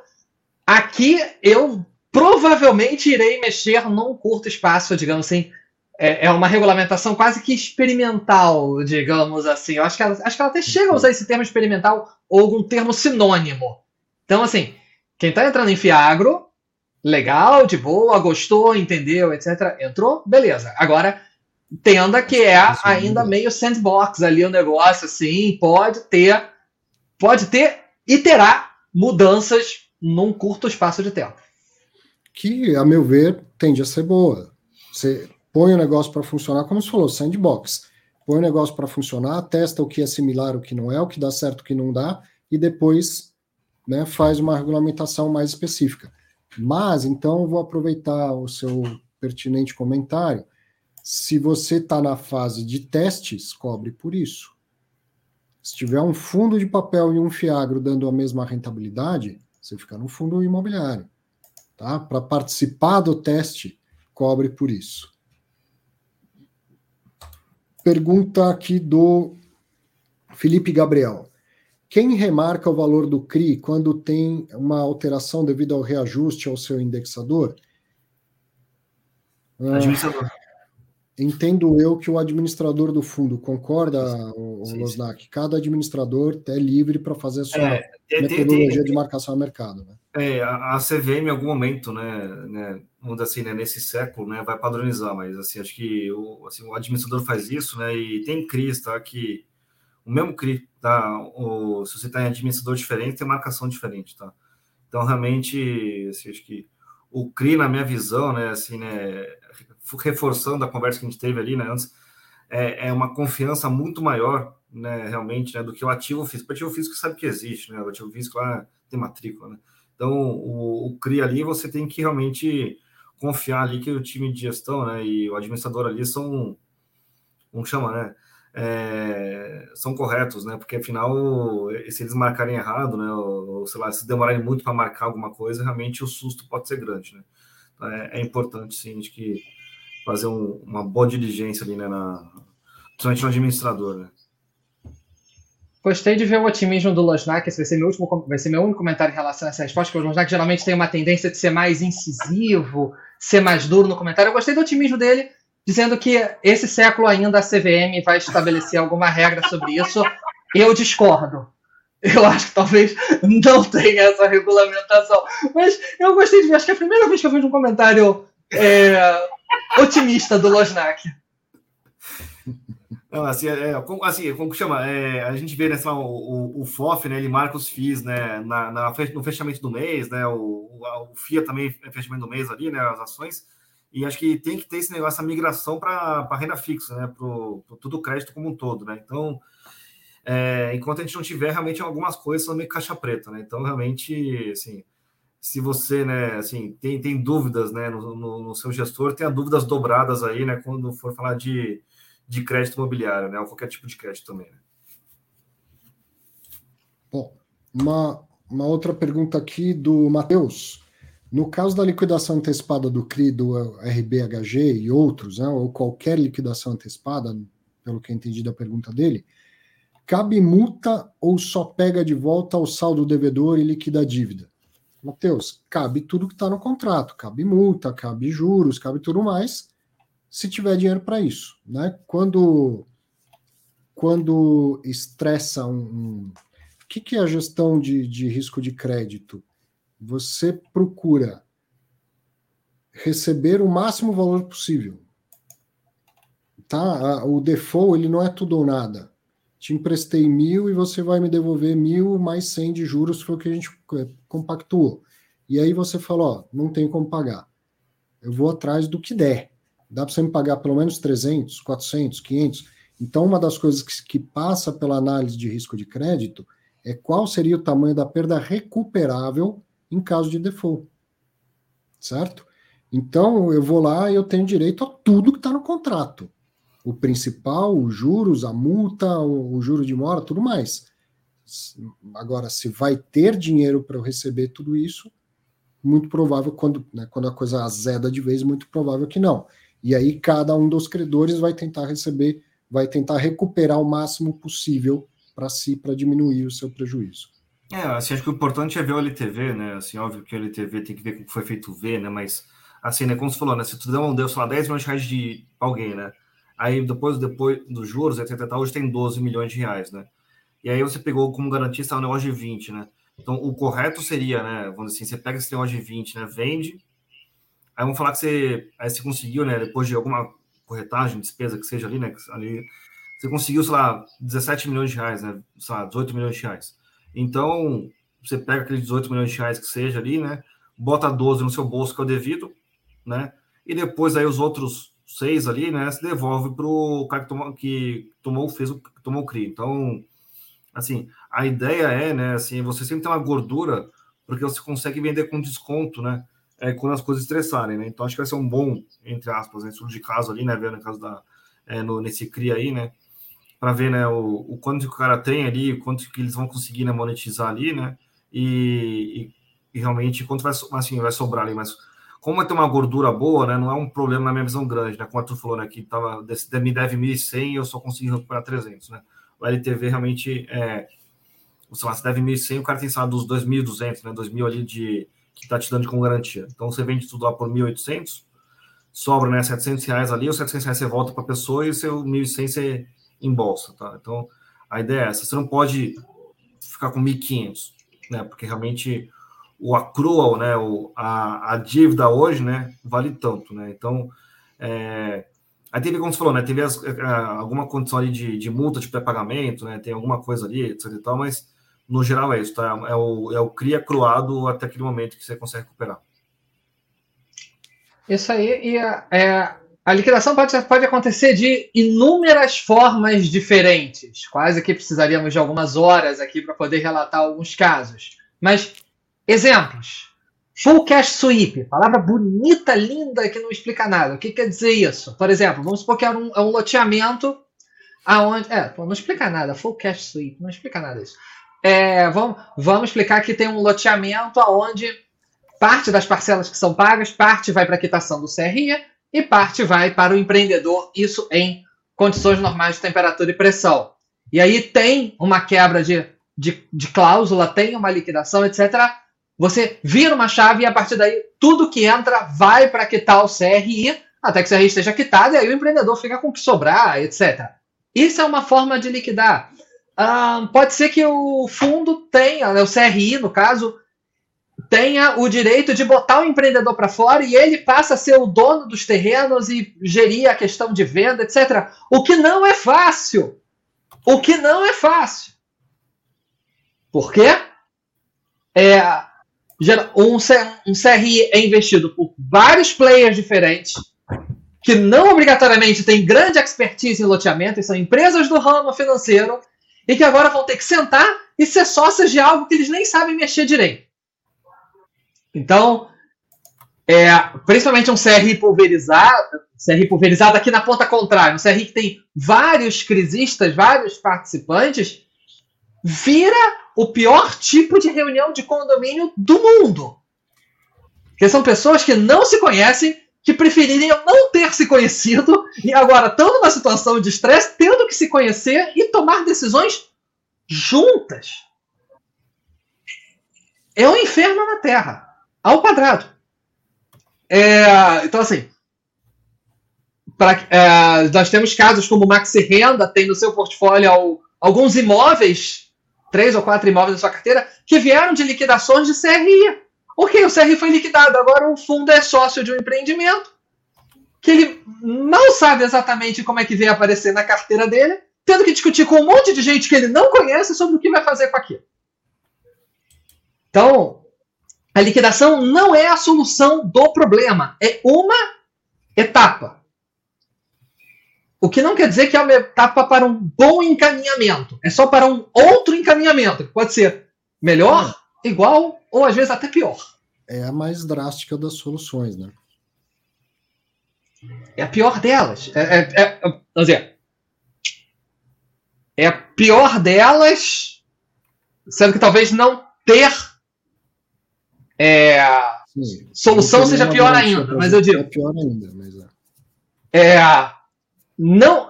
aqui eu provavelmente irei mexer num curto espaço, digamos assim, é, é uma regulamentação quase que experimental, digamos assim. Eu acho que ela, acho que ela até chega a usar esse termo experimental ou algum termo sinônimo. Então, assim, quem está entrando em Fiagro, legal, de boa, gostou, entendeu, etc. Entrou, beleza. Agora, tenda que é ainda meio sandbox ali o negócio, assim, pode ter, pode ter e terá mudanças num curto espaço de tempo. Que, a meu ver, tende a ser boa. Você põe o negócio para funcionar, como você falou, sandbox. Põe o negócio para funcionar, testa o que é similar, o que não é, o que dá certo, o que não dá, e depois né, faz uma regulamentação mais específica. Mas, então, vou aproveitar o seu pertinente comentário. Se você está na fase de testes, cobre por isso. Se tiver um fundo de papel e um fiagro dando a mesma rentabilidade, você fica no fundo imobiliário. Tá? Para participar do teste, cobre por isso. Pergunta aqui do Felipe Gabriel. Quem remarca o valor do CRI quando tem uma alteração devido ao reajuste ao seu indexador? Ah, administrador. entendo eu que o administrador do fundo concorda, o, Losnak. Cada administrador é livre para fazer a sua é, metodologia tem, tem, de marcação a mercado. Né? É, a, a CVM em algum momento, né, né vamos assim, né, nesse século, né, vai padronizar, mas assim, acho que o, assim, o administrador faz isso, né, e tem CRIs, tá, que o mesmo CRI, tá, o, se você está em administrador diferente, tem marcação diferente, tá, então realmente, assim, acho que o CRI, na minha visão, né, assim, né, reforçando a conversa que a gente teve ali, né, antes, é, é uma confiança muito maior, né, realmente, né, do que o ativo físico, o ativo físico sabe que existe, né, o ativo físico lá tem matrícula, né, então, o, o CRI ali, você tem que realmente confiar ali que o time de gestão né, e o administrador ali são, como chama, né? É, são corretos, né? Porque afinal, se eles marcarem errado, né? Ou, ou sei lá, se demorarem muito para marcar alguma coisa, realmente o susto pode ser grande, né? Então, é, é, importante, sim, de que fazer um, uma boa diligência ali, né? Na, principalmente no administrador, né? Gostei de ver o otimismo do Losnak, esse vai ser meu último, vai ser meu único comentário em relação a essa resposta, porque o Losnak geralmente tem uma tendência de ser mais incisivo, ser mais duro no comentário. Eu gostei do otimismo dele, dizendo que esse século ainda a CVM vai estabelecer alguma regra sobre isso. Eu discordo. Eu acho que talvez não tenha essa regulamentação. Mas eu gostei de ver, acho que é a primeira vez que eu vejo um comentário é, otimista do Losnak. Não, assim, é, é assim, como que chama? É, a gente vê né, lá, o, o, FOF, né, ele marca os FIIs né, na, na, no fechamento do mês, né, o, o, FIA também é fechamento do mês ali, né, as ações, e acho que tem que ter esse negócio, essa migração para renda fixa, né, para tudo o crédito como um todo, né, então, é, enquanto a gente não tiver, realmente algumas coisas são meio caixa preta, né, então, realmente, assim, se você, né, assim, tem, tem dúvidas, né, no, no, no seu gestor, tenha dúvidas dobradas aí, né, quando for falar de de crédito imobiliário, né? Ou qualquer tipo de crédito também. Né? Bom, uma, uma outra pergunta aqui do Matheus. No caso da liquidação antecipada do CRI, do RBHG e outros, né, ou qualquer liquidação antecipada, pelo que eu entendi da pergunta dele, cabe multa ou só pega de volta o saldo devedor e liquida a dívida? Matheus, cabe tudo que está no contrato, cabe multa, cabe juros, cabe tudo mais, se tiver dinheiro para isso. Né? Quando, quando estressa um. um o que, que é a gestão de, de risco de crédito? Você procura receber o máximo valor possível. Tá? O default ele não é tudo ou nada. Te emprestei mil e você vai me devolver mil mais cem de juros, foi o que a gente é, compactuou. E aí você fala, ó, não tenho como pagar. Eu vou atrás do que der Dá para você me pagar pelo menos 300, 400, 500? Então, uma das coisas que, que passa pela análise de risco de crédito é qual seria o tamanho da perda recuperável em caso de default. Certo? Então, eu vou lá e eu tenho direito a tudo que está no contrato. O principal, os juros, a multa, o, o juro de mora, tudo mais. Agora, se vai ter dinheiro para eu receber tudo isso, muito provável, quando, né, quando a coisa azeda de vez, muito provável que não. E aí cada um dos credores vai tentar receber, vai tentar recuperar o máximo possível para si, para diminuir o seu prejuízo. É, assim, acho que o importante é ver o LTV, né? Assim, óbvio que o LTV tem que ver com o que foi feito ver, né? Mas, assim, né? Como você falou, né? Se tu der um, deu, sei lá, 10 milhões de reais de alguém, né? Aí depois, depois dos juros, etc, hoje tem 12 milhões de reais, né? E aí você pegou como garantista um negócio de 20, né? Então, o correto seria, né? Vamos dizer assim, você pega esse negócio de 20, né? Vende. Aí vamos falar que você, aí você conseguiu, né? Depois de alguma corretagem, despesa que seja ali, né? Ali, você conseguiu, sei lá, 17 milhões de reais, né? Sei lá, 18 milhões de reais. Então, você pega aqueles 18 milhões de reais que seja ali, né? Bota 12 no seu bolso, que é o devido, né? E depois aí os outros seis ali, né? Se devolve para o cara que tomou, que tomou, fez o, tomou o CRI. Então, assim, a ideia é, né, assim, você sempre tem uma gordura, porque você consegue vender com desconto, né, é, quando as coisas estressarem, né, então acho que vai ser um bom, entre aspas, né, estudo de caso ali, né, vendo no caso da, é, no, nesse CRI aí, né, para ver, né, o, o quanto que o cara tem ali, quanto que eles vão conseguir, né, monetizar ali, né, e, e, e realmente quanto vai, assim, vai sobrar ali, mas como ter uma gordura boa, né, não é um problema na minha visão grande, né, como tu falou, né, que tava, me deve 1.100 eu só consigo recuperar 300, né, o LTV realmente é. Sei lá, você deve 1.100, o cara tem salário dos 2.200, né? 2.000 ali de que está te dando com garantia. Então você vende tudo lá por 1.800, sobra né, 700 reais ali, os 700 reais você volta para a pessoa e o seu 1.100 você embolsa, tá? Então a ideia é essa. Você não pode ficar com 1.500, né? Porque realmente o accrual, né? O, a, a dívida hoje, né? Vale tanto, né? Então é, Aí teve, como você falou, né? Teve as, é, alguma condição ali de, de multa de pré-pagamento, né? Tem alguma coisa ali, etc e tal, mas no geral é isso, tá? É o, é o CRIA cruado até aquele momento que você consegue recuperar. Isso aí, e a, é, a liquidação pode, pode acontecer de inúmeras formas diferentes. Quase que precisaríamos de algumas horas aqui para poder relatar alguns casos. Mas, exemplos. Full cash sweep, palavra bonita, linda, que não explica nada. O que quer dizer isso? Por exemplo, vamos supor que é um, é um loteamento aonde. É, não explica nada. Full cash sweep, não explica nada isso. É, vamos, vamos explicar que tem um loteamento aonde parte das parcelas que são pagas, parte vai para a quitação do CRI e parte vai para o empreendedor, isso em condições normais de temperatura e pressão. E aí tem uma quebra de, de, de cláusula, tem uma liquidação, etc. Você vira uma chave e a partir daí tudo que entra vai para quitar o CRI até que o CRI esteja quitado e aí o empreendedor fica com o que sobrar, etc. Isso é uma forma de liquidar. Ah, pode ser que o fundo tenha, né, o CRI no caso, tenha o direito de botar o empreendedor para fora e ele passa a ser o dono dos terrenos e gerir a questão de venda, etc. O que não é fácil. O que não é fácil. Por quê? É, um, um CRI é investido por vários players diferentes, que não obrigatoriamente têm grande expertise em loteamento, e são empresas do ramo financeiro, e que agora vão ter que sentar e ser sócios de algo que eles nem sabem mexer direito. Então, é, principalmente um CRI pulverizado, CRI pulverizado aqui na ponta contrária, um CRI que tem vários crisistas, vários participantes, vira o pior tipo de reunião de condomínio do mundo. Porque são pessoas que não se conhecem, que prefeririam não ter se conhecido e agora estão numa situação de estresse, tendo que se conhecer e tomar decisões juntas. É um inferno na Terra, ao quadrado. É, então, assim, pra, é, nós temos casos como o Maxi Renda tem no seu portfólio alguns imóveis três ou quatro imóveis da sua carteira que vieram de liquidações de CRI. Ok, o CRI foi liquidado, agora o fundo é sócio de um empreendimento que ele não sabe exatamente como é que veio aparecer na carteira dele, tendo que discutir com um monte de gente que ele não conhece sobre o que vai fazer com aquilo. Então, a liquidação não é a solução do problema, é uma etapa. O que não quer dizer que é uma etapa para um bom encaminhamento. É só para um outro encaminhamento, que pode ser melhor, igual ou às vezes até pior. É a mais drástica das soluções, né? É a pior delas. É, é, é, vamos dizer, é a pior delas, sendo que talvez não ter é, Sim, solução seja pior ainda. Mas eu digo. É pior ainda, mas é. é não,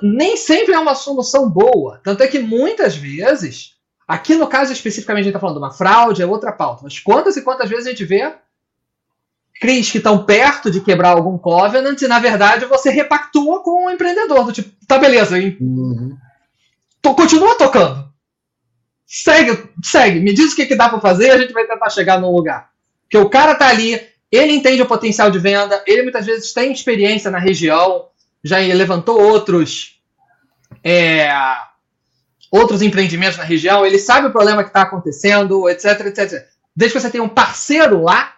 nem sempre é uma solução boa. Tanto é que muitas vezes, aqui no caso especificamente a gente está falando de uma fraude, é outra pauta, mas quantas e quantas vezes a gente vê CRIs que estão perto de quebrar algum covenant e na verdade você repactua com o empreendedor, do tipo, tá beleza, hein? Uhum. continua tocando. Segue, segue, me diz o que, que dá para fazer e a gente vai tentar chegar no lugar. Porque o cara tá ali, ele entende o potencial de venda, ele muitas vezes tem experiência na região, já levantou outros é, outros empreendimentos na região, ele sabe o problema que está acontecendo, etc, etc. Desde que você tenha um parceiro lá,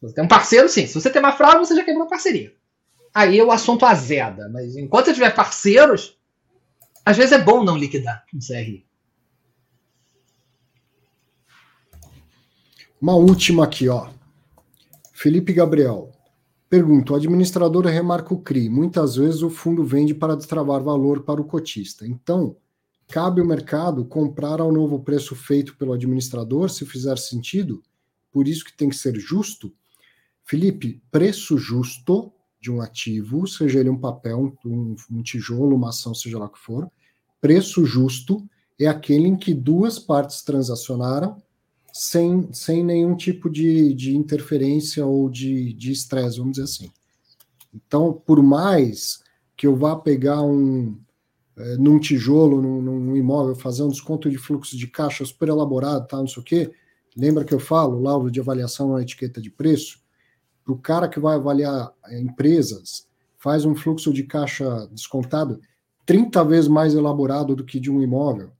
você tem um parceiro, sim. Se você tem uma fraude, você já quebrou parceria. Aí o assunto azeda. Mas enquanto você tiver parceiros, às vezes é bom não liquidar um CRI. Uma última aqui, ó. Felipe Gabriel. Pergunto, o administrador remarca o CRI. Muitas vezes o fundo vende para destravar valor para o cotista. Então, cabe ao mercado comprar ao novo preço feito pelo administrador, se fizer sentido? Por isso que tem que ser justo? Felipe, preço justo de um ativo, seja ele um papel, um, um tijolo, uma ação, seja lá o que for, preço justo é aquele em que duas partes transacionaram sem, sem nenhum tipo de, de interferência ou de estresse, vamos dizer assim. Então, por mais que eu vá pegar um é, num tijolo, num, num, imóvel, fazer um desconto de fluxo de caixa super elaborado, tá, não sei o quê, lembra que eu falo, laudo de avaliação na etiqueta de preço? Para o cara que vai avaliar empresas, faz um fluxo de caixa descontado 30 vezes mais elaborado do que de um imóvel.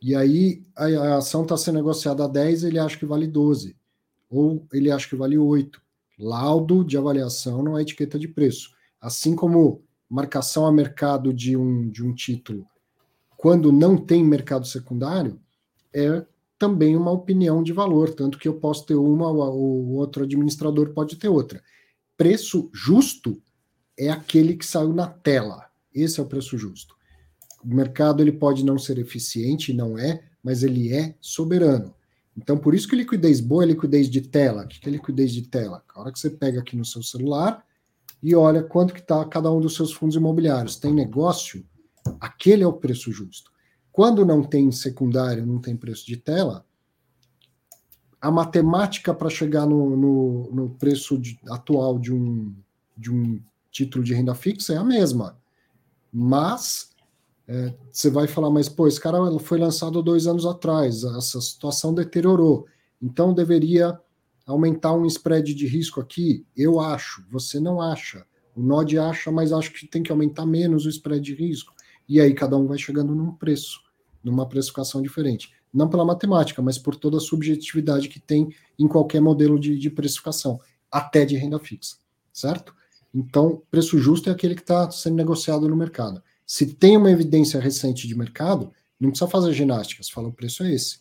E aí a, ação está sendo negociada a 10, ele acha que vale 12. Ou ele acha que vale 8. Laudo de avaliação não é etiqueta de preço. Assim como marcação a mercado de um, de um título, quando não tem mercado secundário, é também uma opinião de valor, tanto que eu posso ter uma, o outro administrador pode ter outra. Preço justo é aquele que saiu na tela. Esse é o preço justo. O mercado ele pode não ser eficiente, não é, mas ele é soberano. Então, por isso que liquidez boa é liquidez de tela. O que é liquidez de tela? A hora que você pega aqui no seu celular e olha quanto que está cada um dos seus fundos imobiliários. Tem negócio? Aquele é o preço justo. Quando não tem secundário, não tem preço de tela, a matemática para chegar no, no, no preço de, atual de um, de um título de renda fixa é a mesma. Mas é, você vai falar, mas pô, esse cara foi lançado dois anos atrás, essa situação deteriorou, então deveria aumentar um spread de risco aqui? Eu acho, você não acha. O Nod acha, mas acho que tem que aumentar menos o spread de risco. E aí cada um vai chegando num preço, numa precificação diferente. Não pela matemática, mas por toda a subjetividade que tem em qualquer modelo de, de precificação, até de renda fixa, certo? Então, preço justo é aquele que está sendo negociado no mercado. Se tem uma evidência recente de mercado, não precisa fazer ginástica, você fala o preço é esse.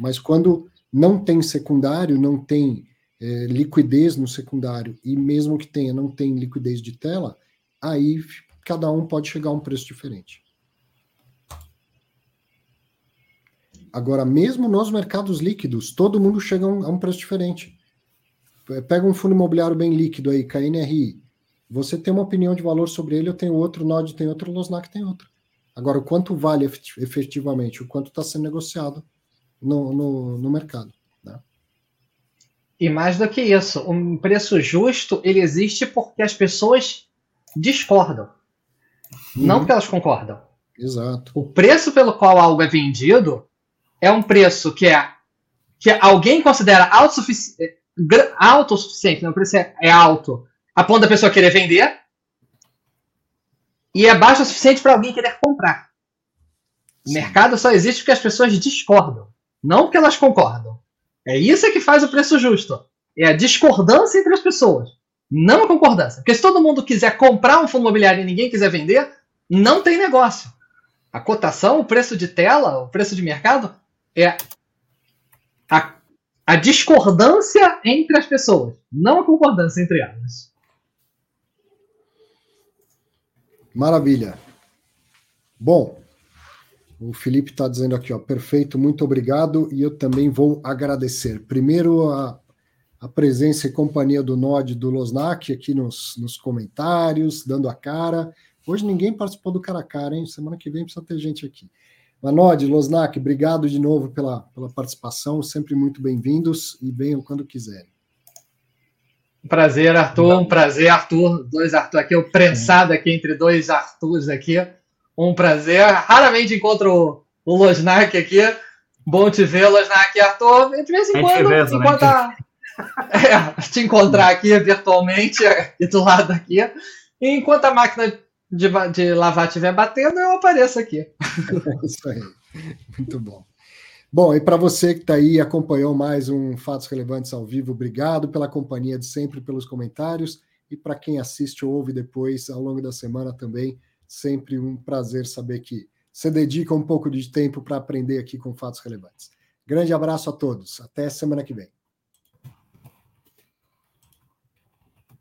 Mas quando não tem secundário, não tem é, liquidez no secundário, e mesmo que tenha, não tem liquidez de tela, aí cada um pode chegar a um preço diferente. Agora, mesmo nos mercados líquidos, todo mundo chega a um, preço diferente. Pega um fundo imobiliário bem líquido aí, KNRI, você tem uma opinião de valor sobre ele, eu tenho outro, o Nod tem outro, o Losnak tem outro. Agora, o quanto vale efetivamente, o quanto está sendo negociado no, no, no mercado. Né? E mais do que isso, um preço justo ele existe porque as pessoas discordam, uhum. não porque elas concordam. Exato. O preço pelo qual algo é vendido é um preço que é que alguém considera autossufici é, autossuficiente, não, o preço é, é alto a ponto da pessoa querer vender e é baixo o suficiente para alguém querer comprar. O mercado só existe porque as pessoas discordam, não porque elas concordam. É isso que faz o preço justo. É a discordância entre as pessoas. Não a concordância. Porque se todo mundo quiser comprar um fundo imobiliário e ninguém quiser vender, não tem negócio. A cotação, o preço de tela, o preço de mercado é a, a discordância entre as pessoas, não a concordância entre elas. Maravilha. Bom, o Felipe está dizendo aqui, ó, perfeito, muito obrigado. E eu também vou agradecer. Primeiro, a, a presença e companhia do Nod do Losnak aqui nos, nos comentários, dando a cara. Hoje ninguém participou do cara a cara, hein? Semana que vem precisa ter gente aqui. Manod, Losnak, obrigado de novo pela, pela participação, sempre muito bem-vindos e venham quando quiserem. Prazer, Arthur. Um prazer, Arthur. Dois Arthur aqui, o prensado aqui entre dois Arthurs aqui. Um prazer. Raramente encontro o Losnak aqui. Bom te ver, Losnak e Arthur. De vez em quando, reveza, enquanto né? a... é, te encontrar aqui virtualmente, aqui do lado aqui. E enquanto a máquina de, de lavar estiver batendo, eu apareço aqui. É isso aí. Muito bom. Bom, e para você que está aí e acompanhou mais um Fatos Relevantes ao vivo, obrigado pela companhia de sempre, pelos comentários. E para quem assiste ou ouve depois, ao longo da semana também, sempre um prazer saber que você dedica um pouco de tempo para aprender aqui com Fatos Relevantes. Grande abraço a todos. Até semana que vem.